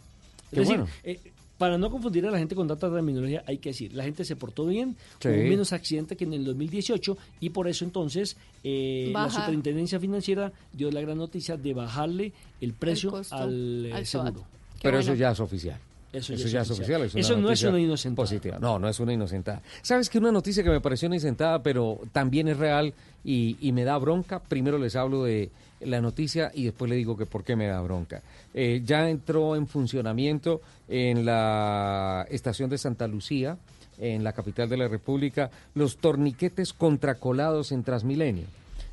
Qué decir, bueno. eh, para no confundir a la gente con tanta terminología, hay que decir, la gente se portó bien, Sí. hubo menos accidentes que en el 2018 y por eso entonces eh, la. Superintendencia Financiera dio la gran noticia de bajarle el precio al, eh, al seguro. Pero eso ya es oficial. Eso Eso, ya ya es es oficial. Eso no es una inocentada. Positiva. No, no es una inocentada. ¿Sabes que una noticia que me pareció una inocentada, pero también es real y, y me da bronca? Primero les hablo de la noticia y después le digo que por qué me da bronca. Eh, ya entró en funcionamiento en la estación de Santa Lucía, en la capital de la República, los torniquetes contracolados en Transmilenio.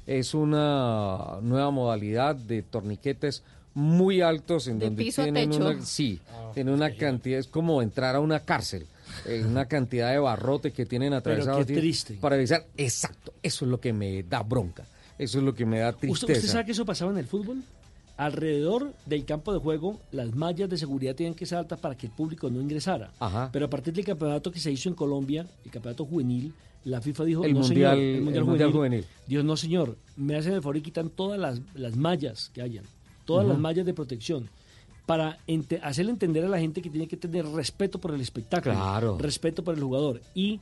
Es una nueva modalidad de torniquetes muy altos en De donde piso a tienen techo. una sí, tiene una cantidad es como entrar a una cárcel, eh, una cantidad de barrote que tienen atravesado qué así triste. para avisar. Exacto, eso es lo que me da bronca, eso es lo que me da ¿Usted, tristeza. usted sabe que eso pasaba en el fútbol? Alrededor del campo de juego, las mallas de seguridad tenían que ser altas para que el público no ingresara. Ajá. Pero a partir del campeonato que se hizo en Colombia, el campeonato juvenil, la FIFA dijo, El no mundial- señor, el mundial, el mundial juvenil. juvenil. Dijo, no señor, me hacen el favor y quitan todas las, las mallas que hayan, todas las mallas de protección, para ente- hacerle entender a la gente que tiene que tener respeto por el espectáculo, Claro. respeto por el jugador. Y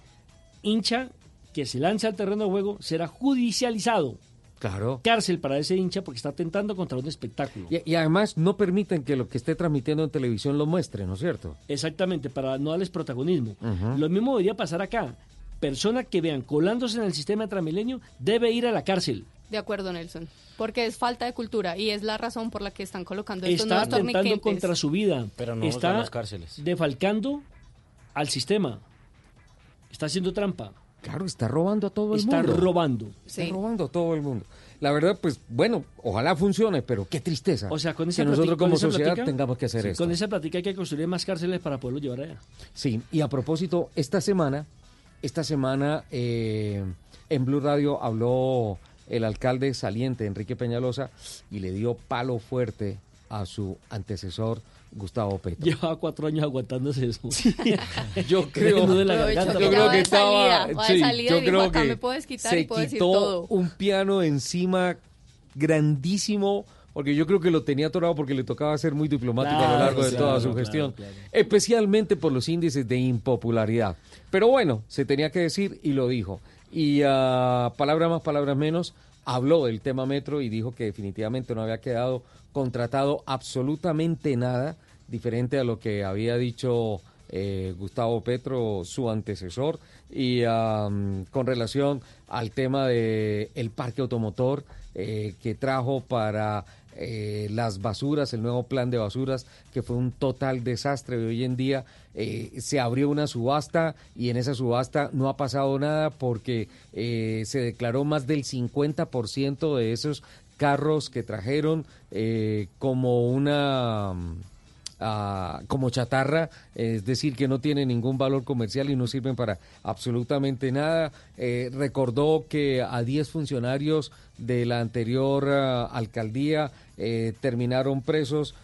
hincha que se lanza al terreno de juego será judicializado. Claro. Cárcel para ese hincha porque está atentando contra un espectáculo. Y, y además no permiten que lo que esté transmitiendo en televisión lo muestre, ¿no es cierto? Exactamente, para no darles protagonismo. Lo mismo debería pasar acá. Persona que vean colándose en el sistema de Transmilenio debe ir a la cárcel. De acuerdo, Nelson. Porque es falta de cultura y es la razón por la que están colocando estos Está nuevos atentando contra su vida. Pero no está las cárceles. defalcando al sistema. Está haciendo trampa. Claro, está robando a todo el Está mundo. robando. Está robando a todo el mundo. La verdad, pues bueno, ojalá funcione, pero qué tristeza. O sea, con esa que nosotros platica- como esa sociedad platica- tengamos que hacer sí, esto. Con esa plática hay que construir más cárceles para poderlo llevar allá. Sí, y a propósito, esta semana, esta semana eh, en Blue Radio habló el alcalde saliente, Enrique Peñalosa, y le dio palo fuerte a su antecesor, Gustavo Petro. Llevaba cuatro años aguantándose eso. Yo creo, de la yo creo que estaba, sí, salida yo y dijo, creo "Acá que me puedes quitar se y puedo decir quitó todo". un piano encima grandísimo, porque yo creo que lo tenía atorado porque le tocaba ser muy diplomático a lo largo de claro, toda su claro, gestión, claro. especialmente por los índices de impopularidad. Pero bueno, se tenía que decir y lo dijo. Y ah, palabras más, palabras menos, habló del tema metro y dijo que definitivamente no había quedado contratado absolutamente nada diferente a lo que había dicho eh, Gustavo Petro, su antecesor, y am, con relación al tema de el parque automotor eh, que trajo para eh, las basuras, el nuevo plan de basuras, que fue un total desastre. Hoy en día eh, se abrió una subasta y en esa subasta no ha pasado nada porque eh, se declaró más del 50% de esos carros que trajeron eh, como una ah, como chatarra, es decir, que no tiene ningún valor comercial y no sirven para absolutamente nada. Eh, recordó que a 10 funcionarios de la anterior ah, alcaldía eh, terminaron presos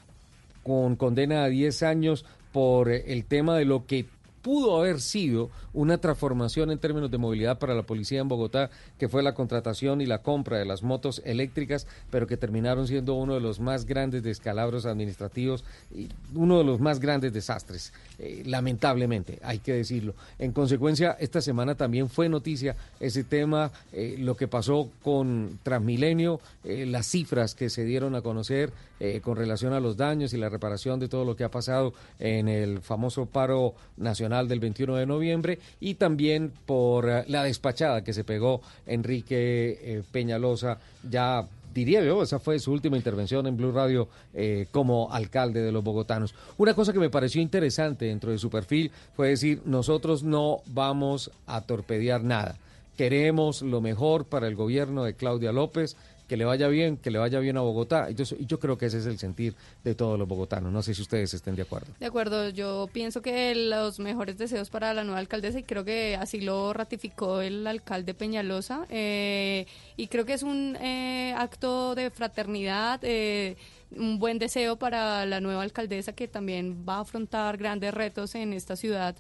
con condena a 10 años por eh, el tema de lo que pudo haber sido una transformación en términos de movilidad para la policía en Bogotá, que fue la contratación y la compra de las motos eléctricas, pero que terminaron siendo uno de los más grandes descalabros administrativos y uno de los más grandes desastres, eh, lamentablemente, hay que decirlo. En consecuencia, esta semana también fue noticia ese tema, eh, lo que pasó con Transmilenio, eh, las cifras que se dieron a conocer eh, con relación a los daños y la reparación de todo lo que ha pasado en el famoso paro nacional del 21 de noviembre y también por eh, la despachada que se pegó Enrique eh, Peñalosa ya diría yo, esa fue su última intervención en Blue Radio eh, como alcalde de los bogotanos. Una cosa que me pareció interesante dentro de su perfil fue decir, nosotros no vamos a torpedear nada. Queremos lo mejor para el gobierno de Claudia López, que le vaya bien, que le vaya bien a Bogotá. Y yo, creo que ese es el sentir de todos los bogotanos. No sé si ustedes estén de acuerdo. De acuerdo, yo pienso que los mejores deseos para la nueva alcaldesa y creo que así lo ratificó el alcalde Peñalosa eh, y creo que es un eh, acto de fraternidad, eh, un buen deseo para la nueva alcaldesa que también va a afrontar grandes retos en esta ciudad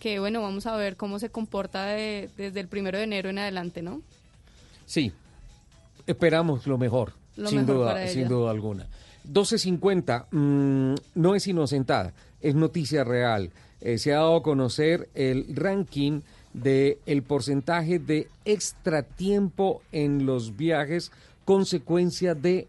que bueno, vamos a ver cómo se comporta de- desde el primero de enero en adelante, ¿no? Sí, esperamos lo mejor, Lo sin, mejor duda, sin duda alguna. 12.50, mm, no es inocentada, es noticia real. Eh, se ha dado a conocer el ranking de el porcentaje de extratiempo en los viajes consecuencia de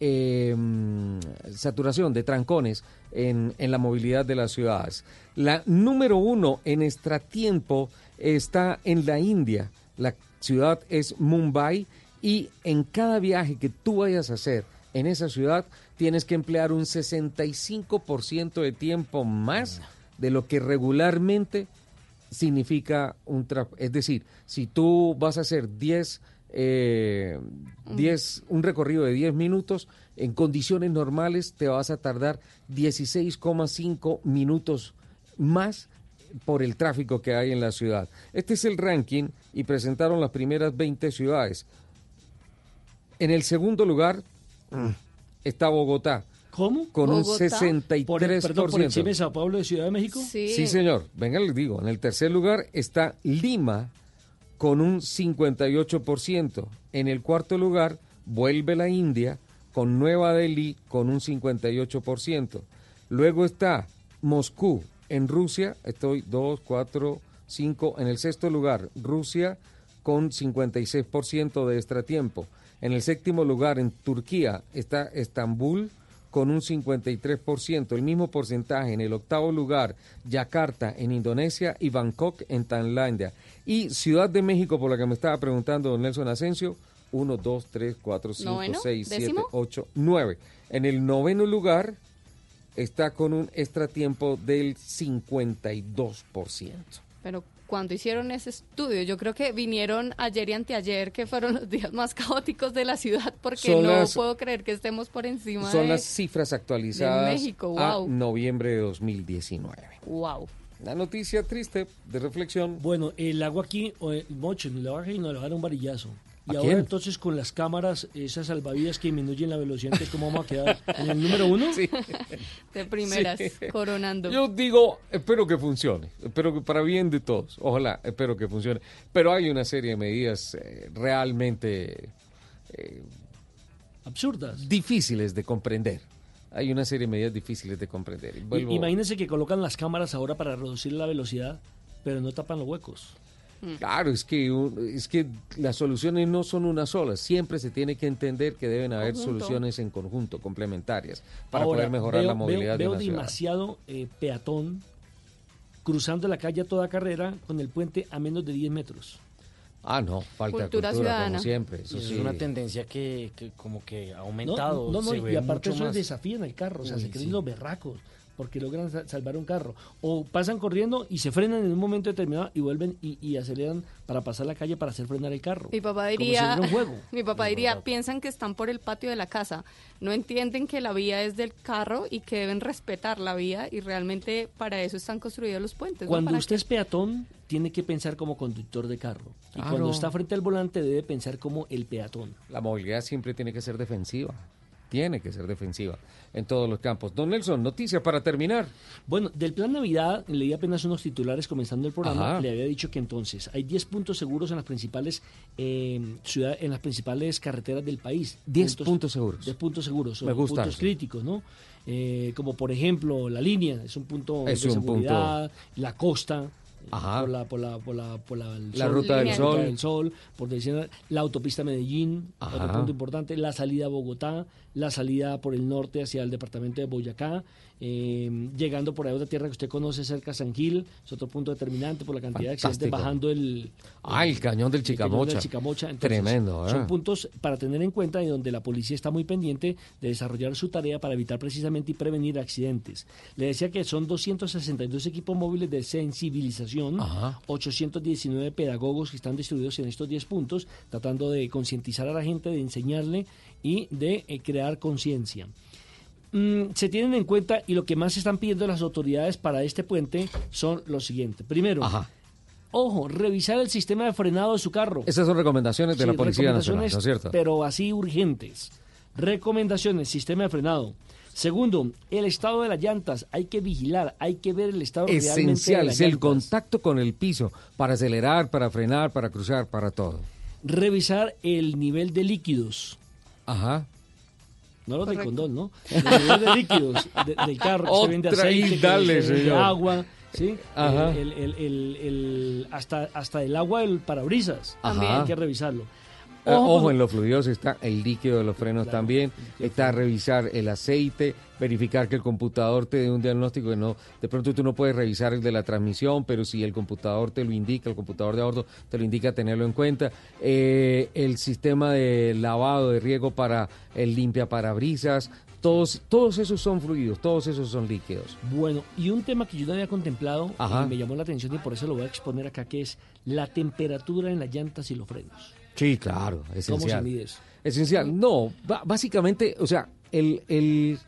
eh, mm, saturación, de trancones en, en la movilidad de las ciudades. La número uno en extratiempo está en la India. La ciudad es Mumbai y en cada viaje que tú vayas a hacer en esa ciudad tienes que emplear un 65% de tiempo más de lo que regularmente significa un tra- Es decir, si tú vas a hacer 10, eh, 10, un recorrido de 10 minutos, en condiciones normales te vas a tardar 16,5 minutos más por el tráfico que hay en la ciudad. Este es el ranking y presentaron las primeras 20 ciudades. En el segundo lugar está Bogotá. ¿Cómo? Con un Bogotá. 63%. Por, perdón, por encima de Sao Paulo de Ciudad de México. Sí, señor. Venga, les digo. En el tercer lugar está Lima con un 58%. En el cuarto lugar vuelve la India con Nueva Delhi con un 58%. Luego está Moscú en Rusia. Estoy 2, 4, 5. En el sexto lugar, Rusia con 56% de extratiempo. En el séptimo lugar, en Turquía, está Estambul con un 53%, el mismo porcentaje en el octavo lugar, Yakarta en Indonesia y Bangkok en Tailandia. Y Ciudad de México, por la que me estaba preguntando don Nelson Asensio, 1, 2, 3, 4, 5, ¿Noveno? 6, 7, ¿Décimo? 8, 9. En el noveno lugar está con un extratiempo del 52%. Pero cuando hicieron ese estudio, yo creo que vinieron ayer y anteayer, que fueron los días más caóticos de la ciudad, porque Son no las- puedo creer que estemos por encima Son de... las cifras actualizadas México, a wow. noviembre de 2019. Wow. La noticia triste de reflexión. Bueno, el agua aquí, eh, Mocho, le baja y nos le va a dar un varillazo. Y ¿A ahora quién? entonces con las cámaras, esas salvavidas que disminuyen la velocidad, entonces, ¿cómo vamos a quedar? ¿En el número uno? Sí. De primeras, Sí. coronando. Yo digo, espero que funcione, espero que para bien de todos, ojalá, espero que funcione. Pero hay una serie de medidas eh, realmente eh, absurdas, difíciles de comprender. Hay una serie de medidas difíciles de comprender. Vuelvo- Imagínense que colocan las cámaras ahora para reducir la velocidad, pero no tapan los huecos. Claro, es que, un- es que las soluciones no son una sola. Siempre se tiene que entender que deben haber Conjunto. soluciones en conjunto, complementarias, para Ahora, poder mejorar veo- la movilidad veo, de veo una ciudad. demasiado eh, peatón cruzando la calle a toda carrera con el puente a menos de 10 metros. Ah, no, falta Cultura cultura, ciudadana. como siempre. Eso es sí. una tendencia que, que como que ha No, aumentado. no, no, se y ve aparte mucho eso más. desafían el carro, o sea, Uy, se creen sí. los berracos porque logran sa- salvar un carro. O pasan corriendo y se frenan en un momento determinado y vuelven y, y aceleran para pasar la calle para hacer frenar el carro. Mi papá Como si diría, fuera un juego. mi papá diría, piensan que están por el patio de la casa, no entienden que la vía es del carro y que deben respetar la vía y realmente para eso están construidos los puentes. Cuando usted es peatón, tiene que pensar como conductor de carro. Y Claro. cuando está frente al volante, debe pensar como el peatón. La movilidad siempre tiene que ser defensiva. Tiene que ser defensiva en todos los campos. Don Nelson, noticias para terminar. Bueno, del plan Navidad, leí apenas unos titulares comenzando el programa, Ajá. le había dicho que entonces hay 10 puntos seguros en las principales eh, ciudad- en las principales carreteras del país. 10 puntos seguros. 10 puntos seguros, son Me gusta puntos eso. críticos, ¿no? Eh, como por ejemplo la línea, es un punto Es de un seguridad, la costa, Ajá. por la por la por la, por la, el La sol, ruta del sol. del sol, por decir, la autopista Medellín, Ajá. otro punto importante, la salida a Bogotá, la salida por el norte hacia el departamento de Boyacá, eh, llegando por ahí a otra tierra que usted conoce cerca San Gil, es otro punto determinante por la cantidad de accidentes, Fantástico. bajando el, Ah, el cañón del cañón Chicamocha. del Chicamocha. Entonces, Tremendo, ¿eh? Son puntos para tener en cuenta y donde la policía está muy pendiente de desarrollar su tarea para evitar precisamente y prevenir accidentes. Le decía que son 262 equipos móviles de sensibilización, 819 pedagogos que están distribuidos en estos 10 puntos, tratando de concientizar a la gente, de enseñarle y de eh, crear conciencia. Mm, se tienen en cuenta y lo que más están pidiendo las autoridades para este puente son lo siguiente. Primero, ojo, revisar el sistema de frenado de su carro. Esas son recomendaciones de Sí, la Policía Nacional, ¿no es recomendaciones, cierto? Pero así urgentes. Recomendaciones, sistema de frenado. Segundo, el estado de las llantas. Hay que vigilar, hay que ver el estado realmente de Esencial, las es el llantas. contacto con el piso para acelerar, para frenar, para cruzar, para todo. Revisar el nivel de líquidos. Ajá. No los del condón, ¿no? El nivel de líquidos de- del carro. que se vende aceite, que dale, se vende agua. ¿sí? Ajá. El, el- el- el- hasta, hasta el agua del parabrisas. Ajá. También hay que revisarlo. Eh, Ojo, en los fluidos está el líquido de los frenos también, está revisar el aceite, verificar que el computador te dé un diagnóstico que no, de pronto tú no puedes revisar el de la transmisión, pero si el computador te lo indica, el computador de a bordo te lo indica, tenerlo en cuenta. Eh, el sistema de lavado de riego para el limpia parabrisas, todos, todos esos son fluidos, todos esos son líquidos. Bueno, y un tema que yo no había contemplado y me llamó la atención y por eso lo voy a exponer acá, que es la temperatura en las llantas y los frenos. Sí, claro, ¿Cómo se esencial. mide eso? Esencial. No, básicamente, o sea, el, el,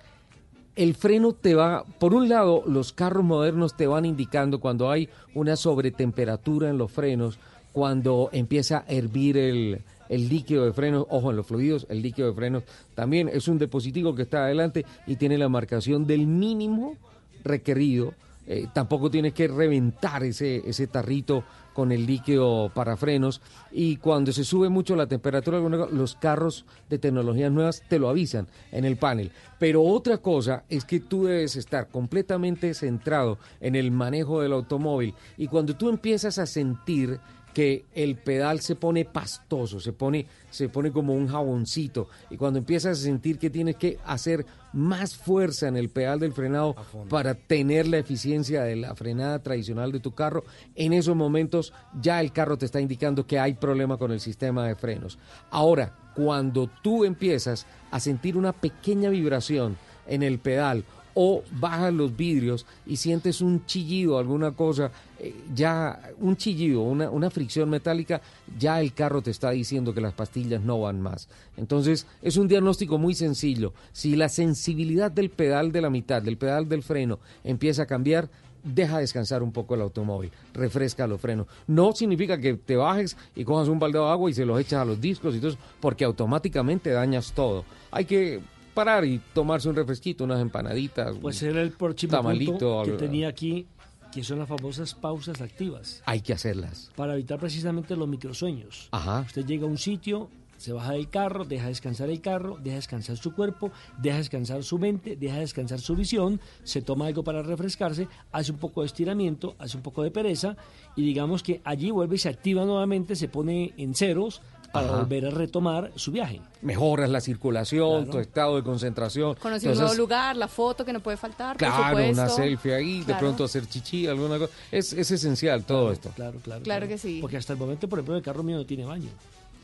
el freno te va, por un lado, los carros modernos te van indicando cuando hay una sobretemperatura en los frenos, cuando empieza a hervir el, el líquido de frenos, ojo, en los fluidos, el líquido de frenos también es un dispositivo que está adelante y tiene la marcación del mínimo requerido. Eh, tampoco tienes que reventar ese, ese tarrito con el líquido para frenos. Y cuando se sube mucho la temperatura los carros de tecnologías nuevas te lo avisan en el panel. Pero otra cosa es que tú debes estar completamente centrado en el manejo del automóvil. Y cuando tú empiezas a sentir que el pedal se pone pastoso, se pone, se pone como un jaboncito. Y cuando empiezas a sentir que tienes que hacer más fuerza en el pedal del frenado para tener la eficiencia de la frenada tradicional de tu carro, en esos momentos ya el carro te está indicando que hay problema con el sistema de frenos. Ahora, cuando tú empiezas a sentir una pequeña vibración en el pedal o bajas los vidrios y sientes un chillido, alguna cosa, eh, ya un chillido, una, una fricción metálica, ya el carro te está diciendo que las pastillas no van más. Entonces es un diagnóstico muy sencillo. Si la sensibilidad del pedal de la mitad, del pedal del freno, empieza a cambiar, deja descansar un poco el automóvil, refresca los frenos. No significa que te bajes y cojas un baldeo de agua y se los echas a los discos y todo eso, porque automáticamente dañas todo. Hay que parar y tomarse un refresquito, unas empanaditas, Pues era el próximo tamalito. que tenía aquí, que son las famosas pausas activas. Hay que hacerlas. Para evitar precisamente los microsueños. Ajá. Usted llega a un sitio, Se baja del carro, deja descansar el carro, deja descansar su cuerpo, deja descansar su mente, deja descansar su visión, se toma algo para refrescarse, hace un poco de estiramiento, hace un poco de pereza y digamos que allí vuelve y se activa nuevamente, se pone en ceros para Ajá. volver a retomar su viaje. Mejoras la circulación, Claro. tu estado de concentración. Conocer un nuevo lugar, la foto que no puede faltar, por Claro, supuesto. una selfie ahí, de pronto hacer chichi, alguna cosa. Es, es esencial todo esto. Claro, claro. Claro que sí. Porque hasta el momento, por ejemplo, el carro mío no tiene baño.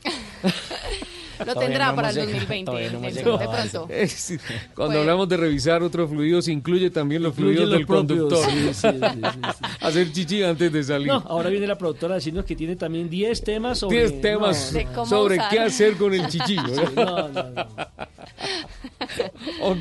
Lo tendrá no para el hemos llegado, 2020, todavía no de pronto. Cuando Pues- hablamos de revisar otros fluidos, incluye también los Incluye fluidos los del propios, conductor. sí, sí, sí, sí, sí. Hacer chichi antes de salir. No, ahora viene la productora a decirnos que tiene también 10 temas sobre... 10 temas no, no, no. sobre qué hacer con el chichi. No, no, no. Ok,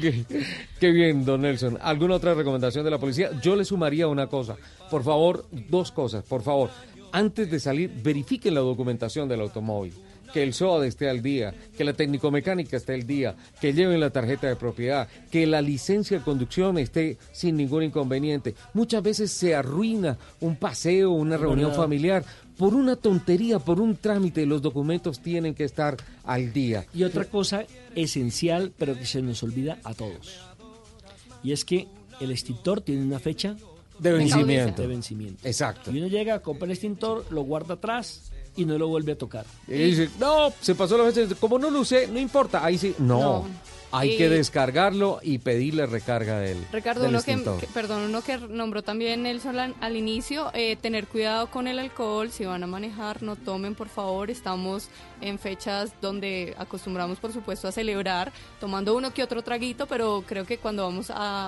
qué bien, don Nelson. ¿Alguna otra recomendación de la policía? Yo le sumaría una cosa. Por favor, dos cosas, por favor. Antes de salir, verifiquen la documentación del automóvil. Que el SOAD esté al día, que la técnico-mecánica esté al día, que lleven la tarjeta de propiedad, que la licencia de conducción esté sin ningún inconveniente. Muchas veces se arruina un paseo, una reunión familiar por una tontería, por un trámite. Los documentos tienen que estar al día. Y otra cosa esencial, pero que se nos olvida a todos. Y es que el extintor tiene una fecha De vencimiento. De vencimiento. Exacto. Y uno llega, compra el extintor, lo guarda atrás y no lo vuelve a tocar. Y dice, no, se pasó la fecha. Como no lo usé, no importa. Ahí sí, no. No. Hay Y- que descargarlo y pedirle recarga del, Ricardo, del uno que, perdón, uno que nombró también Nelson al, al inicio, eh, tener cuidado con el alcohol, si van a manejar, no tomen, por favor, estamos en fechas donde acostumbramos, por supuesto, a celebrar, tomando uno que otro traguito, pero creo que cuando vamos a